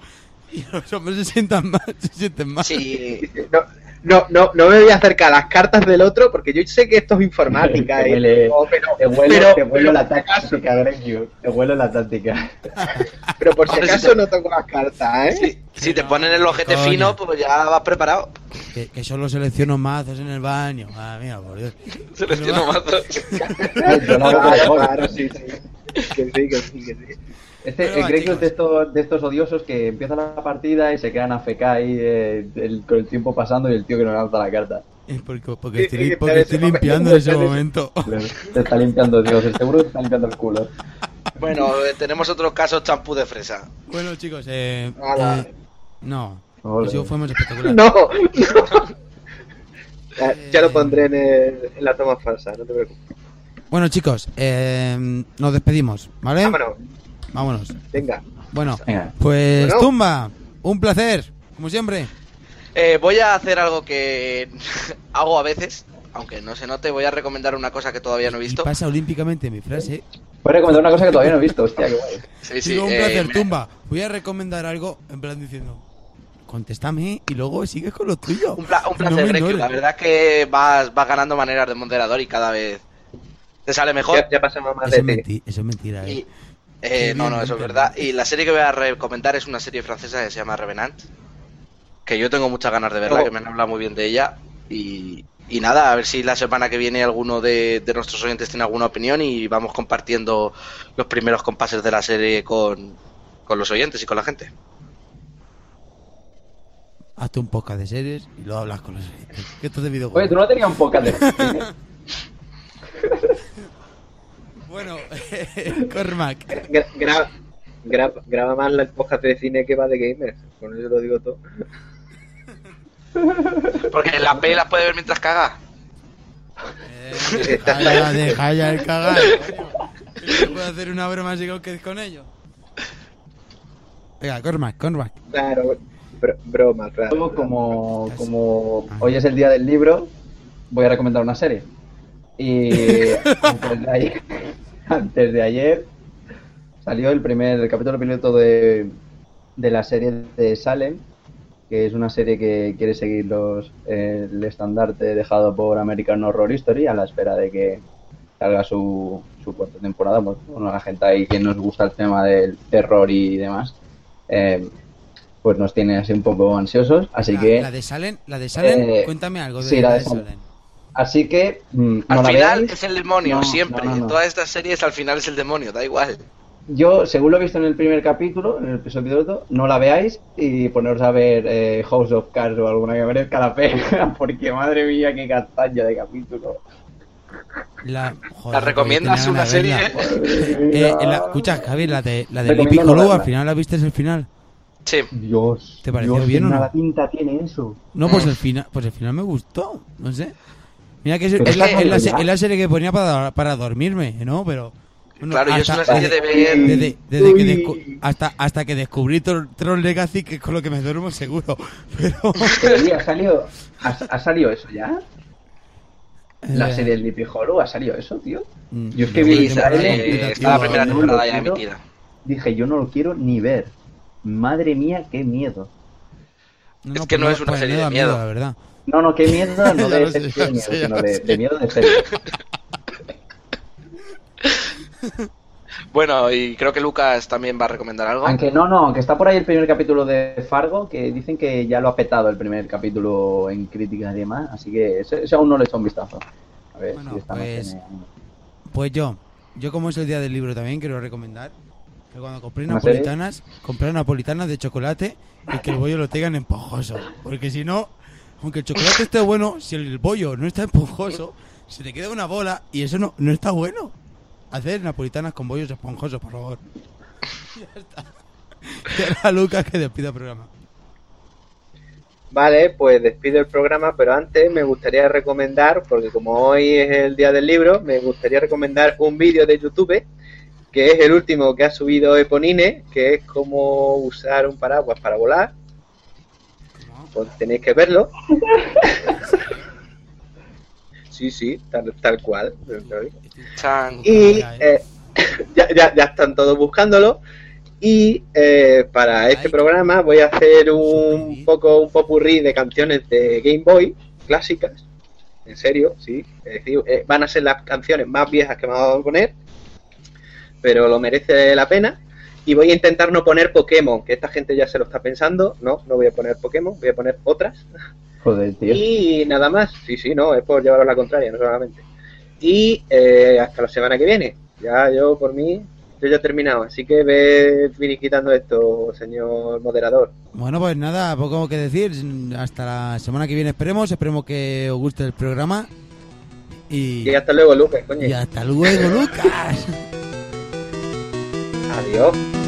y los hombres se sientan mal, se sienten mal. Sí, No, no, no, no me voy a acercar a las cartas del otro porque yo sé que esto es informática. Te y- huele- oh, pero, Te huele, pero- te huele pero la por si acaso- táctica, Gregio. Te huele la táctica. Pero por si Hombre, si acaso te- no toco las cartas, ¿eh? si, si te ponen el ojete Coño. fino, pues ya vas preparado. Que, que solo selecciono mazos en el baño. Ah, mira, por Dios. Selecciono mazos. Yo claro, sí, sí. Que sí, que sí, que sí. Este, va, Gregio es de estos, de estos odiosos que empiezan la partida y se quedan AFK ahí eh, el- con el tiempo pasando y el tío que no lanza la carta. Es porque, estoy, sí, porque limpiando en ese momento. Te está limpiando Dios, el seguro te está limpiando el culo. Bueno, eh, tenemos otros casos champú de fresa. Bueno, chicos, eh, eh, no, Ole. eso fue más espectacular. No, no. Ya, ya lo pondré en, el- en la toma falsa, no te preocupes. Bueno, chicos, eh, nos despedimos, ¿vale? Vámonos, Vámonos. venga. Bueno, Venga. pues Bueno. Tumba, un placer, como siempre. Eh, voy a hacer algo que hago a veces, aunque no se note. Voy a recomendar una cosa que todavía no he Y visto. pasa olímpicamente mi frase. Voy a recomendar una cosa que todavía no he visto, hostia, qué guay. Sí, sí, Digo, un eh, placer, me- Tumba. Voy a recomendar algo en plan diciendo, contéstame y luego sigues con lo tuyo. Un, pla- un No placer, ignores. La verdad es que vas, vas ganando maneras de moderador y cada vez te sale mejor. Ya, ya pasamos más Eso es, de ti. menti- eso es mentira, eh. Y, eh, Qué no, bien, no, eso es verdad. bien. Y la serie que voy a recomendar es una serie francesa que se llama Revenant. Que yo tengo muchas ganas de verla, Oh. que me han hablado muy bien de ella. Y, y nada, a ver si la semana que viene alguno de, de nuestros oyentes tiene alguna opinión y vamos compartiendo los primeros compases de la serie con, con los oyentes y con la gente. Hazte un podcast de series y luego hablas con los ¿Qué esto es de Oye, videojuegos? tú no tenías un podcast de cine? Bueno, Cormac. Gra- gra- gra- graba más el podcast de cine que va de gamers. Con eso lo digo todo. Porque la P la puede ver mientras caga. Eh, deja ya, deja ya el cagar. coño. ¿Se puede hacer una broma así con, que con ellos? Venga, Cormac, Cormac. Claro, br- broma, claro. Como, como hoy es el día del libro, voy a recomendar una serie. Y antes de ayer, antes de ayer salió el primer el capítulo piloto de, de la serie de Salem, que es una serie que quiere seguir los, eh, el estandarte dejado por American Horror Story a la espera de que salga su, su cuarta temporada. Bueno, bueno, la gente ahí que nos gusta el tema del terror y demás, eh, pues nos tiene así un poco ansiosos. Así la, que la de Salen, la de Eh, cuéntame algo de, sí, la de Salem. Así que mm, Al no final es el demonio, No, siempre. no, no, no. En todas estas series al final es el demonio, da igual. Yo, según lo he visto en el primer capítulo, en el episodio piloto, no la veáis y poneros a ver eh, House of Cards o alguna que merezca la pena, porque madre mía, qué castaña de capítulo. La, joder, ¿La recomiendas una serie? Eh, eh, la- escucha, Javier, la de, la de Hollow, al final la viste el final. Sí. Dios. ¿Te pareció Dios, bien o no? pinta tiene eso. No, pues el final, pues el final me gustó, no sé. Mira que es, es la, es la es la serie que ponía para, para dormirme, ¿no? Pero bueno, Claro, yo es hasta- una serie de ver- desde, desde que descu- hasta hasta que descubrí Tron Legacy que es con lo que me duermo seguro. Pero ha salido, ha, ha salido eso ya. La Eh, serie del Lippy Hollow ha salido eso, tío. mm, Yo es que vi eh, tío. la primera no, temporada lo ya quiero. emitida. Dije, yo no lo quiero ni ver. Madre mía, qué miedo. No, Es que pues no es una pues serie de miedo. la verdad. No, no, qué miedo, no de lo sé, miedo, sino de, miedo de serio. Bueno, y creo que Lucas también va a recomendar algo. Aunque no, no, aunque está por ahí el primer capítulo de Fargo, que dicen que ya lo ha petado el primer capítulo en críticas y demás, así que ese, ese aún no le he hecho un vistazo. A ver Bueno, si noche pues- Pues yo, yo como es el día del libro también quiero recomendar que cuando compré napolitanas, comprar napolitanas de chocolate y que el bollo lo tengan esponjoso, porque si no, aunque el chocolate esté bueno, si el bollo no está esponjoso, se te queda una bola y eso no, no está bueno. Hacer napolitanas con bollos esponjosos, por favor. ya está. Lucas que despida el programa. Vale, pues despido el programa, pero antes me gustaría recomendar, porque como hoy es el día del libro, me gustaría recomendar un vídeo de YouTube, que es el último que ha subido Eponine, que es cómo usar un paraguas para volar. Pues tenéis que verlo. sí, sí, tal, tal cual. Chan. Y Ya, eh. ya, ya, ya están todos buscándolo. Y eh, para este programa voy a hacer un poco un popurrí de canciones de Game Boy clásicas. En serio, sí. Es decir, eh, van a ser las canciones más viejas que me van a poner. Pero lo merece la pena. Y voy a intentar no poner Pokémon, que esta gente ya se lo está pensando. No, no voy a poner Pokémon, voy a poner otras. Joder, tío. Y nada más. Sí, sí, no, es por llevarlo a la contraria, no solamente. Y eh, hasta la semana que viene. Ya yo, por mí, yo ya he terminado. Así que ve finiquitando esto, señor moderador. Bueno, pues nada, poco que decir. Hasta la semana que viene esperemos. Esperemos que os guste el programa. Y, Y hasta luego, Lucas, coño. y hasta luego, Lucas. あるよ。